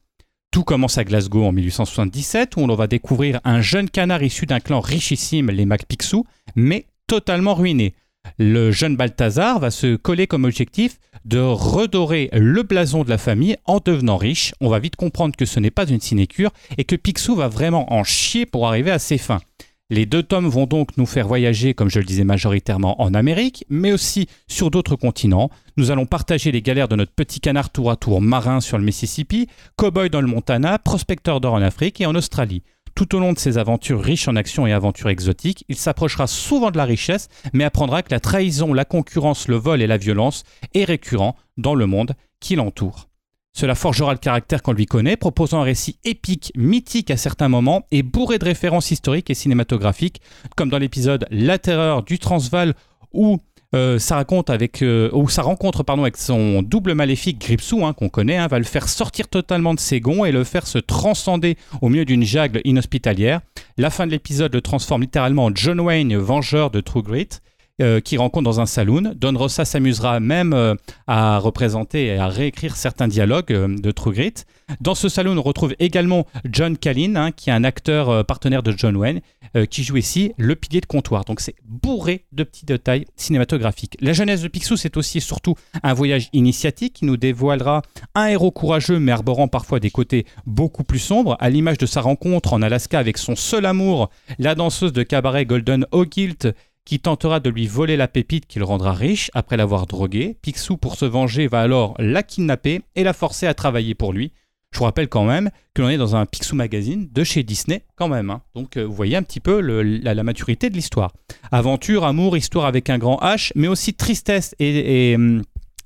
Tout commence à Glasgow en 1877, où on va découvrir un jeune canard issu d'un clan richissime, les MacPicsou, mais totalement ruiné. Le jeune Balthazar va se coller comme objectif de redorer le blason de la famille en devenant riche. On va vite comprendre que ce n'est pas une sinécure et que Picsou va vraiment en chier pour arriver à ses fins. Les deux tomes vont donc nous faire voyager, comme je le disais majoritairement en Amérique, mais aussi sur d'autres continents. Nous allons partager les galères de notre petit canard tour à tour marin sur le Mississippi, cowboy dans le Montana, prospecteur d'or en Afrique et en Australie. Tout au long de ses aventures riches en actions et aventures exotiques, il s'approchera souvent de la richesse, mais apprendra que la trahison, la concurrence, le vol et la violence est récurrent dans le monde qui l'entoure. Cela forgera le caractère qu'on lui connaît, proposant un récit épique, mythique à certains moments et bourré de références historiques et cinématographiques, comme dans l'épisode La Terreur du Transvaal où euh, avec euh, sa rencontre pardon avec son double maléfique Gripsou hein, qu'on connaît hein, va le faire sortir totalement de ses gonds et le faire se transcender au milieu d'une jungle inhospitalière. La fin de l'épisode le transforme littéralement en John Wayne, vengeur de True Grit. Euh, qui rencontre dans un saloon. Don Rosa s'amusera même euh, à représenter et à réécrire certains dialogues euh, de True Grit. Dans ce saloon, on retrouve également John Callin, hein, qui est un acteur partenaire de John Wayne, qui joue ici le pilier de comptoir. Donc c'est bourré de petits détails cinématographiques. La jeunesse de Picsou, c'est aussi et surtout un voyage initiatique qui nous dévoilera un héros courageux mais arborant parfois des côtés beaucoup plus sombres, à l'image de sa rencontre en Alaska avec son seul amour, la danseuse de cabaret Golden O'Gilt, qui tentera de lui voler la pépite qui le rendra riche après l'avoir drogué. Picsou, pour se venger, va alors la kidnapper et la forcer à travailler pour lui. Je vous rappelle quand même que l'on est dans un Picsou Magazine de chez Disney quand même. hein. Donc euh, vous voyez un petit peu la, maturité de l'histoire. Aventure, amour, histoire avec un grand H, mais aussi tristesse et, et,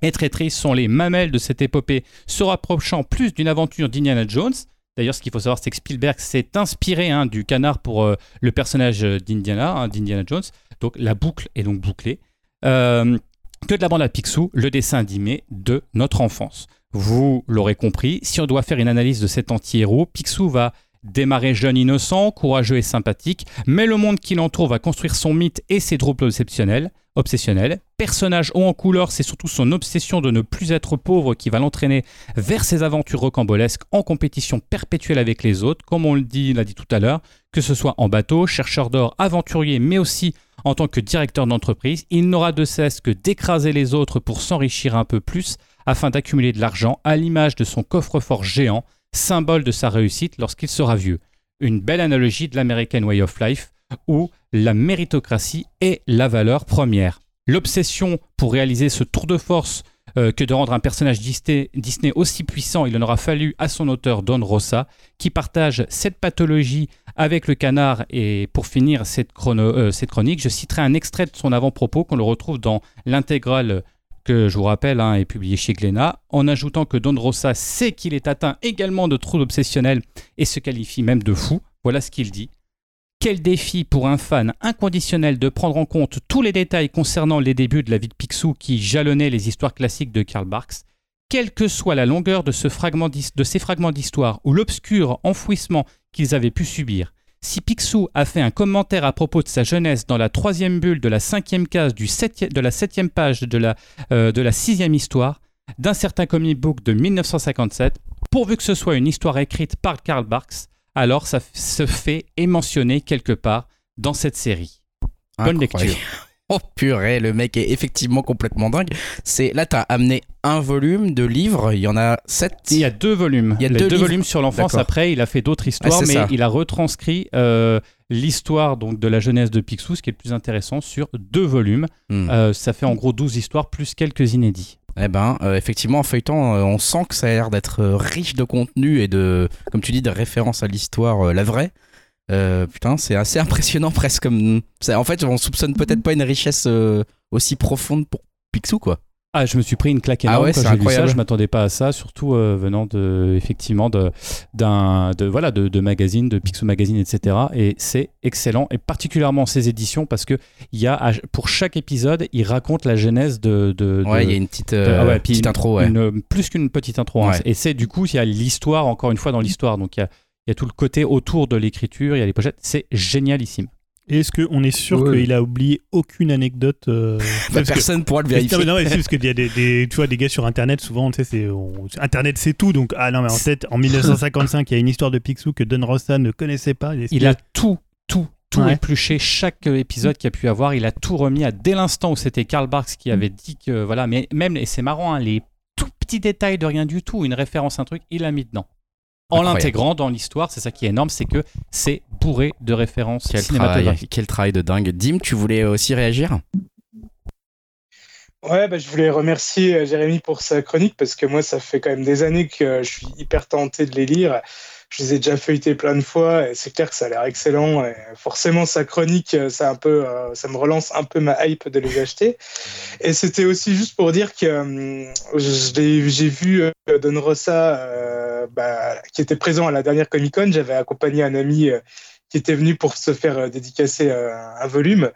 et traîtrise sont les mamelles de cette épopée, se rapprochant plus d'une aventure d'Indiana Jones. D'ailleurs, ce qu'il faut savoir, c'est que Spielberg s'est inspiré hein, du canard pour euh, le personnage euh, d'Indiana, hein, d'Indiana Jones. Donc la boucle est donc bouclée. Euh, que de la bande à Picsou, le dessin animé de notre enfance. Vous l'aurez compris, si on doit faire une analyse de cet anti-héros, Picsou va Démarré jeune innocent, courageux et sympathique, mais le monde qui l'entoure va construire son mythe et ses troubles obsessionnels. obsessionnels. Personnage haut en couleur, c'est surtout son obsession de ne plus être pauvre qui va l'entraîner vers ses aventures rocambolesques en compétition perpétuelle avec les autres, comme on le dit, l'a dit tout à l'heure, que ce soit en bateau, chercheur d'or, aventurier, mais aussi en tant que directeur d'entreprise, il n'aura de cesse que d'écraser les autres pour s'enrichir un peu plus afin d'accumuler de l'argent à l'image de son coffre-fort géant, symbole de sa réussite lorsqu'il sera vieux. Une belle analogie de l'American Way of Life où la méritocratie est la valeur première. L'obsession pour réaliser ce tour de force euh, que de rendre un personnage Disney, aussi puissant, il en aura fallu à son auteur Don Rosa, qui partage cette pathologie avec le canard. Et pour finir cette, euh, cette chronique, je citerai un extrait de son avant-propos qu'on le retrouve dans l'intégrale que je vous rappelle hein, est publié chez Glénat, en ajoutant que Don Rosa sait qu'il est atteint également de troubles obsessionnels et se qualifie même de fou. Voilà ce qu'il dit. Quel défi pour un fan inconditionnel de prendre en compte tous les détails concernant les débuts de la vie de Picsou qui jalonnaient les histoires classiques de Karl Barks. Quelle que soit la longueur de ces fragments d'histoire ou l'obscur enfouissement qu'ils avaient pu subir, si Picsou a fait un commentaire à propos de sa jeunesse dans la troisième bulle de la cinquième case du de la septième page de la, euh, de la sixième histoire, d'un certain comic book de 1957, pourvu que ce soit une histoire écrite par Karl Barks, alors ça se fait et mentionné quelque part dans cette série. Bonne lecture. Oh purée, le mec est effectivement complètement dingue. C'est là, t'as amené un volume de livres. Il y en a sept. Il y a deux volumes. Il y a deux volumes sur l'enfance. Après, il a fait d'autres histoires, Ah, mais ça. il a retranscrit euh, l'histoire donc de la jeunesse de Picsou, ce qui est le plus intéressant, sur deux volumes. Hmm. Euh, ça fait en gros 12 histoires plus quelques inédits. Eh ben, euh, effectivement, en feuilletant, euh, on sent que ça a l'air d'être riche de contenu et de, comme tu dis, de références à l'histoire, la vraie. Euh, putain, c'est assez impressionnant presque. Comme... En fait, on soupçonne peut-être pas une richesse euh, aussi profonde pour Picsou, quoi. Ah, je me suis pris une claque Ah énorme ouais, quand c'est j'ai lu ça. incroyable. Je m'attendais pas à ça, surtout euh, venant de effectivement de d'un de voilà de, de magazines, de Picsou Magazine, etc. Et c'est excellent et particulièrement ces éditions parce que il y a pour chaque épisode, il raconte la genèse de de, Ouais, il y a une petite, de- euh, ah ouais, petite une- intro, ouais. une- plus qu'une petite intro. hein. Ouais. Et c'est du coup il y a l'histoire encore une fois dans l'histoire. Donc il y a il y a tout le côté autour de l'écriture, il y a les pochettes, c'est génialissime. Est-ce qu'on est sûr Ouais. qu'il a oublié aucune anecdote euh, Bah, que- personne pourra le Non, vérifier. mais non, mais c'est parce qu'il y a des, des- tu vois, des gars sur Internet, souvent, tu sais, c'est, on- Internet c'est tout, donc, ah non, mais en tête, en 1955, il y a une histoire de Picsou que Don Rosa ne connaissait pas. Il a tout, tout, tout Ouais. épluché, chaque euh, épisode qu'il y a pu avoir, il a tout remis à dès l'instant où c'était Karl Barks qui avait dit que voilà, mais même et c'est marrant, hein, les tout petits détails de rien du tout, une référence, un truc, il l'a mis dedans. En l'intégrant dans l'histoire, c'est ça qui est énorme, c'est que c'est bourré de références Quel travail, cinématographiques. quel travail de dingue. Dim, tu voulais aussi réagir? Ouais, bah, je voulais remercier euh, Jérémy pour sa chronique parce que moi, ça fait quand même des années que euh, je suis hyper tenté de les lire. Je les ai déjà feuilletés plein de fois et c'est clair que ça a l'air excellent. Et forcément, sa chronique, euh, ça, un peu, ça me relance un peu ma hype de les acheter. Et c'était aussi juste pour dire que j'ai vu Don Rosa bah, qui était présent à la dernière Comic Con. J'avais accompagné un ami euh, qui était venu pour se faire euh, dédicacer euh, un volume.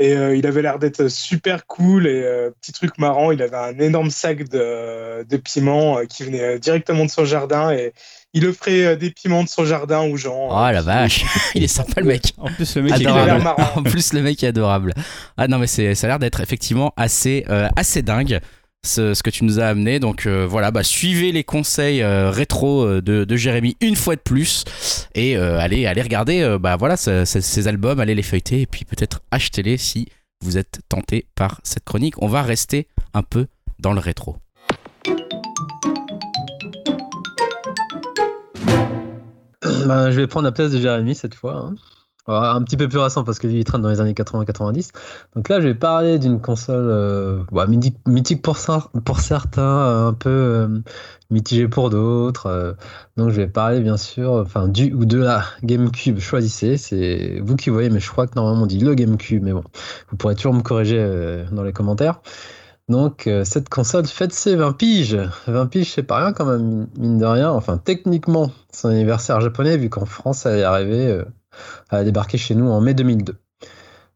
Et euh, il avait l'air d'être super cool et euh, petit truc marrant. Il avait un énorme sac de, de piments euh, qui venait euh, directement de son jardin et il offrait euh, des piments de son jardin aux gens. Oh la vache, il est sympa le mec. En plus, le mec, l'air Adorable. En plus, le mec est adorable. Ah non, mais c'est, ça a l'air d'être effectivement assez, euh, assez dingue ce, que tu nous as amené. Donc euh, voilà, bah, suivez les conseils euh, rétro euh, de, de Jérémy une fois de plus et allez, allez regarder bah, voilà, ce- ce- ces albums, allez les feuilleter et puis peut-être achetez-les si vous êtes tenté par cette chronique. On va rester un peu dans le rétro. Ben, je vais prendre la place de Jérémy cette fois. hein. Un petit peu plus récent parce que lui il traîne dans les années 80-90. Donc là, je vais parler d'une console euh, bah, mythique, pour, cer- pour certains, euh, un peu euh, mitigée pour d'autres. euh. donc je vais parler bien sûr enfin, du ou de la GameCube. Choisissez, c'est vous qui voyez, mais je crois que normalement on dit le GameCube. Mais bon, vous pourrez toujours me corriger dans les commentaires. Donc, cette console fête ses 20 piges. 20 piges, c'est pas rien quand même, mine de rien. Enfin, techniquement, un anniversaire japonais, vu qu'en France, elle est arrivée, a débarqué chez nous en mai 2002.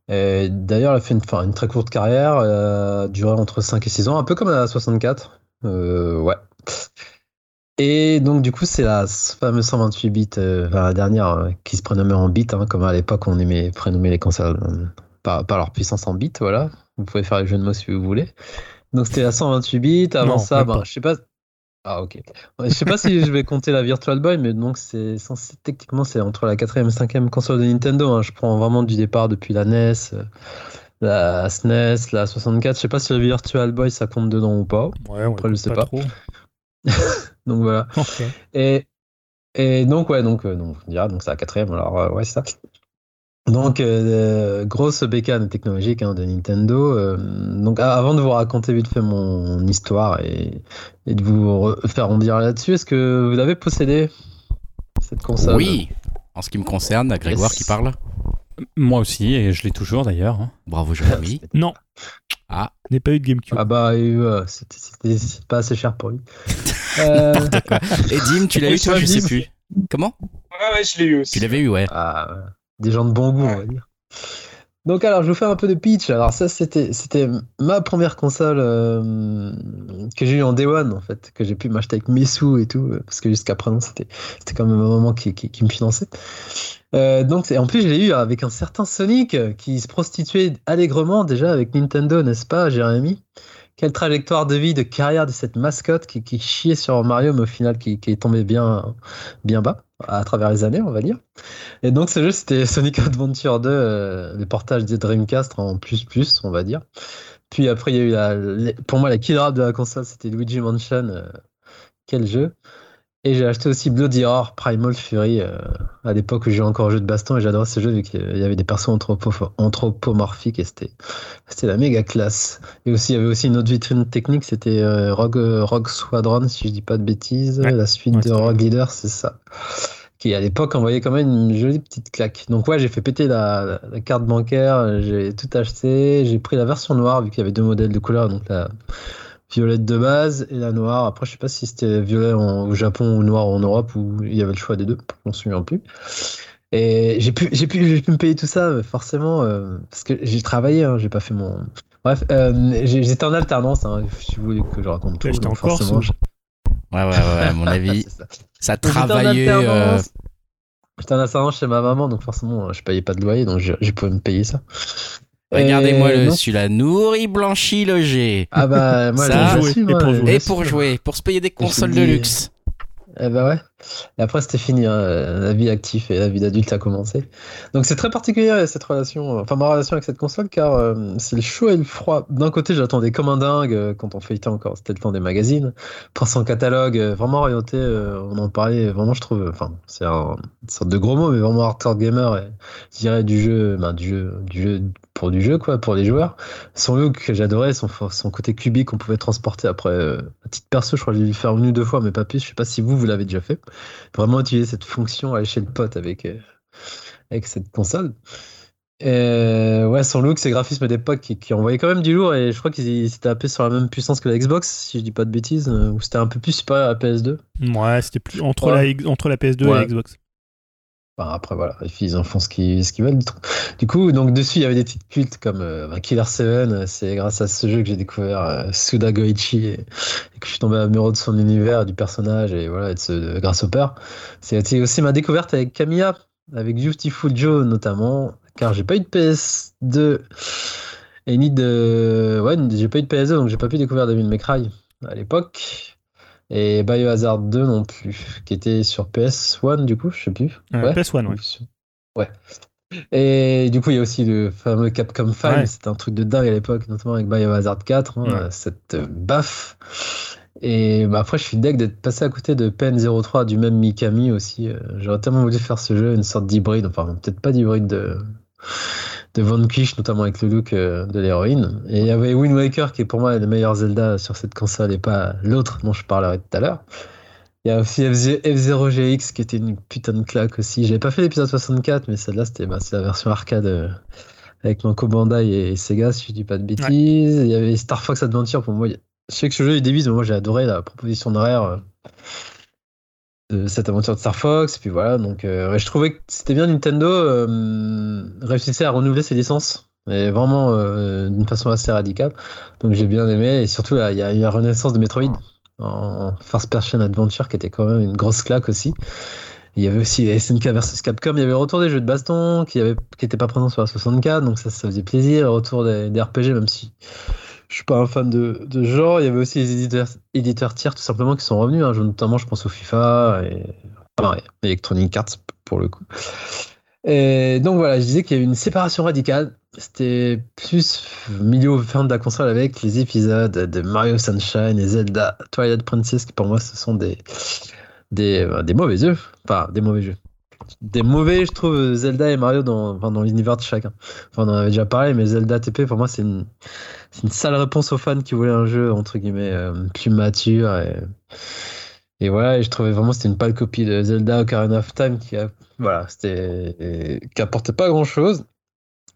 Et D'ailleurs, elle a fait une, très courte carrière, elle a duré entre 5 et 6 ans, un peu comme la 64. Euh, ouais. Et donc, du coup, c'est la fameuse 128 bits, euh, enfin, la dernière, euh, qui se prénommait en bits, hein, comme à l'époque on aimait prénommer les consoles euh, par, par leur puissance en bits, voilà. Vous pouvez faire les jeux de mots si vous voulez. Donc, c'était la 128 bits. Avant Non, ça, ben, je sais pas. Ah, ok. Je sais pas si je vais compter la Virtual Boy, mais donc, c'est censé, techniquement, c'est entre la quatrième et cinquième console de Nintendo. hein. Je prends vraiment du départ depuis la NES, euh, la SNES, la 64. Je sais pas si la Virtual Boy ça compte dedans ou pas. Ouais, on Après, je sais pas. trop. Donc, voilà. Et, et donc, ouais, donc, euh, donc, on dira, donc c'est la quatrième, alors euh, ouais, c'est ça. Donc, euh, grosse bécane technologique hein, de Nintendo. euh, donc, avant de vous raconter vite fait mon histoire et, et de vous re- faire en dire là-dessus, est-ce que vous avez possédé cette console? Oui, en ce qui me concerne, Grégoire Yes. qui parle. Moi aussi, et je l'ai toujours d'ailleurs. hein. Bravo Jérémy. Non. Ah. N'ai pas eu de GameCube. Ah bah, euh, c'était pas assez cher pour lui. Euh, Et Dim, tu l'as eu toi, je sais plus. Comment? Ouais, ouais, je l'ai eu aussi. Tu l'avais eu, ouais. Ah, ouais. Des gens de bon goût, on va dire. Donc alors, je vous fais un peu de pitch. Alors ça, c'était c'était ma première console euh, que j'ai eu en Day One, en fait, que j'ai pu m'acheter avec mes sous et tout, euh, parce que jusqu'à présent, c'était c'était quand même un moment qui, qui, qui me finançait. Euh, donc, et en plus, je l'ai eu avec un certain Sonic qui se prostituait allègrement déjà avec Nintendo, n'est-ce pas, Jérémy? Quelle trajectoire de vie, de carrière de cette mascotte qui, chiait sur Mario, mais au final qui, est tombé bien, bas à travers les années, on va dire. Et donc ce jeu c'était Sonic Adventure 2, euh, le portage des Dreamcast en plus plus, on va dire. Puis après il y a eu la, les- pour moi la killer app de la console, c'était Luigi Mansion. euh, quel jeu Et j'ai acheté aussi Bloody Roar Primal Fury euh, à l'époque où j'ai encore jeu de baston et j'adorais ce jeu vu qu'il y avait des persos anthropo- anthropomorphiques et c'était c'était la méga classe. Et aussi il y avait aussi une autre vitrine technique, c'était euh, Rogue, Rogue Squadron si je dis pas de bêtises, Ouais. la suite Ouais, de Rogue Leader, c'est ça qui à l'époque envoyait quand même une jolie petite claque. Donc ouais, j'ai fait péter la, la- carte bancaire, j'ai tout acheté, j'ai pris la version noire vu qu'il y avait deux modèles de couleur, donc la violette de base et la noire. Après, je sais pas si c'était violet en- au Japon ou noir en Europe ou il y avait le choix des deux, je m'en souviens plus. Et j'ai pu, j'ai pu, j'ai pu me payer tout ça, forcément, euh, parce que j'ai travaillé, hein, j'ai pas fait mon. Bref, euh, j'étais en alternance, hein, si vous voulez que je raconte tout. J'étais en donc Corse forcément, ou- je- Ouais, ouais, ouais, à mon avis, ça. ça Donc, j'étais en travaillait. euh, alternance. J'étais en alternance chez ma maman, donc forcément, je payais pas de loyer, donc j'ai j'ai pu me payer ça. Regardez-moi Et le, non. celui-là, nourri, blanchi, logé. Ah bah, moi, Ça, jouer, suis, et pour jouer. Et pour jouer, pour se payer des consoles de luxe. Eh bah ouais. Et après, c'était fini. hein, La vie active et la vie d'adulte a commencé. Donc, c'est très particulier cette relation, enfin, ma relation avec cette console, car euh, c'est le chaud et le froid. D'un côté, j'attendais comme un dingue euh, quand on feuilletait encore, c'était le temps des magazines, pour son catalogue euh, vraiment orienté. euh, on en parlait vraiment, je trouve. Enfin, c'est un- une sorte de gros mot, mais vraiment hardcore gamer. Et, je dirais du jeu, ben, du jeu, du jeu pour du jeu, quoi, pour les joueurs. Son look que j'adorais, son, son côté cubique qu'on pouvait transporter après. Euh, à titre perso, je crois que j'ai dû faire une ou deux fois, mais pas plus. Je sais pas si vous, vous l'avez déjà fait. Vraiment utiliser cette fonction à chez le pote avec, euh, avec cette console. Et, ouais, son look, ses graphismes d'époque qui, qui envoyaient quand même du lourd et je crois qu'ils s'étaient tapés sur la même puissance que la Xbox, si je dis pas de bêtises, euh, ou c'était un peu plus supérieur à la PS2. Ouais, c'était plus entre, Ouais. la, entre la PS2 et la Xbox. Après, voilà, ils en font ce qu'ils qu'ils veulent. Du coup, donc dessus, il y avait des titres cultes comme euh, bah, Killer 7. euh, C'est grâce à ce jeu que j'ai découvert euh, Suda Goichi et, que je suis tombé amoureux de son univers, du personnage et voilà, et de ce Grasshopper. C'était aussi ma découverte avec Camilla, avec Beautiful Joe notamment, car j'ai pas eu de PS2 et ni de. Ouais, j'ai pas eu de PS2, donc j'ai pas pu découvrir Devil May Cry à l'époque. Et Biohazard 2 non plus, qui était sur PS1 du coup, je sais plus. Euh, PS1, ouais. Ouais. Et du coup, il y a aussi le fameux Capcom 5, Ouais. c'était un truc de dingue à l'époque, notamment avec Biohazard 4, hein, Ouais. cette baffe. Et bah, après, je suis deg d'être passé à côté de PN03 du même Mikami aussi. euh, J'aurais tellement voulu faire ce jeu, une sorte d'hybride, enfin, peut-être pas d'hybride de, de Vanquish, notamment avec le look euh, de l'héroïne. Et il y avait Wind Waker qui est pour moi le meilleur Zelda sur cette console et pas l'autre dont je parlerai tout à l'heure. Il y a aussi F0GX qui était une putain de claque aussi. J'avais pas fait l'épisode 64, mais celle-là, c'était bah, c'est la version arcade euh, avec Namco Bandai et, Sega, si je dis pas de bêtises. Il y avait Star Fox Adventure pour moi. Je sais que ce jeu il débise, mais moi j'ai adoré la proposition de Rare euh, cette aventure de Star Fox. Puis voilà, donc euh, je trouvais que c'était bien Nintendo euh, réussissait à renouveler ses licences. Et vraiment euh, d'une façon assez radicale. Donc j'ai bien aimé. Et surtout, il y a eu la renaissance de Metroid. en first person adventure qui était quand même une grosse claque aussi. Il y avait aussi SNK versus Capcom. Il y avait le retour des jeux de baston qui était pas présent sur la 64, donc ça, ça faisait plaisir. Retour des RPG, même si je suis pas un fan de, de genre. Il y avait aussi les éditeurs, tiers tout simplement qui sont revenus. hein. Notamment, je pense au FIFA et Electronic Arts pour le coup. Et donc voilà, je disais qu'il y avait une séparation radicale. C'était plus milieu fin de la console avec les épisodes de Mario Sunshine et Zelda Twilight Princess qui pour moi ce sont des des, euh, des mauvais jeux. Enfin, des mauvais jeux. Des mauvais, je trouve, Zelda et Mario dans, dans l'univers de chacun. Enfin, on en avait déjà parlé, mais Zelda TP, pour moi, c'est une, une sale réponse aux fans qui voulaient un jeu, entre guillemets, euh, plus mature. Et, et voilà, et je trouvais vraiment c'était une pâle copie de Zelda Ocarina of Time qui, a, qui apportait pas grand chose.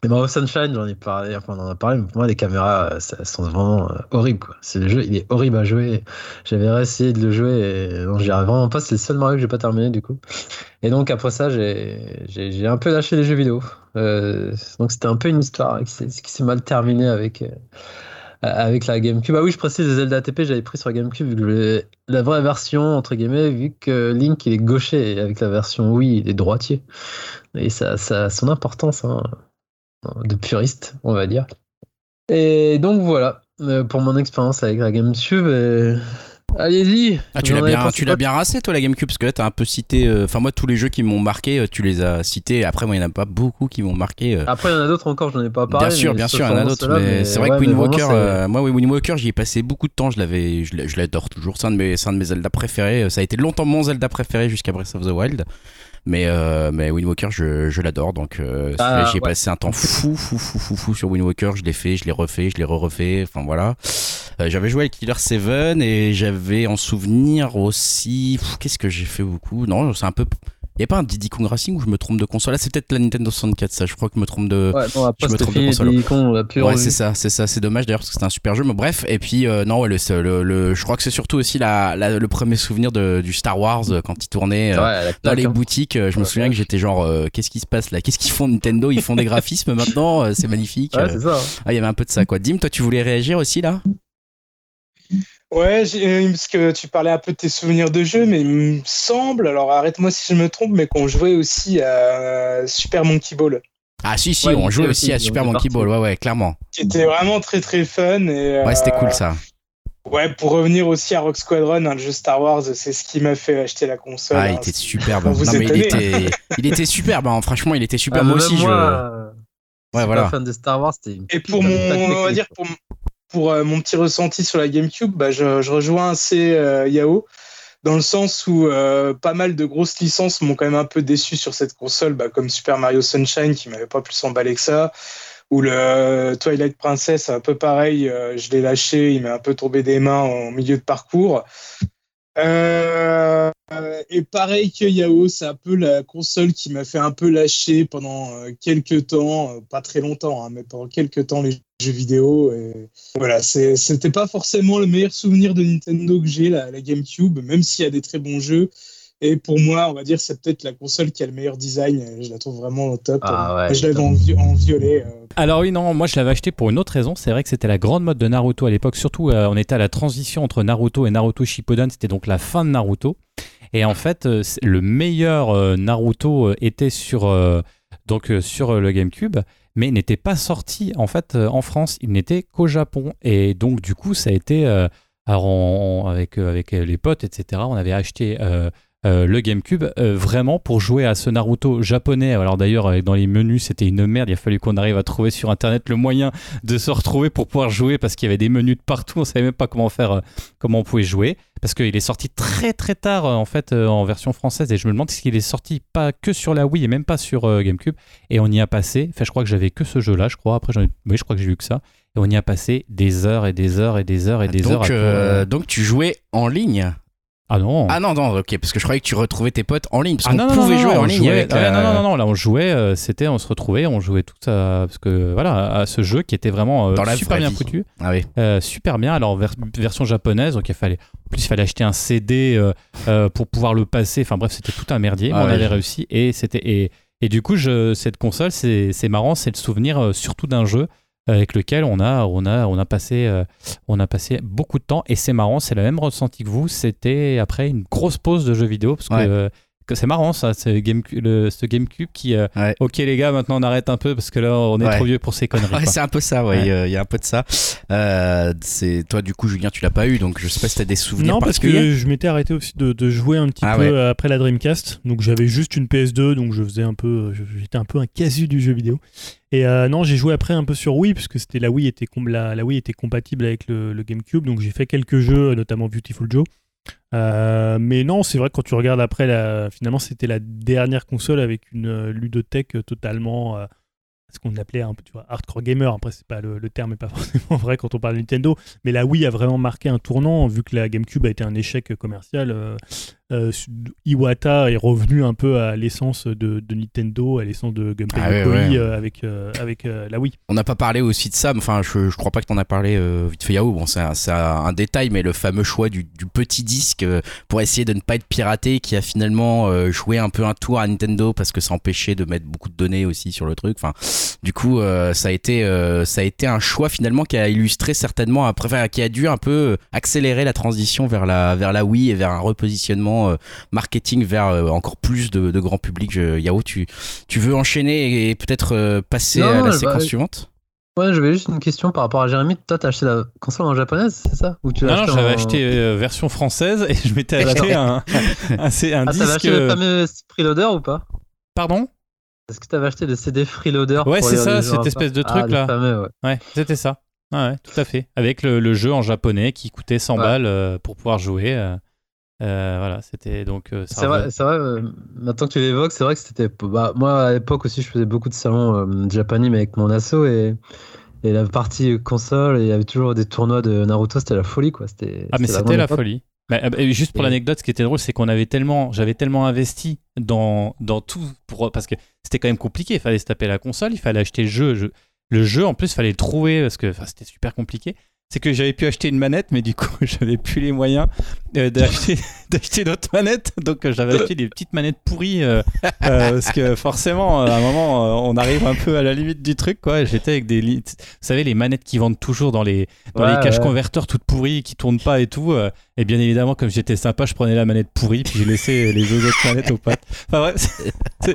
Et Mario Sunshine, j'en ai parlé, enfin, on en a parlé, mais pour moi, les caméras, euh, ça- sont vraiment euh, horribles. C'est le jeu, il est horrible à jouer. J'avais essayé de le jouer et non, j'y arrive vraiment pas. C'est le seul Mario que j'ai pas terminé, du coup. Et donc, après ça, j'ai, un peu lâché les jeux vidéo. Euh, donc, c'était un peu une histoire qui s'est, mal terminée avec, euh, avec la GameCube. Ah oui, je précise, les Zelda TP, j'avais pris sur GameCube vu que la vraie version, entre guillemets, vu que Link, il est gaucher et avec la version Wii, il est droitier. Et ça, ça a son importance, hein, de puriste, on va dire. Et donc, voilà, euh, pour mon expérience avec la GameCube. et- Allez-y! Ah, tu l'as bien, pensé tu l'as quoi bien rassé, toi, la GameCube, parce que là, t'as un peu cité. euh, Enfin, moi, tous les jeux qui m'ont marqué, euh, tu les as cités. Après, moi, il n'y en a pas beaucoup qui m'ont marqué. euh. Après, il y en a d'autres encore, j'en ai pas parlé. bien sûr, bien sûr, il y en a d'autres, mais, c'est vrai ouais, que Wind Walker, euh, moi, oui, Wind Walker, j'y ai passé beaucoup de temps. Je l'avais, je l'a- je l'adore toujours. C'est un de mes, c'est un de mes Zelda préférés. Ça a été longtemps mon Zelda préféré jusqu'à Breath of the Wild. Mais, euh, mais Wind Walker, je, je l'adore. Donc, euh, Ah, celui-là, j'y ai ouais. passé un temps fou, fou, fou, fou, fou sur Wind Walker. Je l'ai fait, je l'ai refait, je l'ai re-refait. Enfin, voilà. Euh, j'avais joué avec Killer 7 et j'avais en souvenir aussi. Qu'est-ce que j'ai fait beaucoup? Non, c'est un peu. Il n'y a pas un Diddy Kong Racing où je me trompe de console? Là, c'est peut-être la Nintendo 64, ça. Je crois que je me trompe de. Ouais, non, après, je me trompe de console. Diddy Kong, Ouais, c'est ça, c'est ça, c'est dommage d'ailleurs parce que c'était un super jeu. Mais bref, et puis euh, non, ouais, le, le, le- je crois que c'est surtout aussi la, la- le premier souvenir de, du Star Wars euh, quand il tournait euh, dans les hein. boutiques. Je me souviens que j'étais genre, euh, qu'est-ce qui se passe là? Qu'est-ce qu'ils font Nintendo? Ils font des graphismes maintenant, c'est magnifique. Ouais, c'est ça. hein. ah, il y avait un peu de ça quoi. Dim, toi, tu voulais réagir aussi là? Ouais, j'ai- euh, parce que tu parlais un peu de tes souvenirs de jeu, mais il me semble, alors arrête-moi si je me trompe, mais qu'on jouait aussi à Super Monkey Ball, Ah si si, Ouais, on jouait aussi aussi, à Super Monkey. Ball, ouais ouais, clairement. qui était vraiment très très fun. Et, Ouais, c'était euh, cool ça. Ouais, pour revenir aussi à Rock Squadron, un jeu Star Wars, c'est ce qui m'a fait acheter la console. Ah, hein. il était superbe. Non mais il était, il était superbe. hein. Franchement, il était super. Ah, moi mais aussi, je. moi, euh, Ouais, je suis voilà. pas fan de Star Wars, c'était une Et pour mon, on va dire pour, pour euh, mon petit ressenti sur la GameCube, bah, je, rejoins assez euh, Yao dans le sens où euh, pas mal de grosses licences m'ont quand même un peu déçu sur cette console, bah, comme Super Mario Sunshine qui m'avait pas plus emballé que ça, ou le Twilight Princess, un peu pareil, je l'ai lâché, il m'est un peu tombé des mains en milieu de parcours. Euh, et pareil que Yao, c'est un peu la console qui m'a fait un peu lâcher pendant euh, quelques temps, euh, pas très longtemps, hein, mais pendant quelques temps les jeux vidéo. Voilà, c'était pas forcément le meilleur souvenir de Nintendo que j'ai, la, la GameCube, même s'il y a des très bons jeux. Et pour moi, on va dire, c'est peut-être la console qui a le meilleur design. Je la trouve vraiment au top. Ah ouais, je l'avais en, vi- en violet. euh, Alors oui, non, moi je l'avais acheté pour une autre raison. C'est vrai que c'était la grande mode de Naruto à l'époque. Surtout, euh, on était à la transition entre Naruto et Naruto Shippuden. C'était donc la fin de Naruto. Et en fait, euh, le meilleur euh, Naruto était sur, euh, donc, euh, sur le GameCube, mais il n'était pas sorti en fait euh, en France. Il n'était qu'au Japon. Et donc du coup, ça a été euh, alors on- on- avec euh, avec les potes, etc. On avait acheté. euh, euh, le GameCube euh, vraiment pour jouer à ce Naruto japonais. Alors d'ailleurs euh, dans les menus c'était une merde. Il a fallu qu'on arrive à trouver sur internet le moyen de se retrouver pour pouvoir jouer parce qu'il y avait des menus de partout. On savait même pas comment faire, euh, comment on pouvait jouer parce qu'il est sorti très très tard en fait en version française et je me demande s'il est sorti pas que sur la Wii et même pas sur GameCube et on y a passé. Enfin je crois que j'avais que ce jeu là. Je crois après j'en ai... oui je crois que j'ai vu que ça et on y a passé des heures et des heures et des heures et des heures. à donc tu jouais en ligne. Ah non. Ah non non ok parce que je croyais que tu retrouvais tes potes en ligne parce Ah qu'on non, pouvait non, jouer non, en ligne jouait- avec. non, euh, non, non, non, là on jouait, euh, c'était, on se retrouvait, on jouait tout ça, parce que voilà, à ce jeu qui était vraiment euh, la super bien vie. foutu, Ah oui. euh, super bien. Alors vers- version japonaise, donc il fallait, en plus il fallait acheter un CD pour pouvoir le passer. Enfin bref, c'était tout un merdier, mais Ah on ouais, avait réussi et c'était et, et du coup je, cette console, c'est c'est marrant, c'est le souvenir surtout d'un jeu. Avec lequel on a, on a, on a passé, euh, on a passé beaucoup de temps. Et c'est marrant, c'est le même ressenti que vous. C'était après une grosse pause de jeux vidéo parce Ouais. euh, que c'est marrant ça, ce GameCube, le, ce GameCube qui, euh, Ouais. ok les gars, maintenant on arrête un peu parce que là on est Ouais. trop vieux pour ces conneries. Ouais, c'est un peu ça, ouais. Ouais. Il y a- il y a un peu de ça. Euh, c'est toi, du coup, Julien, tu l'as pas eu, donc je sais pas si t'as des souvenirs Non, parce que je m'étais arrêté aussi de, de jouer un petit Ah peu ouais. euh, après la Dreamcast. Donc j'avais juste une PS2, donc je faisais un peu, j'étais un peu un casu du jeu vidéo. Et euh, non, j'ai joué après un peu sur Wii, puisque c'était la Wii était la, la Wii était compatible avec le, le GameCube, donc j'ai fait quelques jeux, notamment Beautiful Joe. Euh, mais non, c'est vrai que quand tu regardes après, la, finalement, c'était la dernière console avec une euh, ludothèque totalement, euh, ce qu'on appelait un peu, hardcore gamer. Après, c'est pas le, terme est pas forcément vrai quand on parle de Nintendo, mais la Wii a vraiment marqué un tournant vu que la GameCube a été un échec commercial. Euh, Iwata est revenu un peu à l'essence de, de Nintendo, à l'essence de Gunpei Ah ouais, Yokoi, ouais. euh, avec, euh, avec la Wii. On n'a pas parlé aussi de ça, mais enfin, je, je crois pas que t'en as parlé vite fait Yahoo. Bon, c'est un, un détail, mais le fameux choix du, du petit disque pour essayer de ne pas être piraté, qui a finalement joué un peu un tour à Nintendo parce que ça empêchait de mettre beaucoup de données aussi sur le truc. Enfin, du coup, ça a été, ça a été un choix finalement qui a illustré certainement après, enfin, qui a dû un peu accélérer la transition vers la, vers la Wii et vers un repositionnement euh, marketing vers euh, encore plus de, de grand public. Je- Yahoo, tu, tu veux enchaîner et peut-être euh, passer Non, à la bah, séquence suivante? Ouais, j'avais juste une question par rapport à Jérémy. Toi, t'as acheté la console en japonaise, c'est ça? Ou tu l'as Non, j'avais en- acheté euh, version française et je m'étais acheté un, un, c'est un Ah, t'avais disque. acheté le fameux freeloader ou pas? Pardon? Est-ce que t'avais acheté le CD freeloader Ouais, c'est ça, cette en espèce de truc, ah, le là. fameux, ouais. Ouais, c'était ça. Ah ouais, tout à fait. Avec le, le jeu en japonais qui coûtait 100 Ouais. balles euh, pour pouvoir jouer. euh, euh, voilà, c'était donc. euh, C'est vrai, vrai euh, maintenant que tu l'évoques, c'est vrai que c'était. Bah, moi, à l'époque aussi, je faisais beaucoup de salons japonais, mais avec mon asso et, et la partie console, il y avait toujours des tournois de Naruto, c'était la folie, quoi. C'était, Ah, mais c'était la folie. Bah, euh, et juste pour Et- l'anecdote, ce qui était drôle, c'est qu'on avait tellement, j'avais tellement investi dans, dans tout pour, parce que c'était quand même compliqué. Il fallait se taper la console, il fallait acheter le jeu. je- le jeu, en plus, il fallait le trouver parce que c'était super compliqué. C'est que j'avais pu acheter une manette, mais du coup, j'avais plus les moyens euh, d'acheter d'acheter d'autres manettes. Donc, euh, j'avais acheté des petites manettes pourries euh, parce que forcément, à un moment, on arrive un peu à la limite du truc, quoi. J'étais avec des, vous savez, les manettes qui vendent toujours dans les dans Ouais, les caches ouais. converteurs toutes pourries qui tournent pas et tout. Et bien évidemment, comme j'étais sympa, je prenais la manette pourrie puis je laissais les deux autres manettes aux pattes. Enfin bref, c'est-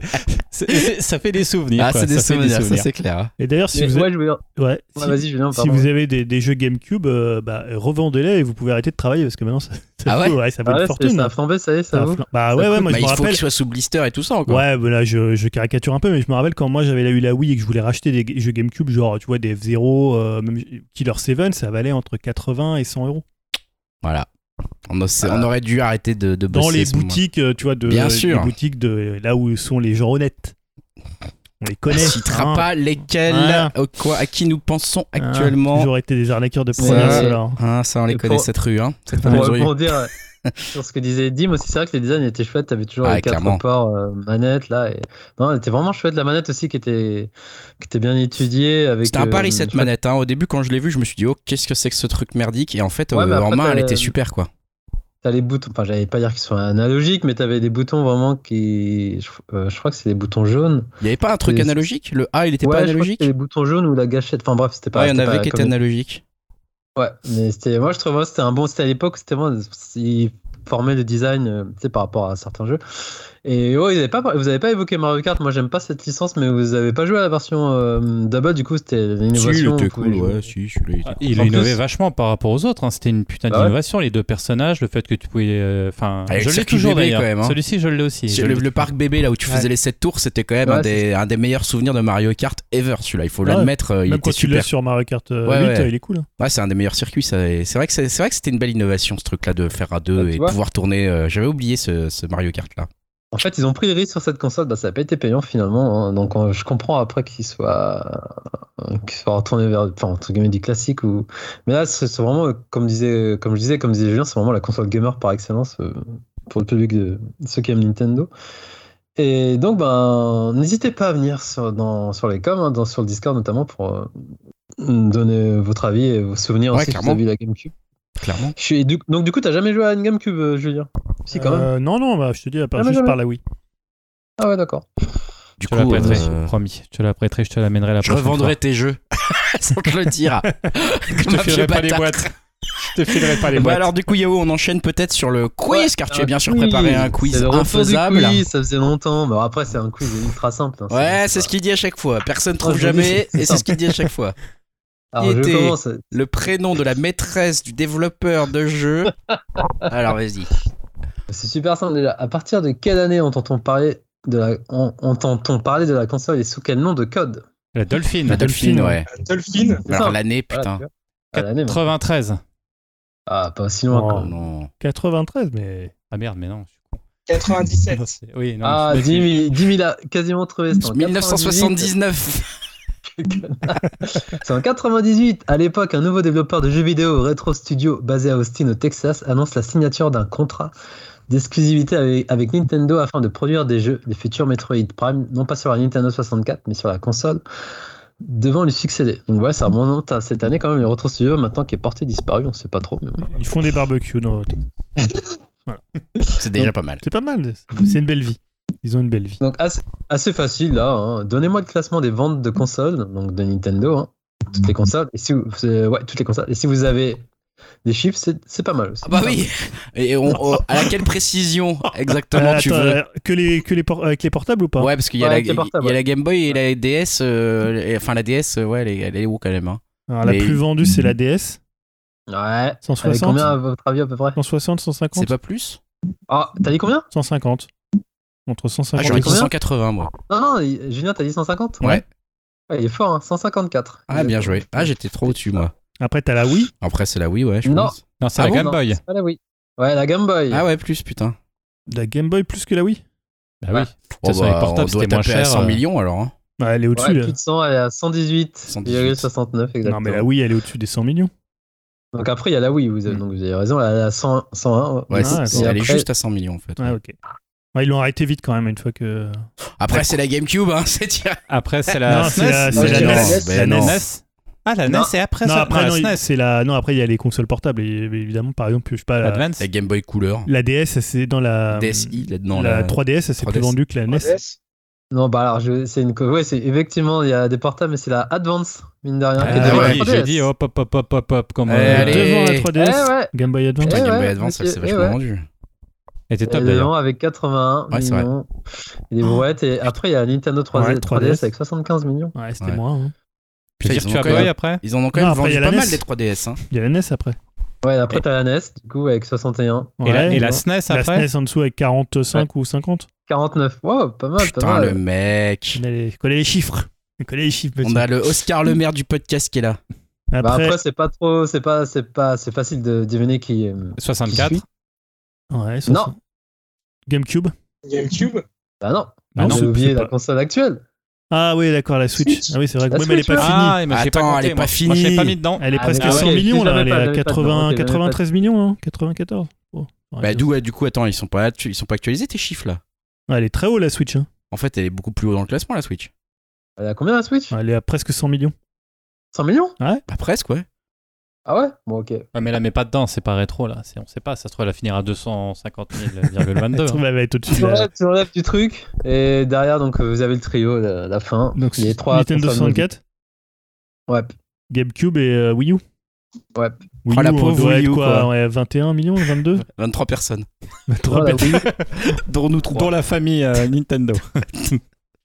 c'est- c'est- ça fait des souvenirs. Ah, quoi, c'est des ça fait souvenirs, ça c'est clair. hein. Et d'ailleurs, si Mais vous, ouais, avez- je voulais- ouais, Ouais, si- vas-y, Julien, si pardon. vous avez des, des jeux GameCube, euh, bah, revendez-les et vous pouvez arrêter de travailler parce que maintenant ça, ça Ah ouais vaut- ça vaut Ah une ouais, c'est- fortune. ça a flambé, ça y est, ça Ça vaut. Bah Ça ouais, ouais, moi Bah, je me il faut rappelle. qu'il soit sous blister et tout ça encore. Ouais, bah là je, je caricature un peu, mais je me rappelle quand moi j'avais eu la Wii et que je voulais racheter des jeux GameCube, genre tu vois des F-Zero, euh, même Killer 7, ça valait entre 80 et 100 euros. Voilà. On, a- on aurait dû arrêter de, de Dans bosser les moment. boutiques, euh, tu vois, de, Bien les sûr. boutiques de là où sont les gens honnêtes. On les connaît. On citera hein. pas lesquels, Voilà. au quoi, à qui nous pensons Hein, actuellement. toujours été des arnaqueurs de première. Ah, ça, on les connaît pour- cette rue, hein. Cette Pour rebondir euh, sur ce que disait Dim aussi, c'est vrai que les designs étaient chouettes. T'avais toujours Ah, les quatre clairement. ports euh, manette là. Et... Non, elle était vraiment chouette. La manette aussi qui était, qui était bien étudiée. avec. C'était un euh, pari cette chouette- manette. Hein. Au début, quand je l'ai vu, je me suis dit, oh, qu'est-ce que c'est que ce truc merdique? Et en fait, Ouais, euh, en après, main, elle le- était super, quoi. T'as les boutons, enfin j'allais pas dire qu'ils sont analogiques, mais t'avais des boutons vraiment qui. Je, euh, je crois que c'est des boutons jaunes. Il y avait pas un truc analogique? Le A, il était ouais, pas je crois que analogique? les boutons jaunes ou la gâchette. Enfin bref, c'était pas. Ouais, il y en avait qui étaient analogiques. Ouais, mais c'était. Moi je trouve moi, c'était un bon. C'était à l'époque, c'était moi. Ils formaient le design, euh, tu sais, par rapport à certains jeux. Et ouais, ils avaient pas, vous avez pas évoqué Mario Kart. Moi j'aime pas cette licence, mais vous avez pas joué à la version euh, double. Du coup, c'était Si, il l'innovation. était vous pouvez cool, ouais, si, il Ah, Il a innové plus- vachement par rapport aux autres. hein. C'était une putain ouais. d'innovation. Les deux personnages, le fait que tu pouvais. euh, Enfin, Avec je l'ai toujours d'ailleurs. quand même, hein. Celui-ci, je l'ai aussi. Je Le, le parc bébé là où tu faisais Ouais. les 7 tours, c'était quand même Ouais, un, des, un des meilleurs souvenirs de Mario Kart ever. Celui-là, il faut Ouais. l'admettre, euh, il Même était quand tu l'as super. sur Mario Kart euh, Ouais, 8, ouais. euh, il est cool. hein. Ouais, c'est un des meilleurs circuits. C'est vrai que c'est vrai que c'était une belle innovation ce truc-là de faire à deux tu et pouvoir tourner. euh, J'avais oublié ce, ce Mario Kart là. En fait, ils ont pris le risque sur cette console, bah, ça n'a pas été payant finalement. hein. Donc, je comprends après qu'ils soient, qu'ils soient retournés vers, enfin, entre guillemets, du classique. Ou... Mais là, c'est vraiment, comme, disait, comme je disais, comme disait Julien, c'est vraiment la console gamer par excellence euh, pour le public de de ceux qui aiment Nintendo. Et donc, ben, n'hésitez pas à venir sur, dans, sur les coms, hein, dans, sur le Discord notamment, pour euh, donner votre avis et vos souvenirs Ouais, aussi avez eu la GameCube. Clairement. Je suis- et du- donc, du coup, t'as jamais joué à une GameCube, euh, Julien Si, quand même. Euh, non, non, bah, je te dis, à part Ah, mais juste jamais. par la Wii. Ah ouais, d'accord. Du Je te la prêterai, euh, promis. Je te la prêterai, je te l'amènerai la je prochaine revendrai fois. tes jeux sans te le dire. Je te filerai pas les boîtes. Je te filerai pas les Bon, boîtes. alors du coup Yao, on enchaîne peut-être sur le quiz Ouais, car tu as bien sûr préparé un quiz le infaisable. quiz, ça faisait longtemps. Bon, après, c'est un quiz ultra simple. hein. Ouais, c'est ce qu'il dit à chaque fois. Personne trouve je vous dis, jamais et c'est ce qu'il dit à chaque fois. Alors, Qui je était- commence. Le prénom de la maîtresse du développeur de jeu. Alors vas-y. C'est super simple déjà. À partir de quelle année entend-on parler de la, en- entend-on parler de la console et sous quel nom de code? La Dolphin. La Dolphine, Dolphine, ouais. Dolphin. C'est Alors l'année, Voilà, putain. tu vois. Ah, l'année, moi. 93. Ah, pas aussi loin. Oh. non. 93, mais. Ah merde, mais non. 97. C'est- Oui, non. Ah, je suis 10 000, 10 000 a quasiment trouvé. c'était en 1979. C'est en 98. À l'époque, un nouveau développeur de jeux vidéo Retro Studio basé à Austin au Texas annonce la signature d'un contrat d'exclusivité avec, avec Nintendo afin de produire des jeux, les futurs Metroid Prime, non pas sur la Nintendo 64, mais sur la console, devant lui succéder. Donc ouais, ça remonte à cette année quand même, les Retro Studio, maintenant qui est porté disparu, on sait pas trop. mais. Ils font des barbecues. non. C'est déjà pas mal. C'est pas mal. C'est une belle vie. Ils ont une belle vie. Donc assez, assez facile là. hein. Donnez-moi le classement des ventes de consoles, donc de Nintendo, hein. toutes les consoles. Et si vous, ouais, toutes les consoles. Et si vous avez des chiffres, c'est pas mal aussi. Ah bah oui. Et on, on- à laquelle précision exactement Euh, tu attends, veux? euh, que les, que les por- avec les portables ou pas? Ouais, parce qu'il y a, Ouais, la, y a Game Boy et la DS. euh, et- enfin, la DS, euh, ouais, elle est, elle est où quand même hein Alors, La plus vendue, c'est la DS. Ouais. Avec 160 combien à votre avis à peu près? 160, 150 C'est pas plus? Ah, t'as dit combien? 150. Entre Ah, 150 j'aurais et dit combien 180 moi. Non, non, Julien, t'as dit 150 Ouais. Ouais, il est fort, hein, 154. Ah, bien joué. Ah, j'étais trop au-dessus moi. Après, t'as la Wii. Après, c'est la Wii, ouais, je Non. pense. Non, c'est Ah la bon Game Boy. pas la Wii. Ouais, la Game Boy. Ah ouais, plus, putain. La Game Boy plus que la Wii Bah oui. Toute façon, bah, les portables, on doit c'était moins taper à cher. 100 euh. millions alors. hein. Ouais, Elle est au-dessus. Ouais, là. plus de 100, elle est à 118,69 exactement. Non, mais la Wii, elle est au-dessus des 100 millions. Donc après, il y a la Wii, vous avez, Hmm. donc vous avez raison, elle est à 100, 101. Ouais, Ah, c'est- d'accord. c'est- elle est juste à 100 millions en fait. Ouais, ok. Ouais, ils l'ont arrêté vite quand même une fois que. Après, c'est la GameCube, hein, c'est. Après, c'est la Non, c'est la- c'est NES. La non. NES. Ah, la. NES et après non, ça. après, SNES. c'est la. Non, après, il y a les consoles portables. Et, évidemment, par exemple, je sais pas. La. La Game Boy Couleur. la DS, c'est dans la. DSi, là, non, la la 3DS, elle s'est plus 3DS. vendue que la NES. Non, bah alors, je- c'est une. co- Ouais, c'est effectivement, il y a des portables, mais c'est la Advance, mine de rien. Ah, oui, 3DS. j'ai dit hop, hop, hop, hop, hop. Comme Eh. Devant la Eh 3DS, ouais, Game Boy Advance. La Eh Game Boy Advance, elle s'est vachement eh ouais. vendue. Était top devant avec 81 Ouais, millions. Et des brouettes. Et après, il y a la Nintendo 3DS, Ouais, 3DS avec 75 millions. Ouais, c'était Ouais. moins. hein. Putain, ils, Virtua ont même, après ils en ont quand Non, même après, y vendu la pas mal des 3DS. Hein. Il y a la NES après. Ouais, après, t'as la NES, du coup, avec 61. Et la- Ouais. Et la SNES La après SNES en dessous avec 45 ou 50. 49. Wow, pas mal, pas Putain, mal. le mec. On a les- chiffres. On connaît les chiffres. On a le Oscar le maire du podcast qui est là. Bah Après, après, c'est pas trop, c'est pas, c'est pas, c'est facile de deviner qui. euh, 64. qui ouais, Non. 60. GameCube. GameCube. Bah non. Bah non, oublié la console actuelle. Ah oui, d'accord, la Switch. Switch. Ah oui, c'est vrai que La oui, mais elle est pas ouais. finie. Ah, mais pas Attends, compté, elle est pas finie. Moi, je l'ai pas mis dedans. Elle est Ah, presque ah, 100 ok, millions là. Elle est à je l'avais pas 80, dedans, ok, je l'avais pas 93 millions, hein, 94. Bon, ouais, Bah d'où, du coup, attends, ils sont pas, ils sont pas actualisés tes chiffres là? Ouais, elle est très haut la Switch. hein. En fait, elle est beaucoup plus haut dans le classement la Switch. Elle a combien la Switch? Elle est à presque 100 millions. 100 millions? Bah presque, ouais. Ah ouais? Bon, ok. Ouais, mais la met pas dedans, c'est pas rétro là. C'est- On sait pas, ça se trouve, elle va finir à 250 000,22. Ça hein. va être au-dessus Tu de enlèves, tu enlèves du truc et derrière donc euh, vous avez le trio, la, la fin. Donc, les trois Nintendo consoles 64, mobiles. Ouais. GameCube et euh, Wii U. Ouais. Wii Oh, la U, on pauvre doit Wii être U, quoi, quoi. ouais, 21 millions, 22 23 personnes. Trop Voilà, bête. oui. Dont nous trois. La famille euh, Nintendo.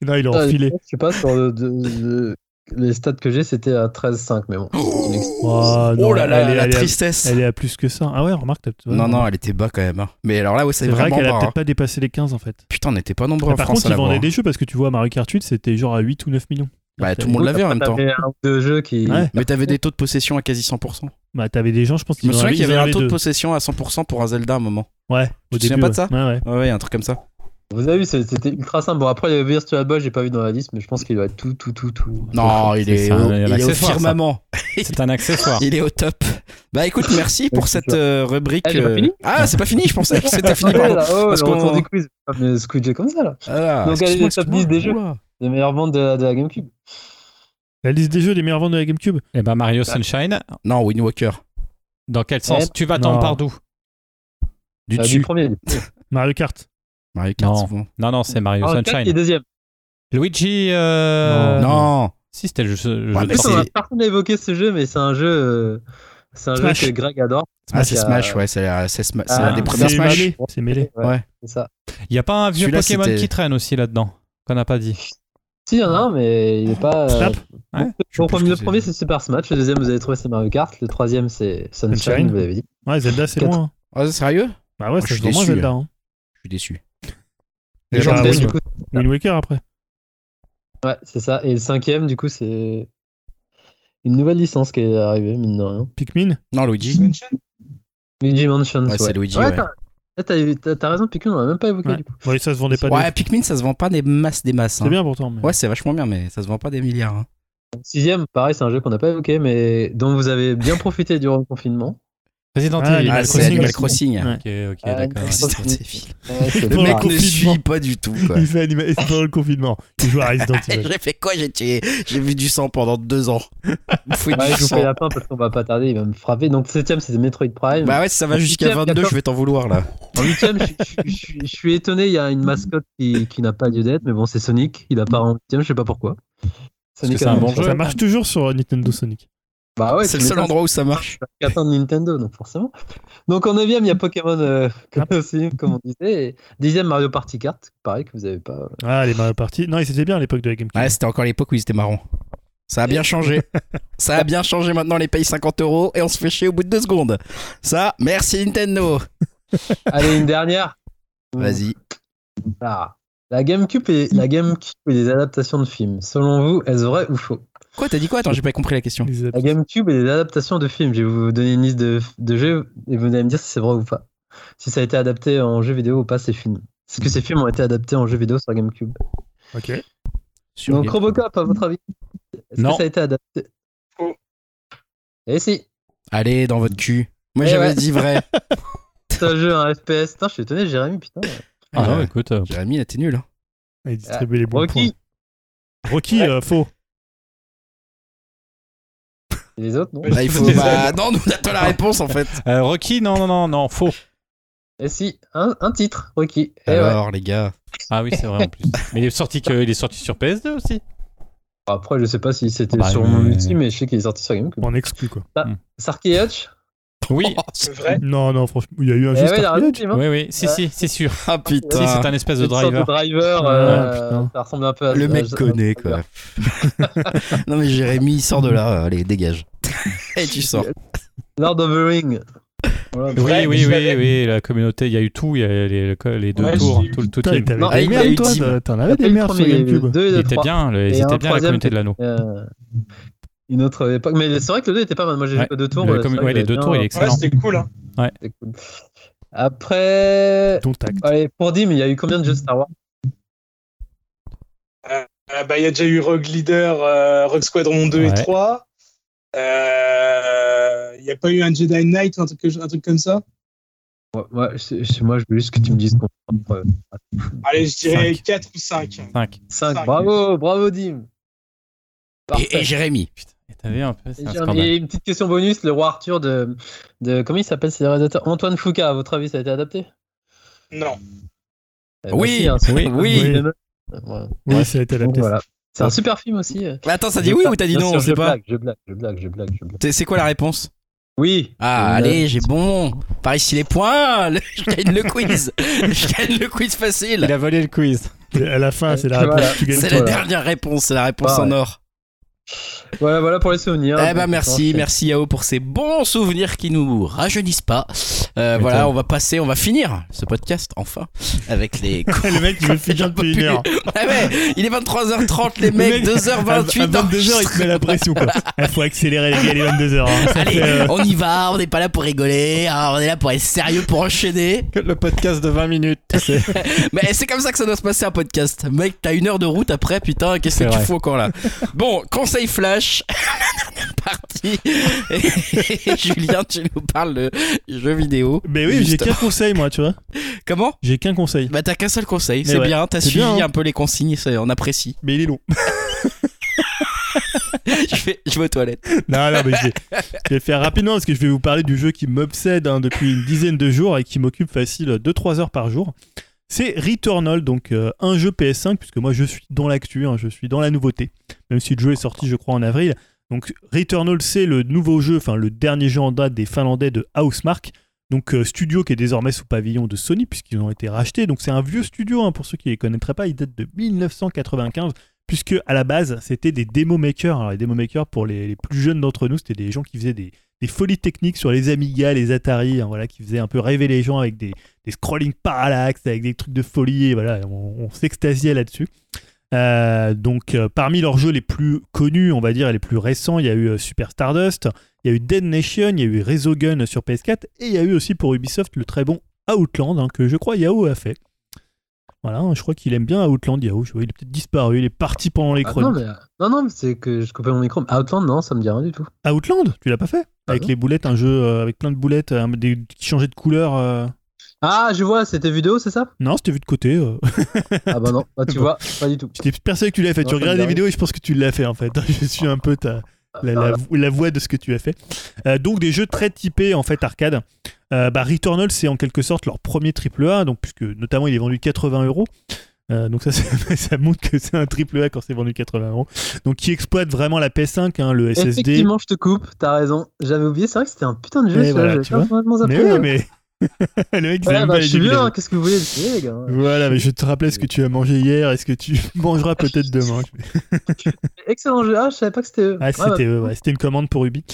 Non, ils l'ont Ah, refilé. Je sais pas sur le- de- de- les stats que j'ai, c'était à 13,5 mais bon. Oh, non, oh là là, elle est- la elle est à- tristesse. Elle est à plus que ça. Ah ouais, remarque, t'as- tu vois, Non, non, elle était bas quand même. hein. Mais alors là, ouais, c'est vrai vraiment qu'elle a peut-être hein. pas dépassé les 15 en fait. Putain, on n'était pas nombreux en Par France contre, ils vendaient des jeux parce que tu vois, Mario Kart 8, c'était genre à 8 ou 9 millions. Bah, tout le monde l'avait en même temps. Un jeux qui. Ouais. Mais t'avais des taux de possession à quasi 100%. Bah, t'avais des gens, je pense, Je qui me en souviens avaient- qu'il y avait un taux de possession à 100% pour un Zelda à un moment. Ouais, au Tu te souviens début. pas de ouais. ça Ouais, ouais. Ouais, ouais, un truc comme ça. Vous avez vu, c'était ultra simple. Bon, après, il y avait Virtual Boy, j'ai pas vu dans la liste, mais je pense qu'il doit être tout, tout, tout, tout. Non, il est, ça, au, un il est au firmament. C'est un accessoire. Il est au top. Bah écoute, merci pour cette euh, rubrique. Ah, euh, fini Ah, c'est pas fini, je pensais que c'était fini. Ouais, pardon. là, oh, Parce le qu'on- du quiz. Pas me squidger comme ça, là. Ah, Donc, allez, les top excuse-moi. 10 des jeux. Les meilleures ventes de, de la GameCube. La liste des jeux des meilleures ventes de la GameCube. Et bah Mario Sunshine, Non, Wind Walker. dans quel sens Eh, Tu vas t'en par d'où Du Euh, dessus. du premier. Mario Kart. Mario Kart, Non. souvent. Non, non, c'est Mario Ah, le quatre qui est Sunshine. deuxième. Luigi. euh, Non. Si, c'était le jeu. Ouais, jeu de. Personne n'a évoqué ce jeu, mais c'est un jeu, euh, c'est un jeu que Greg adore. Ah, c'est Smash, euh, ouais, c'est Sma- Ah, l'un des premiers Smash. C'est mêlé. Ouais, Ouais. c'est ça. Il n'y a pas un vieux Pokémon qui traîne aussi là-dedans Qu'on n'a pas dit? Si, il y en a un, mais il est pas. euh, Snap Ouais. Bon, le premier, c'est Super Smash. Le deuxième, vous avez trouvé, c'est Mario Kart. Le troisième, c'est Sunshine, Sunshine. vous l'avez dit. Ouais, Zelda, c'est Quatre. loin. Ah, sérieux? Bah ouais, c'est vraiment Zelda. hein. Je suis déçu. Et Le bah, du coup, Wind Waker après. ouais, c'est ça. Et le cinquième, du coup, c'est une nouvelle licence qui est arrivée, mine de rien. Pikmin Non, Luigi. Luigi Mansion? Ouais, c'est Luigi, ouais. t'as- eh, T'as raison, Pikmin, on l'a même pas évoqué Ouais. du coup. Ouais, ça se vendait pas. Ouais, Pikmin, ça se vend pas des masses, des masses. C'est hein. bien pourtant. mais- Ouais, c'est vachement bien, mais ça se vend pas des milliards. hein. Sixième, pareil, c'est un jeu qu'on n'a pas évoqué, mais dont vous avez bien profité durant le confinement. Resident Ah, Evil. Ah, Animal c'est Crossing. Animal Crossing. Ouais. Ok, ok, Ah, d'accord. Resident Evil. Ouais, c'est Le mec le ne suit pas du tout, quoi. Il fait anima- c'est pendant le confinement. Il joue à Resident Evil. J'ai fait quoi? J'ai tué- j'ai vu du sang pendant deux ans. Il faut Ouais, du je vous sang. fais la fin parce qu'on va pas tarder, il va me frapper. Donc, septième, c'était Metroid Prime. Bah ouais, si ça va jusqu'à huitième, 22, quatorze. je vais t'en vouloir là. En huitième, je, je- je- je- je suis étonné, il y a une mascotte qui, qui n'a pas lieu d'être, mais bon, c'est Sonic, il apparaît en huitième, je sais pas pourquoi. que c'est un bon jeu. Ça marche toujours sur Nintendo Sonic. Bah ouais, c'est le seul endroit où ça marche. c'est le de Nintendo, donc forcément. Donc en neuvième, il y a Pokémon, euh, comme, aussi, comme on disait. Et dixième, Mario Party Kart, pareil, que vous avez pas. Ah, les Mario Party. Non, ils étaient bien à l'époque de la GameCube. Ouais, c'était encore l'époque où ils étaient marrants. Ça a bien changé. ça a bien changé maintenant, les paye 50 euros et on se fait chier au bout de deux secondes. Ça, merci Nintendo. Allez, une dernière. Vas-y. Ah. La GameCube et la GameCube et les adaptations de films. Selon vous, est-ce vrai ou faux? Quoi, t'as dit quoi? Attends, j'ai pas compris la question. La GameCube et les adaptations de films. Je vais vous donner une liste de, de jeux et vous allez me dire si c'est vrai ou pas. Si ça a été adapté en jeu vidéo ou pas ces films. Est-ce que ces films ont été adaptés en jeu vidéo sur GameCube? Ok. Sur Donc Robocop, à votre avis? Est-ce que ça a été adapté? Faux. Eh si Allez, dans votre cul. Moi, Eh j'avais ouais. dit vrai. C'est un jeu, un FPS. Putain, je suis étonné, Jérémy, putain. Ah non, Ouais. écoute. euh, Jérémy, là, t'es nul. hein. Il distribue les bons Rocky points. Rocky, euh, faux. Et les autres, non Ouais. Bah, il faut. Bah, non, nous attends la réponse en fait. euh, Rocky, non, non, non, non, faux. Eh si, un, un titre, Rocky. Eh ouais. Alors, les gars. Ah oui, c'est vrai en plus. Mais il est sorti que, il est sorti sur PS2 aussi. Après, je sais pas si c'était Bah, sur mais- mon multi, mais je sais qu'il est sorti sur GameCube. En exclu, quoi. Sarky Hutch Oui. Oh, C'est vrai Non, non, franchement, il y a eu un Eh jeu ouais, il hein. Oui, oui, si, si, c'est sûr. Ah Si, putain. c'est un espèce de driver. driver, Ah, euh, ça ressemble un peu à Le à- mec à- connaît quoi. non mais Jérémy, sors de là, allez, dégage. Et tu sors. Lord of the Ring. Voilà. Oui, oui, oui, oui, la communauté, il y a eu tout, il y a les, les deux Ouais, tours, tout le tout t'avais Non, des il merdes, toi. T'en Il avais des merdes sur il GameCube. Il était trois. bien, ils étaient bien la communauté de l'anneau. Euh, Une autre époque, mais c'est vrai que le 2 était pas mal. Moi j'ai Ouais. joué que deux tours. Le ouais, c'est vrai ouais, les deux bien- tours, il est Ouais, excellent. c'était cool. Hein. c'était cool. Après, Ton tact. allez, pour Dim, il y a eu combien de jeux Star Wars? Euh, bah, il y a déjà eu Rogue Leader, euh, Rogue Squadron 2 et Ouais. 3. Euh, Il n'y a pas eu un Jedi Knight ou un truc, un truc comme ça? Ouais, ouais, c'est- c'est- moi je veux juste que tu me dises combien. Allez, je dirais Cinq. 4 ou 5. 5. 5, Cinq. bravo, bravo Dim. Parfait. Et, et Jérémy. Et t'as vu un peu, c'est Et un j'ai scandale. et une petite question bonus, le roi Arthur de, de comment il s'appelle ce réalisateur? Antoine Foucault, à votre avis, ça a été adapté? Non. Eh ben Oui, si, hein, c'est- oui, oui. Ouais. Ouais. Oui, ça a été Donc, adapté. voilà. C'est un super film aussi. euh. Mais attends, ça dit Je oui blague, ou t'as dit non sûr, je pas? blague, je blague, je blague, je blague, je blague. C'est c'est quoi la réponse? Oui. Ah, Euh, allez, j'ai bon. Par ici les points. le- Je gagne le quiz. Je gagne le quiz facile. Il a volé le quiz. À la fin, c'est la réponse. C'est la dernière réponse, c'est la réponse Ah, en ouais. or. Voilà, voilà pour les souvenirs. Eh ben merci, merci Yao pour ces bons souvenirs qui nous rajeunissent pas. Euh, voilà, on va passer, on va finir ce podcast enfin avec les. Le mec, il veut finir depuis une heure. Ouais, il est 23h30 les Le mecs, mec, 2h28. À 22h, il te met la pression, quoi. Il faut accélérer, les gars, les 22h. hein. Allez, euh, on y va, on n'est pas là pour rigoler, hein, on est là pour être sérieux, pour enchaîner. Le podcast de 20 minutes. Mais c'est comme ça que ça doit se passer un podcast. Mec, t'as une heure de route après, putain, qu'est-ce que tu fous encore là? Bon, conseil flash, la dernière partie. Et Julien, tu nous parles de jeux vidéo. Mais oui, j'ai qu'un conseil, moi, tu vois. Comment? J'ai qu'un conseil. Bah t'as qu'un seul conseil, c'est ouais, bien, t'as suivi bien, hein. un peu les consignes, ça, on apprécie. Mais il est long. je, vais, je vais aux toilettes. Non, non, mais je vais, je vais faire rapidement parce que je vais vous parler du jeu qui m'obsède hein, depuis une dizaine de jours et qui m'occupe facile 2-3 heures par jour. C'est Returnal, donc euh, un jeu PS5, puisque moi je suis dans l'actu, hein, je suis dans la nouveauté, même si le jeu est sorti je crois en avril. Donc Returnal c'est le nouveau jeu, enfin le dernier jeu en date des Finlandais de Housemark, donc euh, studio qui est désormais sous pavillon de Sony puisqu'ils ont été rachetés. Donc c'est un vieux studio, hein, pour ceux qui ne les connaîtraient pas, il date de 1995 puisque à la base c'était des demo makers. Alors les demo makers pour les, les plus jeunes d'entre nous, c'était des gens qui faisaient des, des folies techniques sur les Amiga, les Atari, hein, voilà, qui faisaient un peu rêver les gens avec des, scrolling parallax, avec des trucs de folie, et voilà, on, s'extasiait là-dessus. Euh, donc euh, parmi leurs jeux les plus connus, on va dire, les plus récents, il y a eu euh, Super Stardust, il y a eu Dead Nation, il y a eu Resogun sur PS4, et il y a eu aussi pour Ubisoft le très bon Outland, hein, que je crois Yao a fait. Voilà, je crois qu'il aime bien Outland, vois, il est peut-être disparu, il est parti pendant les Ah, non, chroniques. mais, non, non, mais c'est que je coupais mon micro. Mais Outland, non, ça me dit rien du tout. Outland, tu l'as pas fait Ah Avec non. les boulettes, un jeu euh, avec plein de boulettes, euh, des, qui changeaient de couleur. euh. Ah, je vois, c'était vidéo, c'est ça? Non, c'était vu de côté. Ah bah non, bah, tu Bon. vois, pas du tout. J'étais persuadé que tu l'avais fait. Non, tu regardes les vidéos et je pense que tu l'as fait en fait. Je suis un peu ta, la, la- la voix de ce que tu as fait. Euh, donc des jeux très typés en fait arcade. Euh, bah, Returnal c'est en quelque sorte leur premier triple A, donc puisque notamment il est vendu 80 euros. Euh, donc ça, ça montre que c'est un triple A quand c'est vendu 80 euros. Donc qui exploite vraiment la PS5, hein, le SSD. Effectivement, je te coupe, t'as raison. J'avais oublié, c'est vrai que c'était un putain de jeu. Mais voilà, tu vois. complètement zappé, Mais oui, mais le mec, Ouais, bah, pas je suis hein, qu'est-ce que vous voulez les gars Voilà, mais je te rappelais ce que tu as mangé hier et ce que tu mangeras peut-être demain. Excellent jeu, ah, je savais pas que c'était eux. Ah, Ouais, c'était bah, eux, ouais, c'était une commande pour Ubi.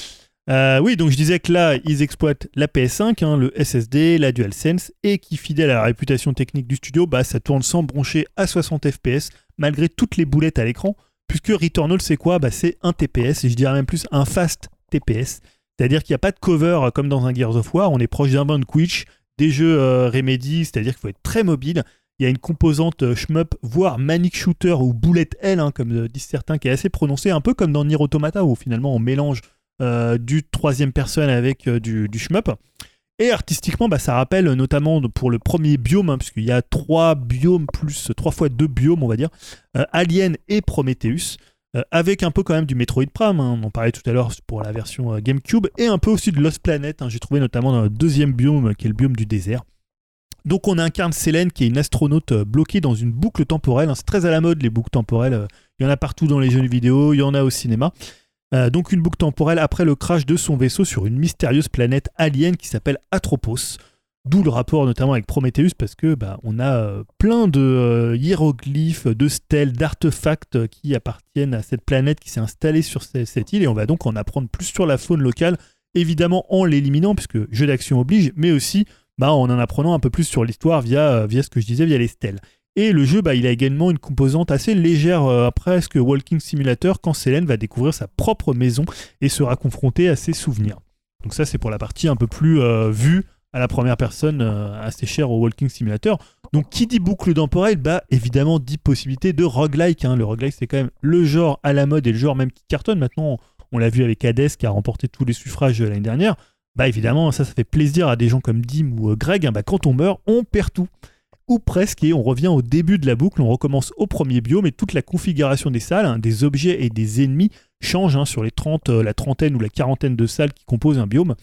Euh, oui, donc je disais que là, ils exploitent la PS5, hein, le SSD, la DualSense, et qui, fidèle à la réputation technique du studio, bah, ça tourne sans broncher à 60 FPS, malgré toutes les boulettes à l'écran, puisque Returnal, c'est quoi? Bah, C'est un TPS, et je dirais même plus un fast TPS. C'est-à-dire qu'il n'y a pas de cover euh, comme dans un Gears of War, on est proche d'un band Quitch, des jeux euh, Remedy, c'est-à-dire qu'il faut être très mobile. Il y a une composante euh, shmup, voire manic shooter ou boulette L, hein, comme euh, disent certains, qui est assez prononcée, un peu comme dans Nier Automata, où finalement on mélange du troisième personne avec du, shmup. Et artistiquement, bah, ça rappelle notamment pour le premier biome, hein, puisqu'il y a trois biomes plus trois fois deux biomes, on va dire, Alien et Prometheus, euh, avec un peu quand même du Metroid Prime, hein, on en parlait tout à l'heure pour la version euh, GameCube, et un peu aussi de Lost Planet, hein, j'ai trouvé notamment dans le deuxième biome, qui est le biome du désert. Donc on incarne Selene, qui est une astronaute euh, bloquée dans une boucle temporelle, hein, c'est très à la mode les boucles temporelles, il y en a partout dans les jeux vidéo, il y en a au cinéma. Donc une boucle temporelle après le crash de son vaisseau sur une mystérieuse planète alien qui s'appelle Atropos. D'où le rapport notamment avec Prometheus parce que bah, on a euh, plein de euh, hiéroglyphes, de stèles, d'artefacts qui appartiennent à cette planète qui s'est installée sur ce- cette île et on va donc en apprendre plus sur la faune locale, évidemment en l'éliminant puisque jeu d'action oblige, mais aussi bah, en en apprenant un peu plus sur l'histoire via, euh, via ce que je disais, via les stèles. Et le jeu, bah, il a également une composante assez légère, euh, presque Walking Simulator, quand Selene va découvrir sa propre maison et sera confrontée à ses souvenirs. Donc ça, c'est pour la partie un peu plus vue à la première personne, euh, assez chère au Walking Simulator. Donc qui dit boucle temporelle, bah évidemment dit possibilité de roguelike. hein. Le roguelike, c'est quand même le genre à la mode et le genre même qui cartonne. Maintenant, on l'a vu avec Hades qui a remporté tous les suffrages l'année dernière. Bah évidemment, ça, ça fait plaisir à des gens comme Dim ou euh, Greg. hein. Bah, quand on meurt, on perd tout ou presque, et on revient au début de la boucle, on recommence au premier biome, et toute la configuration des salles, hein, des objets et des ennemis change sur les 30, euh, la trentaine ou la quarantaine de salles qui composent un biome.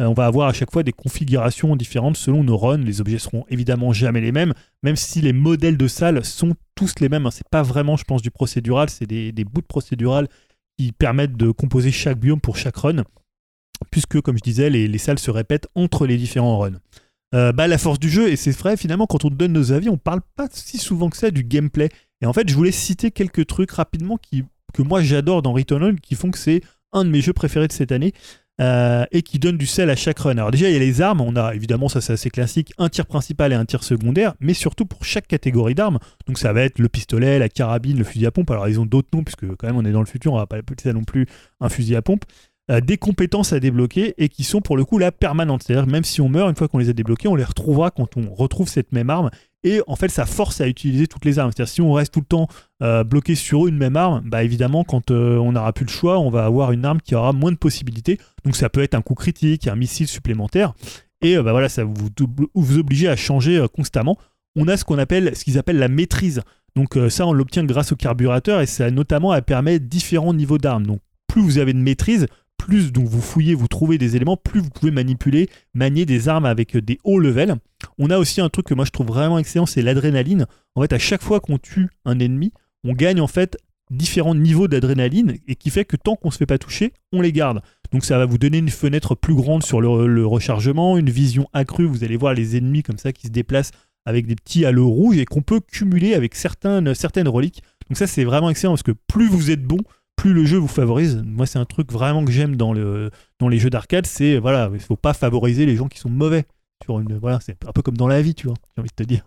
Euh, on va avoir à chaque fois des configurations différentes selon nos runs. Les objets seront évidemment jamais les mêmes, même si les modèles de salles sont tous les mêmes. hein. C'est pas vraiment, je pense, du procédural, c'est des, des bouts de procédural qui permettent de composer chaque biome pour chaque run, puisque, comme je disais, les, les salles se répètent entre les différents runs. Euh, bah, la force du jeu, et c'est vrai, finalement, quand on donne nos avis, on parle pas si souvent que ça du gameplay. Et en fait, je voulais citer quelques trucs rapidement que moi j'adore dans Returnal, qui font que c'est un de mes jeux préférés de cette année. Euh, et qui donne du sel à chaque run. Alors déjà, il y a les armes, on a évidemment, ça c'est assez classique, un tir principal et un tir secondaire, mais surtout pour chaque catégorie d'armes. Donc ça va être le pistolet, la carabine, le fusil à pompe. Alors ils ont d'autres noms, puisque quand même on est dans le futur, on va pas appeler ça non plus un fusil à pompe. Euh, des compétences à débloquer et qui sont pour le coup là permanentes. C'est-à-dire même si on meurt, une fois qu'on les a débloquées, on les retrouvera quand on retrouve cette même arme. Et en fait, ça force à utiliser toutes les armes. C'est-à-dire si on reste tout le temps euh, bloqué sur une même arme, bah évidemment, quand euh, on n'aura plus le choix, on va avoir une arme qui aura moins de possibilités. Donc ça peut être un coup critique, un missile supplémentaire. Et euh, bah voilà, ça vous, vous oblige à changer constamment. On a ce qu'on appelle, ce qu'ils appellent la maîtrise. Donc ça, on l'obtient grâce au carburateur et ça notamment elle permet différents niveaux d'armes. Donc plus vous avez de maîtrise, plus donc vous fouillez, vous trouvez des éléments, plus vous pouvez manipuler, manier des armes avec euh, des hauts levels. On a aussi un truc que moi je trouve vraiment excellent, c'est l'adrénaline. En fait, à chaque fois qu'on tue un ennemi, on gagne en fait différents niveaux d'adrénaline et qui fait que tant qu'on se fait pas toucher, on les garde. Donc ça va vous donner une fenêtre plus grande sur le, rechargement, une vision accrue. Vous allez voir les ennemis comme ça qui se déplacent avec des petits halos rouges et qu'on peut cumuler avec certaines reliques. Donc ça c'est vraiment excellent parce que plus vous êtes bon, plus le jeu vous favorise. Moi c'est un truc vraiment que j'aime dans, le, dans les jeux d'arcade, c'est voilà, il faut pas favoriser les gens qui sont mauvais. Sur une, voilà, c'est un peu comme dans la vie, tu vois, j'ai envie de te dire.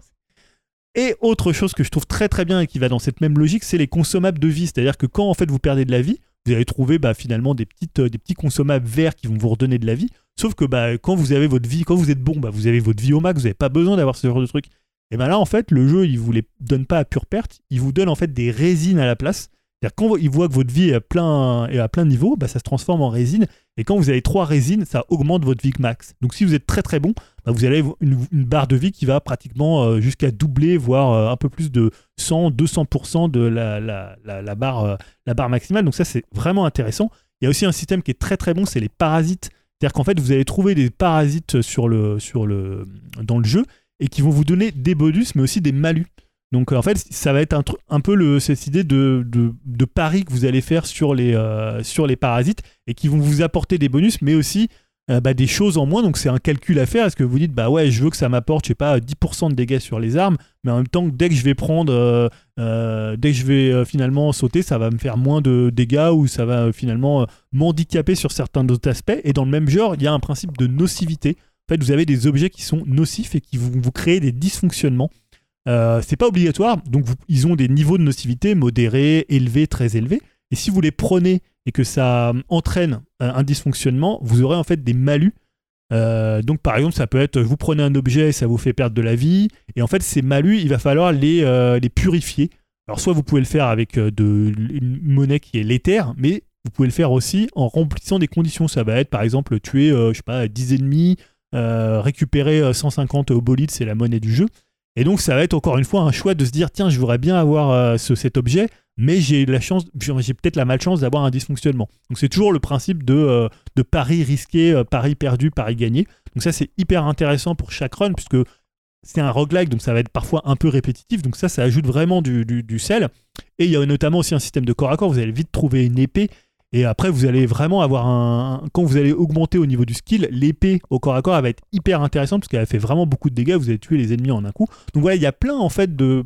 Et autre chose que je trouve très très bien et qui va dans cette même logique, c'est les consommables de vie. C'est-à-dire que quand en fait vous perdez de la vie, vous allez trouver bah, finalement des, petites, euh, des petits consommables verts qui vont vous redonner de la vie. Sauf que bah, quand vous avez votre vie, quand vous êtes bon, bah, vous avez votre vie au max, vous n'avez pas besoin d'avoir ce genre de truc. Et ben là en fait le jeu il vous les donne pas à pure perte, il vous donne en fait des résines à la place. C'est-à-dire quand il voit que votre vie est à plein, niveau, bah, ça se transforme en résine. Et quand vous avez trois résines, ça augmente votre vie max. Donc si vous êtes très très bon, bah, vous allez une, une barre de vie qui va pratiquement euh, jusqu'à doubler, voire euh, un peu plus de 100, 200% de euh, la barre maximale. Donc ça c'est vraiment intéressant. Il y a aussi un système qui est très très bon, c'est les parasites. C'est-à-dire qu'en fait vous allez trouver des parasites dans le jeu et qui vont vous donner des bonus mais aussi des malus. Donc euh, en fait, ça va être un, un peu le, cette idée de, de, de pari que vous allez faire sur les, euh, sur les parasites et qui vont vous apporter des bonus, mais aussi euh, bah, des choses en moins. Donc c'est un calcul à faire. Est-ce que vous dites, bah ouais, je veux que ça m'apporte, je sais pas, 10% de dégâts sur les armes, mais en même temps, dès que je vais prendre, dès que je vais finalement sauter, ça va me faire moins de dégâts ou ça va finalement m'handicaper sur certains autres aspects. Et dans le même genre, il y a un principe de nocivité. En fait, vous avez des objets qui sont nocifs et qui vont vous créer des dysfonctionnements. Euh, c'est pas obligatoire, donc ils ont des niveaux de nocivité modérés, élevés, très élevés. Et si vous les prenez et que ça euh, entraîne un, un dysfonctionnement, vous aurez en fait des malus. Euh, donc par exemple, ça peut être vous prenez un objet et ça vous fait perdre de la vie. Et en fait, ces malus, il va falloir les, euh, les purifier. Alors soit vous pouvez le faire avec euh, de, une monnaie qui est l'éther, mais vous pouvez le faire aussi en remplissant des conditions. Ça va être par exemple tuer, euh, je sais pas, 10 ennemis, euh, récupérer euh, 150 obolites, c'est la monnaie du jeu. Et donc ça va être encore une fois un choix de se dire tiens je voudrais bien avoir euh, ce, cet objet mais j'ai la chance j'ai peut-être la malchance d'avoir un dysfonctionnement. Donc c'est toujours le principe de, euh, pari risqué, euh, pari perdu, pari gagné. Donc ça c'est hyper intéressant pour chaque run puisque c'est un roguelike donc ça va être parfois un peu répétitif donc ça ça ajoute vraiment du, du, du sel. Et il y a notamment aussi un système de corps à corps, vous allez vite trouver une épée et après, vous allez vraiment avoir un. Quand vous allez augmenter au niveau du skill, l'épée au corps à corps va être hyper intéressante parce qu'elle fait vraiment beaucoup de dégâts. Vous allez tuer les ennemis en un coup. Donc voilà, il y a plein en fait de,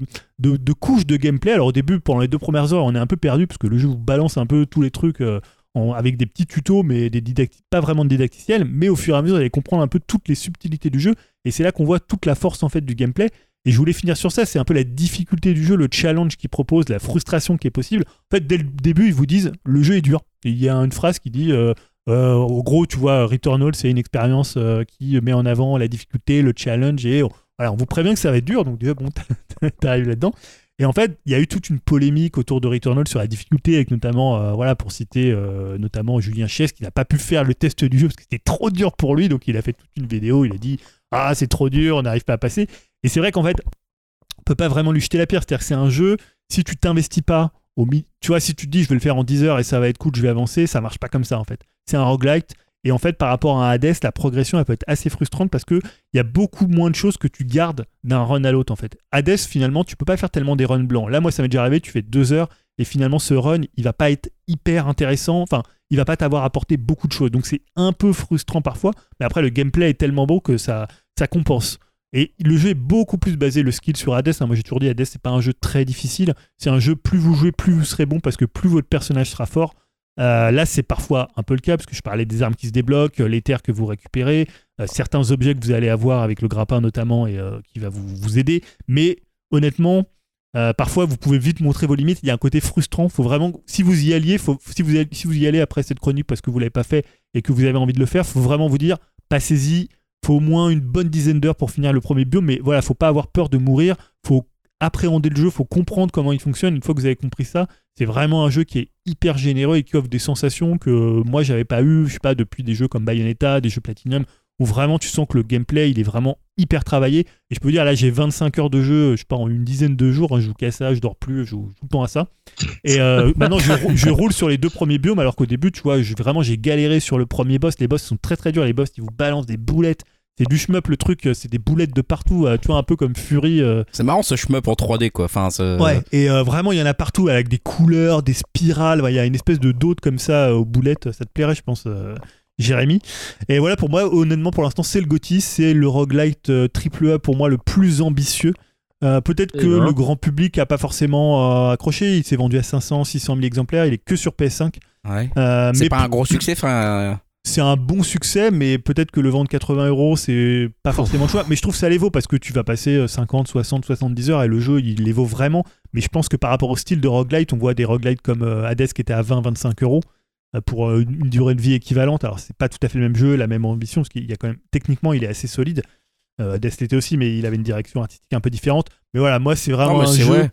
couches de gameplay. Alors au début, pendant les deux premières heures, on est un peu perdu parce que le jeu vous balance un peu tous les trucs euh, avec des petits tutos, mais des pas vraiment de didacticiels. Mais au fur et à mesure, vous allez comprendre un peu toutes les subtilités du jeu. Et c'est là qu'on voit toute la force en fait du gameplay. Et je voulais finir sur ça, c'est un peu la difficulté du jeu, le challenge qu'il propose, la frustration qui est possible. En fait, dès le début, ils vous disent le jeu est dur. Il y a une phrase qui dit euh, euh, au gros, tu vois, Returnal, c'est une expérience euh, qui met en avant la difficulté, le challenge. Et voilà, on vous prévient que ça va être dur, donc déjà, bon, t'arrives là-dedans. Et en fait, il y a eu toute une polémique autour de Returnal sur la difficulté, avec notamment, euh, voilà, pour citer euh, notamment Julien Chies, qui n'a pas pu faire le test du jeu parce que c'était trop dur pour lui, donc il a fait toute une vidéo, il a dit Ah, c'est trop dur, on n'arrive pas à passer. Et c'est vrai qu'en fait, on peut pas vraiment lui jeter la pierre. C'est-à-dire que c'est un jeu, si tu t'investis pas au mi- tu vois, si tu te dis je vais le faire en 10 heures et ça va être cool, je vais avancer, ça marche pas comme ça en fait. C'est un roguelite. Et en fait, par rapport à Hades, la progression elle peut être assez frustrante parce que il y a beaucoup moins de choses que tu gardes d'un run à l'autre en fait. Hades, finalement, tu peux pas faire tellement des runs blancs. Là, moi, ça m'est déjà arrivé, tu fais deux heures et finalement, ce run, il va pas être hyper intéressant. Enfin, il va pas t'avoir apporté beaucoup de choses. Donc, c'est un peu frustrant parfois. Mais après, le gameplay est tellement beau que ça, ça compense. Et le jeu est beaucoup plus basé le skill sur Hades. hein. Moi j'ai toujours dit Hades c'est pas un jeu très difficile. C'est un jeu plus vous jouez plus vous serez bon parce que plus votre personnage sera fort. Euh, là c'est parfois un peu le cas parce que je parlais des armes qui se débloquent, euh, les terres que vous récupérez, euh, certains objets que vous allez avoir avec le grappin notamment et qui va vous, vous aider. Mais honnêtement parfois vous pouvez vite montrer vos limites. Il y a un côté frustrant. Faut vraiment si vous y alliez, faut, si, vous, si vous y allez après cette chronique parce que vous l'avez pas fait et que vous avez envie de le faire, faut vraiment vous dire passez-y faut au moins une bonne dizaine d'heures pour finir le premier biome, mais voilà, faut pas avoir peur de mourir, faut appréhender le jeu, faut comprendre comment il fonctionne. Une fois que vous avez compris ça, c'est vraiment un jeu qui est hyper généreux et qui offre des sensations que moi j'avais pas eu, je sais pas, depuis des jeux comme Bayonetta, des jeux Platinum, où vraiment tu sens que le gameplay il est vraiment hyper travaillé. Et je peux dire, là j'ai 25 heures de jeu, je sais pas, en une dizaine de jours, hein, je joue qu'à ça, je dors plus, je joue tout le temps à ça. Et euh, maintenant je, rou- je roule sur les deux premiers biomes, alors qu'au début, tu vois, je- vraiment j'ai galéré sur le premier boss. Les boss sont très très durs, les boss ils vous balancent des boulettes. C'est du shmup le truc, euh, c'est des boulettes de partout, euh, tu vois, un peu comme Fury. euh, C'est marrant ce shmup en 3D quoi. Enfin, Ouais, et euh, vraiment, il y en a partout avec des couleurs, des spirales. ouais, Il y a une espèce de dôte comme ça aux boulettes. Ça te plairait, je pense, euh, Jérémy. Et voilà, pour moi, honnêtement, pour l'instant, c'est le GOTY. C'est le roguelite triple A pour moi le plus ambitieux. Euh, Peut-être que le grand public a pas forcément euh, accroché. Il s'est vendu à 500, 600 000 exemplaires. Il est que sur PS5. Ouais. Euh, C'est mais pas un gros succès. Enfin, c'est un bon succès, mais peut-être que le vendre 80 euros, c'est pas forcément le choix. Mais je trouve que ça les vaut parce que tu vas passer euh, 50, 60, 70 heures et le jeu, il les vaut vraiment. Mais je pense que par rapport au style de roguelite, on voit des roguelites comme euh, Hades qui était à 20, 25 euros euh, pour euh, une durée de vie équivalente. Alors, c'est pas tout à fait le même jeu, la même ambition, parce qu'il y a quand même, techniquement, il est assez solide. Hades l'était aussi, mais il avait une direction artistique un peu différente. Mais voilà, moi, c'est vraiment non, un jeu.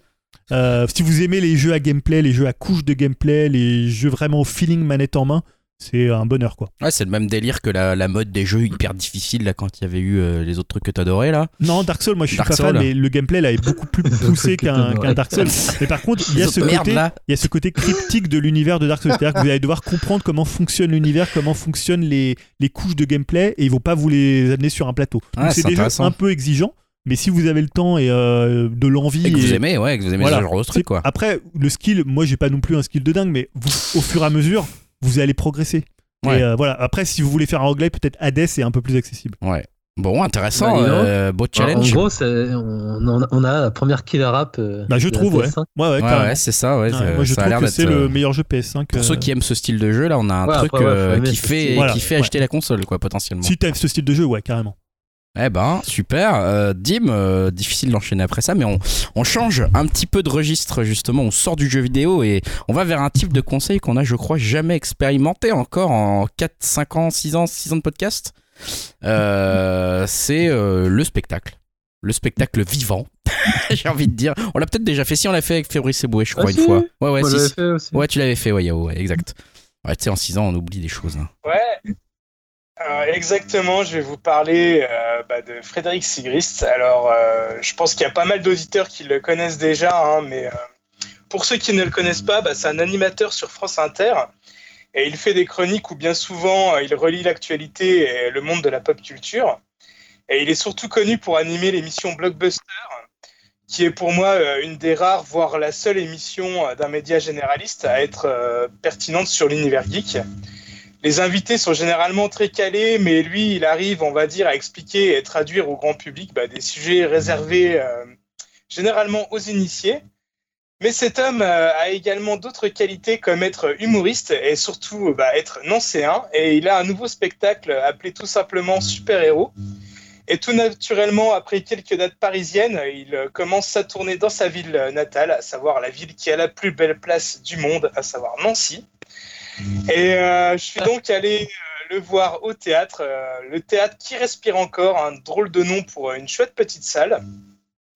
Euh, si vous aimez les jeux à gameplay, les jeux à couche de gameplay, les jeux vraiment au feeling manette en main, c'est un bonheur quoi. Ouais, c'est le même délire que la, la mode des jeux hyper difficiles là quand il y avait eu euh, les autres trucs que t'adorais là. Non, Dark Souls, moi je suis Dark pas fan, mais le gameplay là est beaucoup plus poussé qu'un Dark Souls. Mais par contre, il y a ce côté, il y a ce côté cryptique de l'univers de Dark Souls. C'est-à-dire que vous allez devoir comprendre comment fonctionne l'univers, comment fonctionnent les, les couches de gameplay, et ils vont pas vous les amener sur un plateau. Donc Ouais, c'est c'est des jeux un peu exigeants, mais si vous avez le temps et euh, de l'envie Et que vous et- aimez, ouais, que vous aimez Voilà. ce genre de c'est- truc quoi. Après, le skill, moi j'ai pas non plus un skill de dingue, mais vous, au fur et à mesure, vous allez progresser. Ouais. Et euh, voilà. Après, si vous voulez faire un roguelite, peut-être Hades est un peu plus accessible. Ouais. Bon, intéressant, Bah, euh, beau En challenge. gros, c'est- on, on a- la première killer app. euh, Bah, je trouve, ouais. PS5. Ouais, ouais, ouais, carrément. ouais, c'est ça, ouais. Ouais, ça- moi je ça trouve que c'est euh, le meilleur jeu PS5. Pour euh, ceux qui aiment ce style de jeu, là, on a un Ouais, truc après, euh, qui fait, qui fait ouais. acheter la console, quoi, potentiellement. Si t'aimes ce style de jeu, ouais, carrément. Eh ben, super. Euh, Dim, euh, difficile d'enchaîner après ça, mais on, on change un petit peu de registre, justement. On sort du jeu vidéo et on va vers un type de conseil qu'on a, je crois, jamais expérimenté encore en 4, 5 ans, 6 ans, 6 ans de podcast. Euh, c'est euh, le spectacle. Le spectacle vivant, j'ai envie de dire. On l'a peut-être déjà fait. Si, on l'a fait avec Fabrice Eboué, je crois, Ah, une si. fois. Ouais, ouais, si, j'avais si. fait aussi. Ouais, tu l'avais fait, ouais, Yao, ouais, exact. Ouais, tu sais, en 6 ans, on oublie des choses. hein. Ouais. Alors, exactement, je vais vous parler euh, bah, de Frédéric Sigrist. Alors, euh, je pense qu'il y a pas mal d'auditeurs qui le connaissent déjà, hein, mais euh, pour ceux qui ne le connaissent pas, bah, c'est un animateur sur France Inter. Et il fait des chroniques où bien souvent euh, il relie l'actualité et le monde de la pop culture. Et il est surtout connu pour animer l'émission Blockbuster, qui est pour moi euh, une des rares, voire la seule émission euh, d'un média généraliste à être euh, pertinente sur l'univers geek. Les invités sont généralement très calés, mais lui, il arrive, on va dire, à expliquer et traduire au grand public bah, des sujets réservés euh, généralement aux initiés. Mais cet homme euh, a également d'autres qualités comme être humoriste et surtout bah, être nancéen. Et il a un nouveau spectacle appelé tout simplement Super Héros. Et tout naturellement, après quelques dates parisiennes, il euh, commence sa tournée dans sa ville natale, à savoir la ville qui a la plus belle place du monde, à savoir Nancy. Et euh, je suis donc allé euh, le voir au théâtre, euh, le théâtre qui respire encore, un drôle de nom pour une chouette petite salle.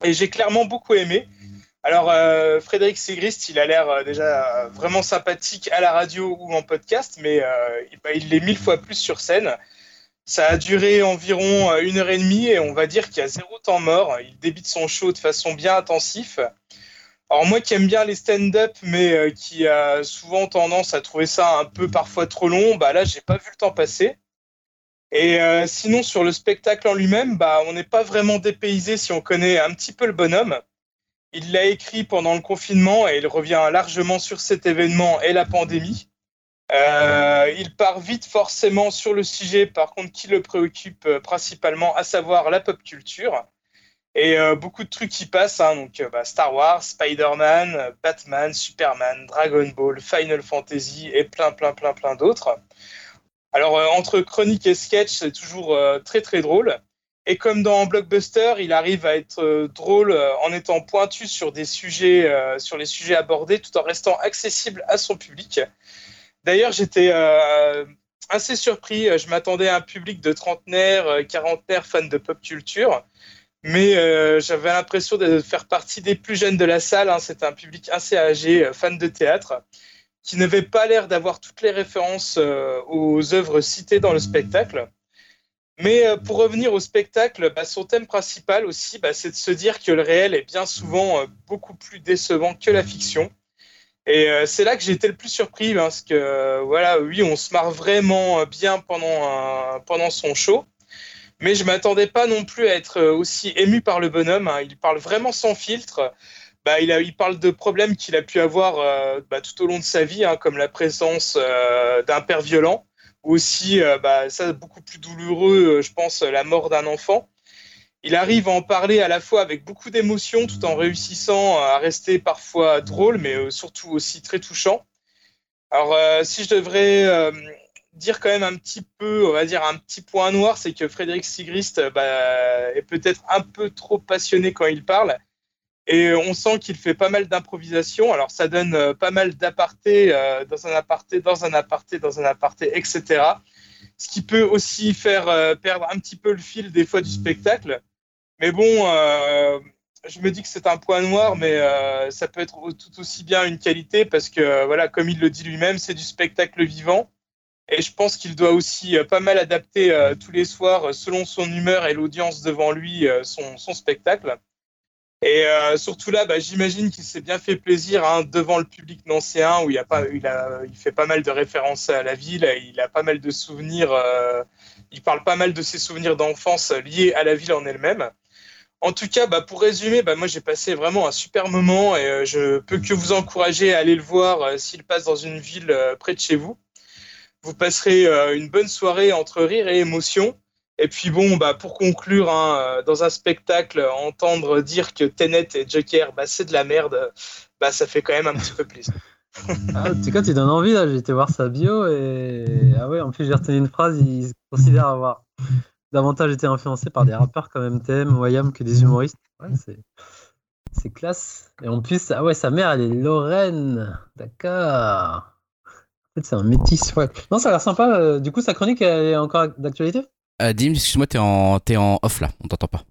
Et j'ai clairement beaucoup aimé. Alors, Frédéric Sigrist, il a l'air déjà vraiment sympathique à la radio ou en podcast, mais il- bah, il l'est mille fois plus sur scène. Ça a duré environ une heure et demie et on va dire qu'il y a zéro temps mort. Il débite son show de façon bien intensive. Alors moi qui aime bien les stand-up mais euh, qui a souvent tendance à trouver ça un peu parfois trop long, bah là j'ai pas vu le temps passer. Et euh, sinon sur le spectacle en lui-même, bah on n'est pas vraiment dépaysé si on connaît un petit peu le bonhomme. Il l'a écrit pendant le confinement et il revient largement sur cet événement et la pandémie. Euh, il part vite forcément sur le sujet, par contre, qui le préoccupe principalement, à savoir la pop culture. Et euh, beaucoup de trucs qui passent, hein, donc euh, bah, Star Wars, Spider-Man, Batman, Superman, Dragon Ball, Final Fantasy et plein, plein, plein, plein d'autres. Alors, euh, entre chronique et sketch, c'est toujours très, très drôle. Et comme dans Blockbuster, il arrive à être drôle en étant pointu sur des sujets, sur les sujets abordés, tout en restant accessible à son public. D'ailleurs, j'étais assez surpris. Je m'attendais à un public de trentenaires, quarantenaires fans de pop culture. Mais euh, j'avais l'impression de faire partie des plus jeunes de la salle. hein. Un public assez âgé, euh, fan de théâtre, qui n'avait pas l'air d'avoir toutes les références euh, aux œuvres citées dans le spectacle. Mais euh, pour revenir au spectacle, bah, son thème principal aussi, bah, c'est de se dire que le réel est bien souvent euh, beaucoup plus décevant que la fiction. Et c'est là que j'ai été le plus surpris parce que, voilà, oui, on se marre vraiment bien pendant, pendant son show. Mais je m'attendais pas non plus à être euh, aussi ému par le bonhomme. hein. Il parle vraiment sans filtre. Bah, il, parle de problèmes qu'il a pu avoir euh, bah, tout au long de sa vie, hein, comme la présence euh, d'un père violent, ou aussi, bah, ça beaucoup plus douloureux, je pense, la mort d'un enfant. Il arrive à en parler à la fois avec beaucoup d'émotion, tout en réussissant à rester parfois drôle, mais surtout aussi très touchant. Alors, si je devrais dire quand même un petit peu, on va dire un petit point noir, c'est que Frédéric Sigrist euh, bah, est peut-être un peu trop passionné quand il parle. Et on sent qu'il fait pas mal d'improvisation. Alors, ça donne euh, pas mal d'apartés euh, dans un aparté, dans un aparté, dans un aparté, etc. Ce qui peut aussi faire perdre un petit peu le fil des fois du spectacle. Mais bon, je me dis que c'est un point noir, mais ça peut être tout aussi bien une qualité parce que, voilà, comme il le dit lui-même, c'est du spectacle vivant. Et je pense qu'il doit aussi euh, pas mal adapter euh, tous les soirs, euh, selon son humeur et l'audience devant lui, son, spectacle. Et surtout là, bah, j'imagine qu'il s'est bien fait plaisir hein, devant le public nancéen où il, a pas, il, fait pas mal de références à la ville, il a pas mal de souvenirs, il parle pas mal de ses souvenirs d'enfance liés à la ville en elle-même. En tout cas, bah, pour résumer, bah, moi j'ai passé vraiment un super moment et euh, je peux que vous encourager à aller le voir s'il passe dans une ville près de chez vous. Vous passerez euh, une bonne soirée entre rire et émotion. Et puis bon, bah, pour conclure, hein, euh, dans un spectacle, entendre dire que Tenet et Joker, bah, c'est de la merde, bah, ça fait quand même un petit peu plaisir. Ah, tu sais quoi, tu donnes envie là. J'ai été voir sa bio et ah ouais, en plus j'ai retenu une phrase. Il se considère avoir davantage été influencé par des rappeurs comme MTM, Wayam que des humoristes. Ouais, c'est classe. Et en plus, ah ouais, sa mère elle est Lorraine. D'accord. En fait, c'est un métis. Ouais. Non, ça a l'air sympa. euh, Du coup, sa chronique elle est encore d'actualité? Euh, Dim, excuse-moi, t'es en, t'es en off là, on t'entend pas.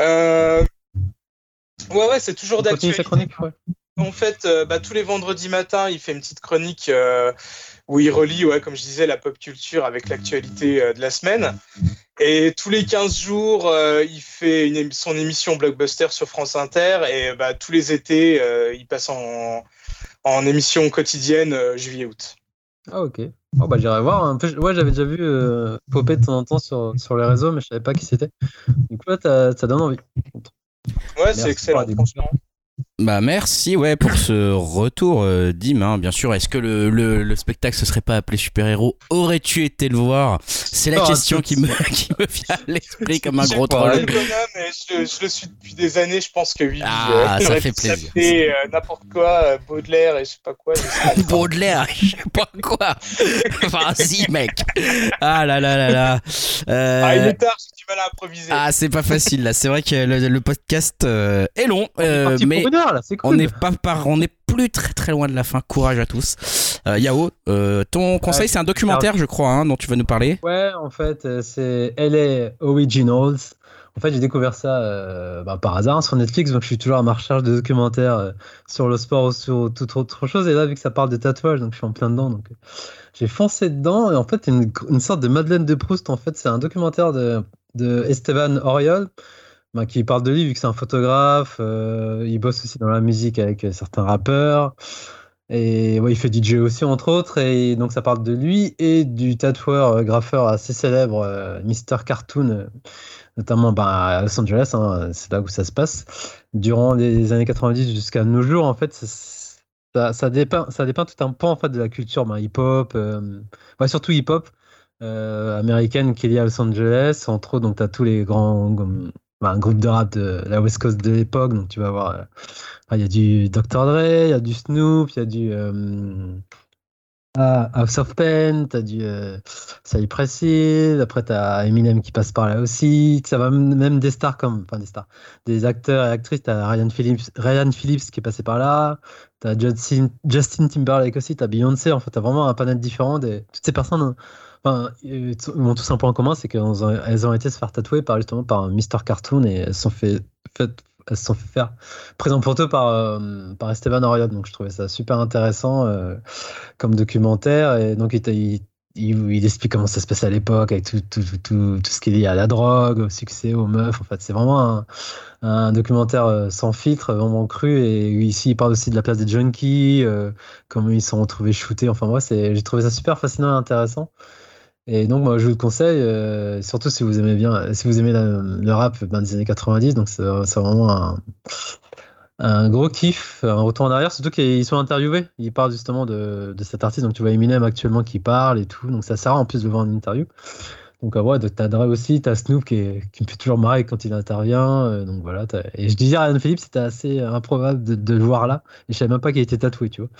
Euh, Ouais, ouais, c'est toujours d'actualité. chronique. Ouais. En fait, euh, bah, tous les vendredis matins, il fait une petite chronique euh, où il relie, ouais, comme je disais, la pop culture avec l'actualité euh, de la semaine. Et tous les 15 jours, euh, il fait une son émission Blockbuster sur France Inter. Et bah, tous les étés, euh, il passe en, en émission quotidienne euh, juillet-août. Ah ok. Oh, bah j'irai voir. Un peu. Ouais, j'avais déjà vu popper de temps en temps sur, sur les réseaux, mais je savais pas qui c'était. Coup là, ça donne envie. Ouais, c'est excellent, franchement. Bah merci ouais pour ce retour euh, Dim hein, bien sûr est-ce que le, le, le spectacle se serait pas appelé super héros aurais-tu été le voir? C'est la Oh, question qui me, qui me vient à l'esprit comme un Je gros troll je, je le suis depuis des années, je pense que oui. Ah, ça fait plaisir. euh, n'importe quoi, euh, Baudelaire et je sais pas quoi. Baudelaire je sais pas quoi vas-y mec ah là là là là Euh, Ah, il est tard, j'ai du mal à improviser. ah c'est pas facile là c'est vrai que le, le podcast euh, est long mais pour une heure là, c'est cool. on n'est pas par, on n'est plus très très loin de la fin courage à tous Euh, Yao euh, ton conseil c'est un documentaire je crois hein, dont tu vas nous parler Ouais, en fait, euh, c'est LA Originals. En fait, j'ai découvert ça euh, bah, par hasard sur Netflix, donc je suis toujours à ma recherche de documentaires euh, sur le sport ou sur toute autre chose. Et là, vu que ça parle de tatouage, donc je suis en plein dedans. Donc euh, j'ai foncé dedans. Et en fait, c'est une, une sorte de Madeleine de Proust. En fait, c'est un documentaire de, de Esteban Oriol. Bah, qui parle de lui vu que c'est un photographe, euh, il bosse aussi dans la musique avec euh, certains rappeurs. Et ouais, il fait DJ aussi, entre autres. Et donc, ça parle de lui et du tatoueur, euh, graffeur assez célèbre, euh, Mr. Cartoon, euh, notamment bah, à Los Angeles. hein, c'est là où ça se passe. Durant les années 90 jusqu'à nos jours, en fait, ça, ça, dépeint, ça dépeint tout un pan en fait, de la culture bah, hip-hop, ouais, surtout hip-hop américaine qui est liée à Los Angeles. Entre autres, donc, tu as tous les grands bah, groupes de rap de la West Coast de l'époque. Donc, tu vas voir. euh, Il y a du Dr. Dre, il y a du Snoop, il y a du euh, ah, House of Pain, tu as du euh, Cypress Hill, après tu as Eminem qui passe par là aussi. Ça va même des stars comme, enfin des stars, des acteurs et actrices. Tu as Ryan Phillips, Ryan Phillips qui est passé par là. Tu as Justin, Justin Timberlake aussi, tu as Beyoncé. En fait, tu as vraiment un panel différent. De, toutes ces personnes hein, enfin, euh, ont tous un point commun, c'est qu'elles ont, été se faire tatouer par, justement par Mr. Cartoon et elles sont fait, elles se sont fait faire présent photo par, euh, par Esteban Oriol. Donc je trouvais ça super intéressant euh, comme documentaire. Et donc il, explique comment ça se passe à l'époque, avec tout, tout, tout, tout, ce qui est lié à la drogue, au succès, aux meufs. En fait, c'est vraiment un, documentaire sans filtre, vraiment cru. Et ici, il parle aussi de la place des junkies, comment ils se sont retrouvés shootés. Enfin, moi, j'ai trouvé ça super fascinant et intéressant. Et donc, moi, je vous le conseille, euh, surtout si vous aimez bien, si vous aimez le rap ben, des années 90. Donc, c'est, c'est vraiment un, un gros kiff, un retour en arrière, surtout qu'ils sont interviewés. Ils parlent justement de, de cet artiste. Donc, tu vois Eminem actuellement qui parle et tout. Donc, ça sert en plus de voir une interview. Donc, ouais, t'as Dre aussi, t'as Snoop qui, est- qui me fait toujours marrer quand il intervient. euh, donc, voilà. Et je disais à Ryan Phillips, c'était assez improbable de, le voir là. Et je savais même pas qu'il était tatoué, tu vois.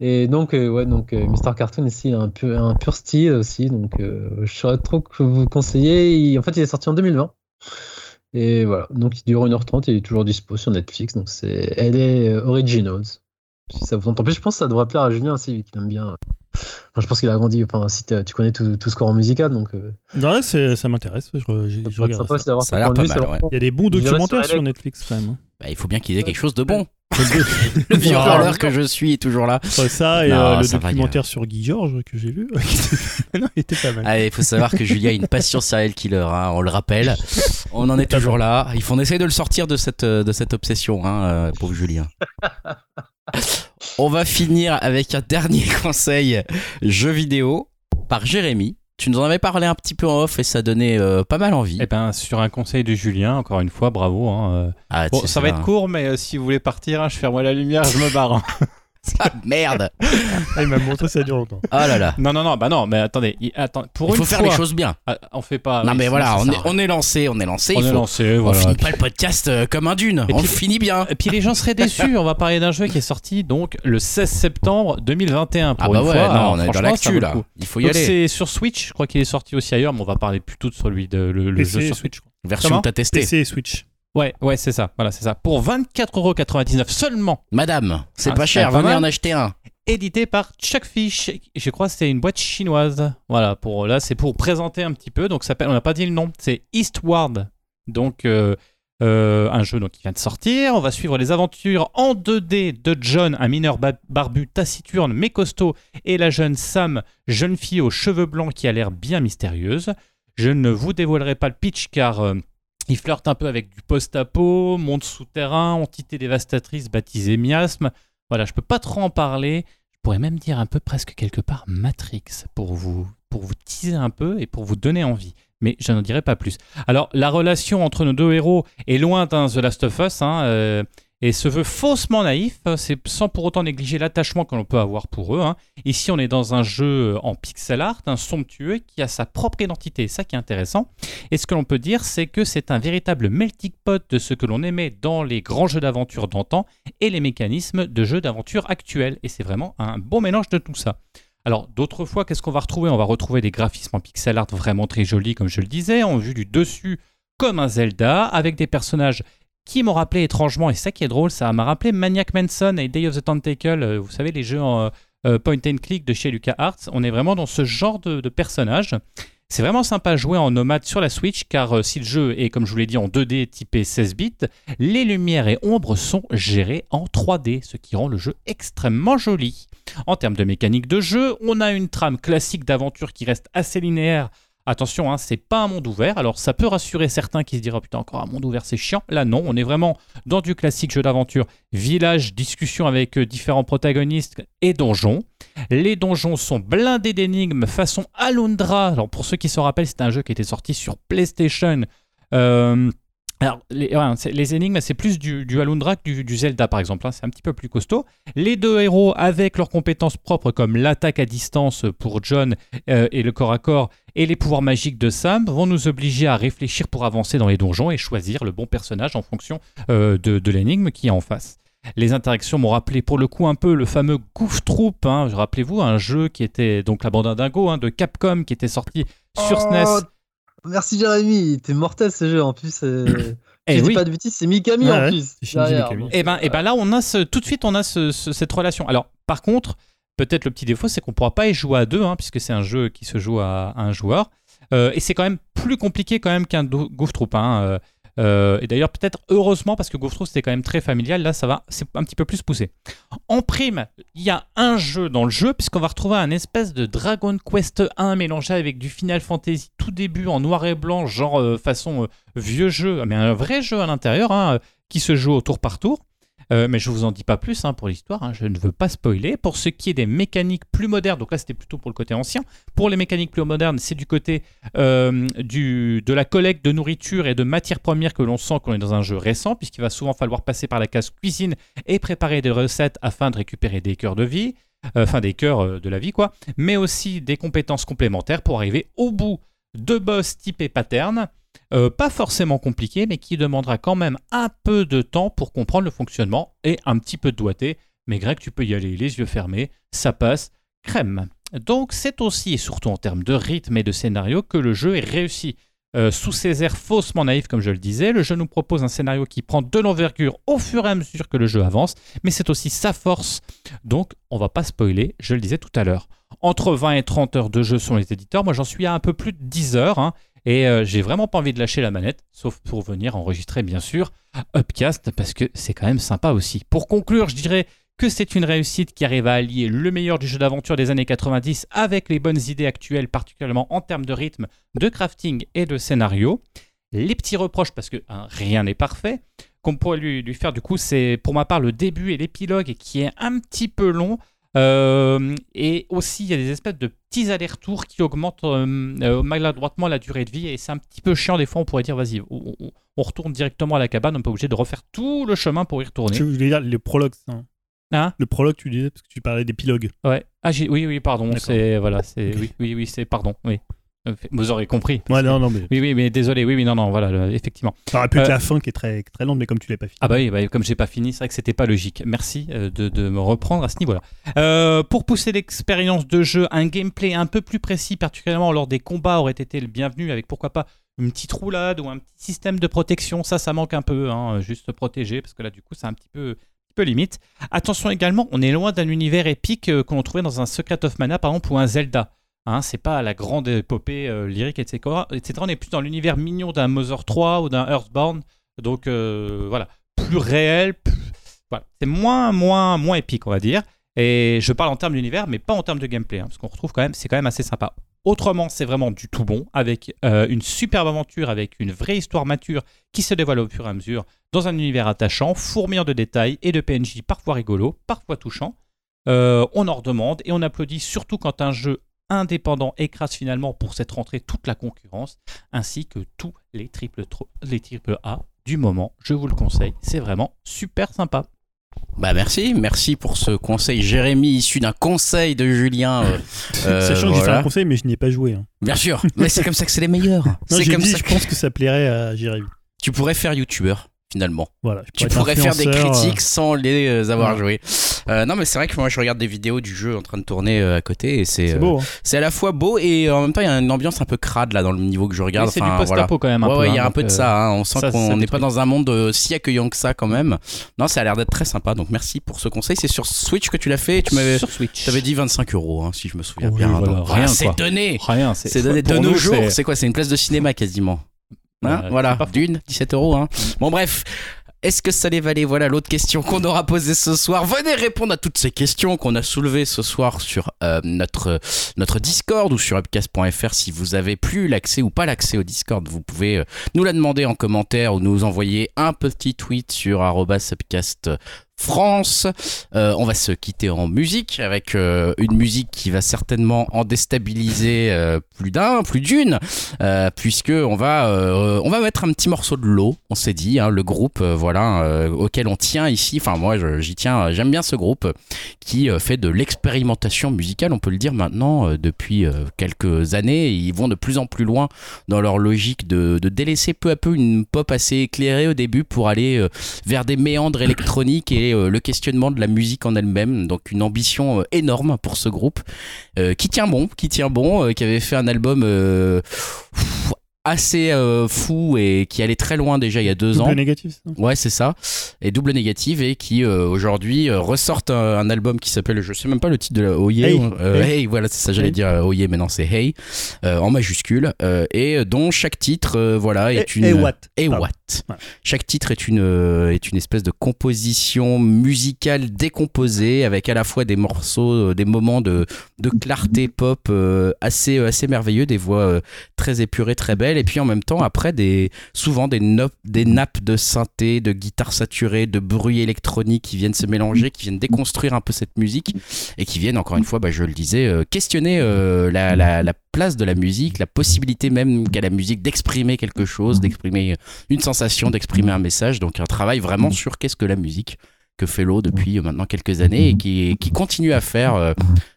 Et donc, euh, ouais, donc, euh, Mr. Cartoon ici, un pur, un pur style aussi. Donc, je saurais trop que vous conseiller. Il- en fait, il est sorti en 2020. Et voilà, donc il dure 1h30 et il est toujours dispo sur Netflix. Donc c'est LA Originals. Si ça vous plus, je pense que ça devrait plaire à Julien aussi, vu qu'il aime bien. Enfin, je pense qu'il a grandi. Enfin, si tu connais tout, tout ce courant musical, donc. euh, Ouais, c'est- ça m'intéresse. Je, regarde sympa ça. a l'air pas mal, ouais. Il y a des bons documentaires sur sur. Netflix quand même. hein. Bah, il faut bien qu'il ait quelque chose de bon. le vieux que je suis est toujours là. ça et Non, euh, le documentaire sur Guy Georges que j'ai vu. non, il était pas mal. Allez, il faut savoir que Julia a une passion serial killer, hein, on le rappelle. On en est toujours là. Il faut essayer de le sortir de cette, euh, de cette obsession, hein, euh, pauvre Julien. On va finir avec un dernier conseil jeu vidéo par Jérémy. Tu nous en avais parlé un petit peu en off et ça donnait euh, pas mal envie. Eh ben, sur un conseil de Julien, encore une fois, bravo. hein, euh. Ah, Bon, ça va être court, mais euh, si vous voulez partir, hein, je ferme la lumière, je me barre. hein. Ah, merde Ah, il m'a montré ça dure longtemps. Oh là là non, non, non, bah non, mais attendez, il- attends, pour Il une faut faire fois, les choses bien. Ah, on fait pas. non oui, mais sinon, voilà, ça on sert est, à on est lancé, on est lancé. On il est faut- lancé, On voilà. finit pas le podcast euh, comme un dune, Et on puis- le finit bien. Et puis les gens seraient déçus. On va parler d'un jeu qui est sorti donc le 16 septembre 2021. Pour Ah bah une ouais, fois. non, Alors, on est dans franchement, ça vaut l'actu le là. coup. Il faut y Donc aller. c'est sur Switch. Je crois qu'il est sorti aussi ailleurs, mais on va parler plutôt de celui de le, jeu sur Switch. Version Comment que t'as testée. PC et Switch. Ouais, ouais, c'est ça. Voilà, c'est ça. Pour 24,99€ seulement. Madame, c'est Ah, pas cher, venez en acheter un. Édité par Chuckfish. Je crois que c'est une boîte chinoise. Voilà. Pour là, c'est pour présenter un petit peu. Donc ça s'appelle. On n'a pas dit le nom. C'est Eastward. Donc euh, euh, un jeu donc qui vient de sortir. On va suivre les aventures en 2D de John, un mineur ba- barbu taciturne mais costaud, et la jeune Sam, jeune fille aux cheveux blancs qui a l'air bien mystérieuse. Je ne vous dévoilerai pas le pitch car euh, il flirte un peu avec du post-apo, monde souterrain, entité dévastatrice baptisée miasme. Voilà, je peux pas trop en parler. Je pourrais même dire un peu presque quelque part Matrix pour vous, pour vous teaser un peu et pour vous donner envie. Mais je n'en dirai pas plus. Alors, la relation entre nos deux héros est loin d'un The Last of Us hein, euh, et se veut faussement naïf, c'est sans pour autant négliger l'attachement que l'on peut avoir pour eux. hein. Ici, on est dans un jeu en pixel art, un somptueux qui a sa propre identité, ça qui est intéressant. Et ce que l'on peut dire, c'est que c'est un véritable melting pot de ce que l'on aimait dans les grands jeux d'aventure d'antan et les mécanismes de jeux d'aventure actuels. Et c'est vraiment un bon mélange de tout ça. Alors, d'autres fois, qu'est-ce qu'on va retrouver? On va retrouver des graphismes en pixel art vraiment très jolis, comme je le disais, en vue du dessus, comme un Zelda, avec des personnages qui m'ont rappelé étrangement, et ça qui est drôle, ça m'a rappelé Maniac Manson et Day of the Tentacle, euh, vous savez, les jeux en euh, point and click de chez LucasArts. On est vraiment dans ce genre de, de personnages. C'est vraiment sympa à jouer en nomade sur la Switch, car euh, si le jeu est, comme je vous l'ai dit, en 2D typé 16 bits, les lumières et ombres sont gérées en 3D, ce qui rend le jeu extrêmement joli. En termes de mécanique de jeu, on a une trame classique d'aventure qui reste assez linéaire. Attention, hein, c'est pas un monde ouvert, alors ça peut rassurer certains qui se diront putain encore un monde ouvert c'est chiant. Là non, on est vraiment dans du classique jeu d'aventure, village, discussion avec euh, différents protagonistes et donjons. Les donjons sont blindés d'énigmes façon Alundra. Alors pour ceux qui se rappellent, c'est un jeu qui était sorti sur PlayStation. Euh, alors, les, ouais, c'est- les énigmes, c'est plus du, du Alundra que du, du Zelda, par exemple. hein. C'est un petit peu plus costaud. Les deux héros, avec leurs compétences propres, comme l'attaque à distance pour John euh, et le corps à corps, et les pouvoirs magiques de Sam, vont nous obliger à réfléchir pour avancer dans les donjons et choisir le bon personnage en fonction euh, de, de l'énigme qui est en face. Les interactions m'ont rappelé pour le coup un peu le fameux Goof Troop. Hein. Rappelez-vous, un jeu qui était donc la bande Dingo hein, de Capcom qui était sorti sur Oh, SNES. Merci Jérémy, t'es mortel ce jeu en plus. euh, Eh je dis oui. pas de bêtises, c'est Mikami Ouais, en ouais, plus. derrière. Mikami. Et ben, et ben là, on a ce, tout de suite, on a ce- ce- cette relation. Alors, par contre, peut-être le petit défaut, c'est qu'on pourra pas y jouer à deux, hein, puisque c'est un jeu qui se joue à, à un joueur. Euh, et c'est quand même plus compliqué quand même qu'un Goof Troop. hein. Euh, et d'ailleurs, peut-être heureusement, parce que Ghost c'était quand même très familial, là, ça va, c'est un petit peu plus poussé. En prime, il y a un jeu dans le jeu, puisqu'on va retrouver un espèce de Dragon Quest 1 mélangé avec du Final Fantasy tout début en noir et blanc, genre euh, façon euh, vieux jeu, mais un vrai jeu à l'intérieur, hein, qui se joue au tour par tour. Euh, mais je vous en dis pas plus hein, pour l'histoire, hein, je ne veux pas spoiler. Pour ce qui est des mécaniques plus modernes, donc là c'était plutôt pour le côté ancien. Pour les mécaniques plus modernes, c'est du côté euh, de la collecte de nourriture et de matières premières que l'on sent qu'on est dans un jeu récent, puisqu'il va souvent falloir passer par la case cuisine et préparer des recettes afin de récupérer des cœurs de vie, euh, enfin des cœurs de la vie quoi, mais aussi des compétences complémentaires pour arriver au bout de boss type et pattern. Euh, pas forcément compliqué, mais qui demandera quand même un peu de temps pour comprendre le fonctionnement et un petit peu de doigté. Mais Greg, tu peux y aller les yeux fermés, ça passe crème. Donc c'est aussi et surtout en termes de rythme et de scénario que le jeu est réussi. Euh, sous ses airs faussement naïfs, comme je le disais, le jeu nous propose un scénario qui prend de l'envergure au fur et à mesure que le jeu avance, mais c'est aussi sa force. Donc on va pas spoiler, je le disais tout à l'heure. Entre 20 et 30 heures de jeu sont les éditeurs, moi j'en suis à un peu plus de 10 heures, hein, et euh, j'ai vraiment pas envie de lâcher la manette, sauf pour venir enregistrer bien sûr Upcast, parce que c'est quand même sympa aussi. Pour conclure, je dirais que c'est une réussite qui arrive à allier le meilleur du jeu d'aventure des années 90 avec les bonnes idées actuelles, particulièrement en termes de rythme, de crafting et de scénario. Les petits reproches, parce que hein, rien n'est parfait, qu'on pourrait lui, lui faire du coup, c'est pour ma part le début et l'épilogue qui est un petit peu long. Euh, et aussi, il y a des espèces de petits allers-retours qui augmentent euh, euh, maladroitement la durée de vie. Et c'est un petit peu chiant. Des fois, on pourrait dire, vas-y, on, retourne directement à la cabane. On n'est pas obligé de refaire tout le chemin pour y retourner. Je voulais dire le prologue, ça. hein? Hein? Le prologue, tu disais, parce que tu parlais d'épilogue. Ouais. Ah, oui, oui, pardon. C'est voilà, c'est oui, oui, oui, c'est pardon. Oui. Vous aurez compris. Ouais, non, non, mais Oui, oui, mais désolé. Oui, oui, non, non, voilà, le- effectivement. ça aurait pu être Euh, la fin qui est très, très lente, mais comme tu l'as pas fini. Ah bah oui, bah, comme j'ai pas fini, c'est vrai que c'était pas logique. Merci euh, de, de me reprendre à ce niveau-là. Euh, pour pousser l'expérience de jeu, un gameplay un peu plus précis, particulièrement lors des combats, aurait été le bienvenu, avec pourquoi pas une petite roulade ou un petit système de protection. Ça, ça manque un peu, hein, juste protéger, parce que là, du coup, c'est un petit peu, peu limite. Attention également, on est loin d'un univers épique qu'on trouvait dans un Secret of Mana, par exemple, ou un Zelda. Hein, c'est pas la grande épopée euh, lyrique, etc., etc. On est plus dans l'univers mignon d'un Mother 3 ou d'un Earthbound. Donc euh, voilà, plus réel, voilà. c'est moins, moins, moins épique, on va dire. Et je parle en termes d'univers, mais pas en termes de gameplay, hein, parce qu'on retrouve quand même, c'est quand même assez sympa. Autrement, c'est vraiment du tout bon, avec euh, une superbe aventure, avec une vraie histoire mature qui se dévoile au fur et à mesure, dans un univers attachant, fourmillant de détails et de PNJ parfois rigolos, parfois touchants. Euh, on en redemande et on applaudit surtout quand un jeu indépendant écrase finalement pour cette rentrée toute la concurrence, ainsi que tous les triple, les triple A du moment. Je vous le conseille, c'est vraiment super sympa. Bah merci, merci pour ce conseil, Jérémy, issu d'un conseil de Julien. euh, euh, Sachant que j'ai fait un conseil, mais je n'y ai pas joué. hein. Bien sûr, mais c'est comme ça que c'est les meilleurs. Non, C'est comme dit, ça je pense que ça plairait à Jérémy. tu pourrais faire youtubeur finalement. Voilà, je Tu pourrais faire des euh, critiques sans les avoir Ouais. joués. Euh, non mais c'est vrai que moi je regarde des vidéos du jeu en train de tourner euh, à côté et c'est euh, beau. hein. c'est à la fois beau et en même temps il y a une ambiance un peu crade là dans le niveau que je regarde. C'est Enfin, du post-apo voilà. quand même. Un ouais, peu, ouais, il y a hein, un peu de ça. hein. On sent qu'on n'est pas dans un monde si accueillant que ça quand même. Non, ça a l'air d'être très sympa. Donc merci pour ce conseil. C'est sur Switch que tu l'as fait. et Tu m'avais, sur Switch. t'avais dit 25 euros, hein, si je me souviens Oui, bien. voilà, Donc, rien, c'est donné. Rien, C'est donné de nos jours. C'est quoi C'est une place de cinéma quasiment. Hein Ouais, voilà, d'une, 17 euros. Hein. Bon, bref. Est-ce que ça les valait Voilà l'autre question qu'on aura posée ce soir. Venez répondre à toutes ces questions qu'on a soulevées ce soir sur euh, notre, notre Discord ou sur upcast.fr. Si vous avez plus l'accès ou pas l'accès au Discord, vous pouvez euh, nous la demander en commentaire ou nous envoyer un petit tweet sur upcast France. Euh, on va se quitter en musique avec euh, une musique qui va certainement en déstabiliser euh, plus d'un, plus d'une, puisque on va on va mettre un petit morceau de l'eau. On s'est dit, hein, le groupe, voilà, auquel on tient ici. Enfin moi, j'y tiens. J'aime bien ce groupe qui fait de l'expérimentation musicale. On peut le dire maintenant depuis quelques années. Ils vont de plus en plus loin dans leur logique de, de délaisser peu à peu une pop assez éclairée au début pour aller vers des méandres électroniques et euh, le questionnement de la musique en elle-même. Donc une ambition euh, énorme pour ce groupe euh, qui tient bon, qui tient bon, qui avait fait un album assez euh, fou et qui allait très loin déjà il y a deux Double ans. négatif. ça? Ouais, c'est ça. Et double négative et qui euh, aujourd'hui euh, ressortent un, un album qui s'appelle, je sais même pas le titre de la Oye. Hey. Euh, Hey. hey. voilà, c'est ça, j'allais Hey. dire Oye, mais non, c'est Hey, en majuscule. et dont chaque titre, voilà, est Et- une. et what Et. Chaque titre est une, est une espèce de composition musicale décomposée avec à la fois des morceaux, des moments de, de clarté pop assez, assez merveilleux, des voix très épurées, très belles, et puis en même temps, après, des, souvent des, des nappes de synthé, de guitare saturée, de bruit électronique qui viennent se mélanger, qui viennent déconstruire un peu cette musique, et qui viennent, encore une fois, bah, je le disais, euh, questionner euh, la, la- la place de la musique, la possibilité même qu'a la musique d'exprimer quelque chose, d'exprimer une sensation, d'exprimer un message. Donc un travail vraiment sur qu'est-ce que la musique que fait l'eau depuis euh, maintenant quelques années et qui, qui continue à faire euh,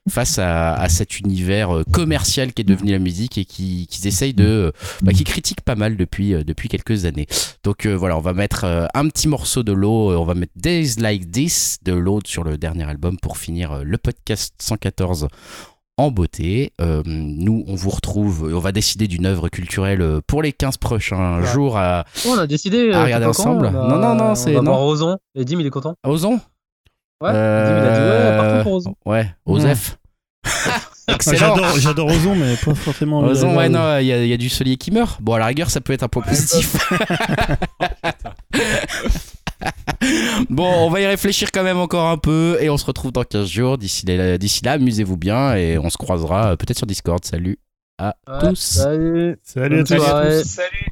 face à, cet univers euh, commercial qui est devenu la musique et qui, qui essayent de bah, qui critique pas mal depuis, depuis quelques années. Donc voilà, on va mettre un petit morceau de l'eau, on va mettre Days Like This de l'eau sur le dernier album pour finir le podcast 114 en beauté. Euh, nous, on vous retrouve, et on va décider d'une œuvre culturelle euh, pour les 15 prochains Ouais. jours à, on a décidé. À euh, regarder pas quand, ensemble. Non, non, non, c'est- On va non. voir Ozon. Et Dim, il est content. à Ozon. Ouais. Euh, Dim, il a dit ouais, pour Ozon. Ouais, Osef. Ah, Excellent. J'adore, j'adore Ozon, mais pas forcément. Ozon, ouais, non, il y, y a du solier qui meurt. Bon, à la rigueur, ça peut être un point positif. bon, on va y réfléchir quand même encore un peu et on se retrouve dans 15 jours. D'ici là, d'ici là amusez-vous bien et on se croisera euh, peut-être sur Discord. Salut à Ouais, tous. Salut. Salut à Bonne tous. Salut.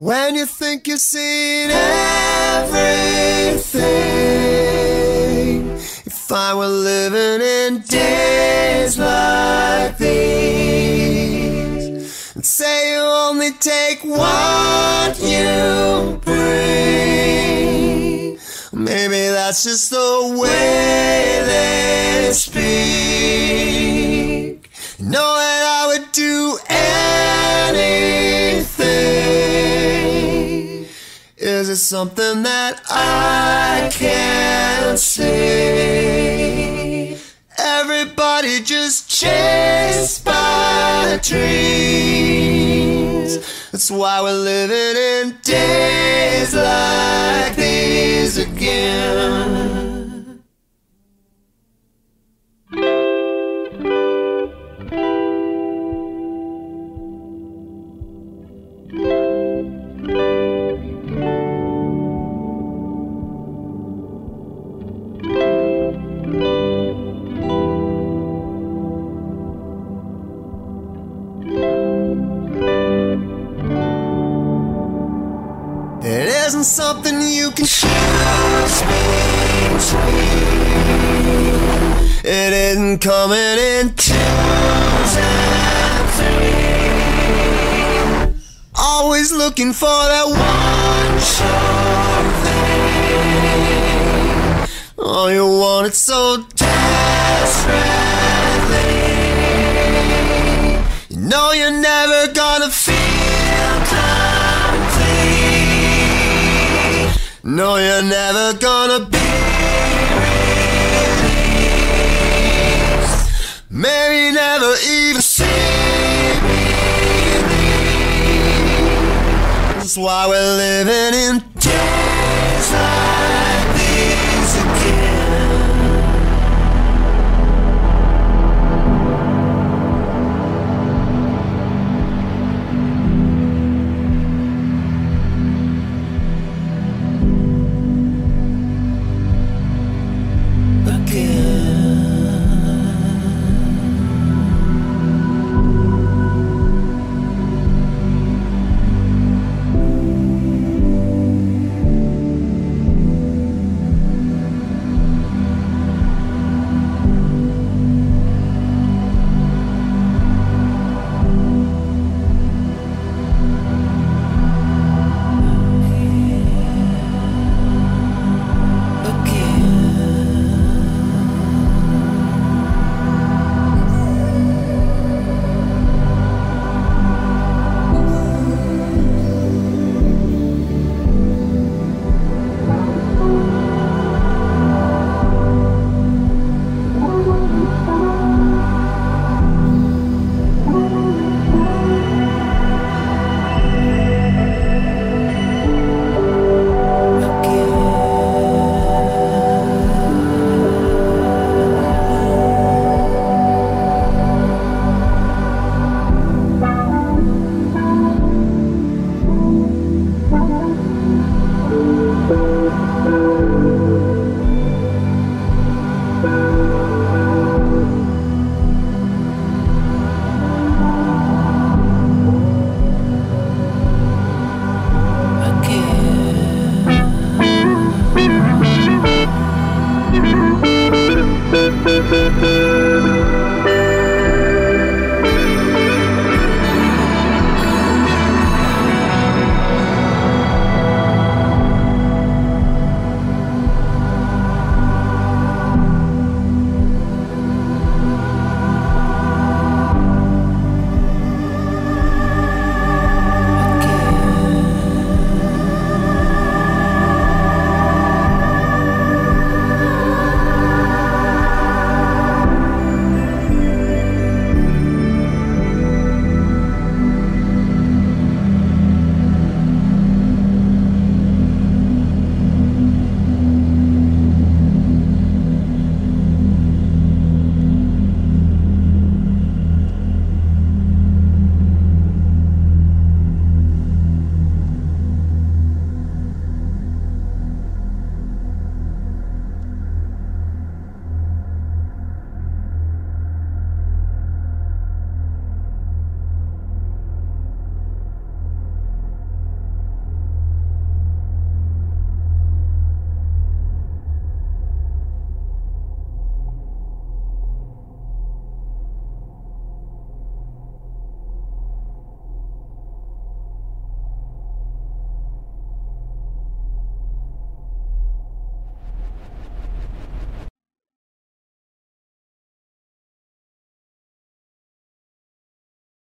When you think you've seen everything, if I were living in days like these, and say you only take what you maybe that's just the way they speak. Know that I would do anything. Is it something that I can't see? Everybody just chased by dreams. That's why we're living in days like these again. Something you can choose between. It isn't coming in twos and threes. Always looking for that one sure thing. Oh, you want it so desperately. You know you're never gonna feel No, you're never gonna be me. Maybe never even see me That's why we're living in Texas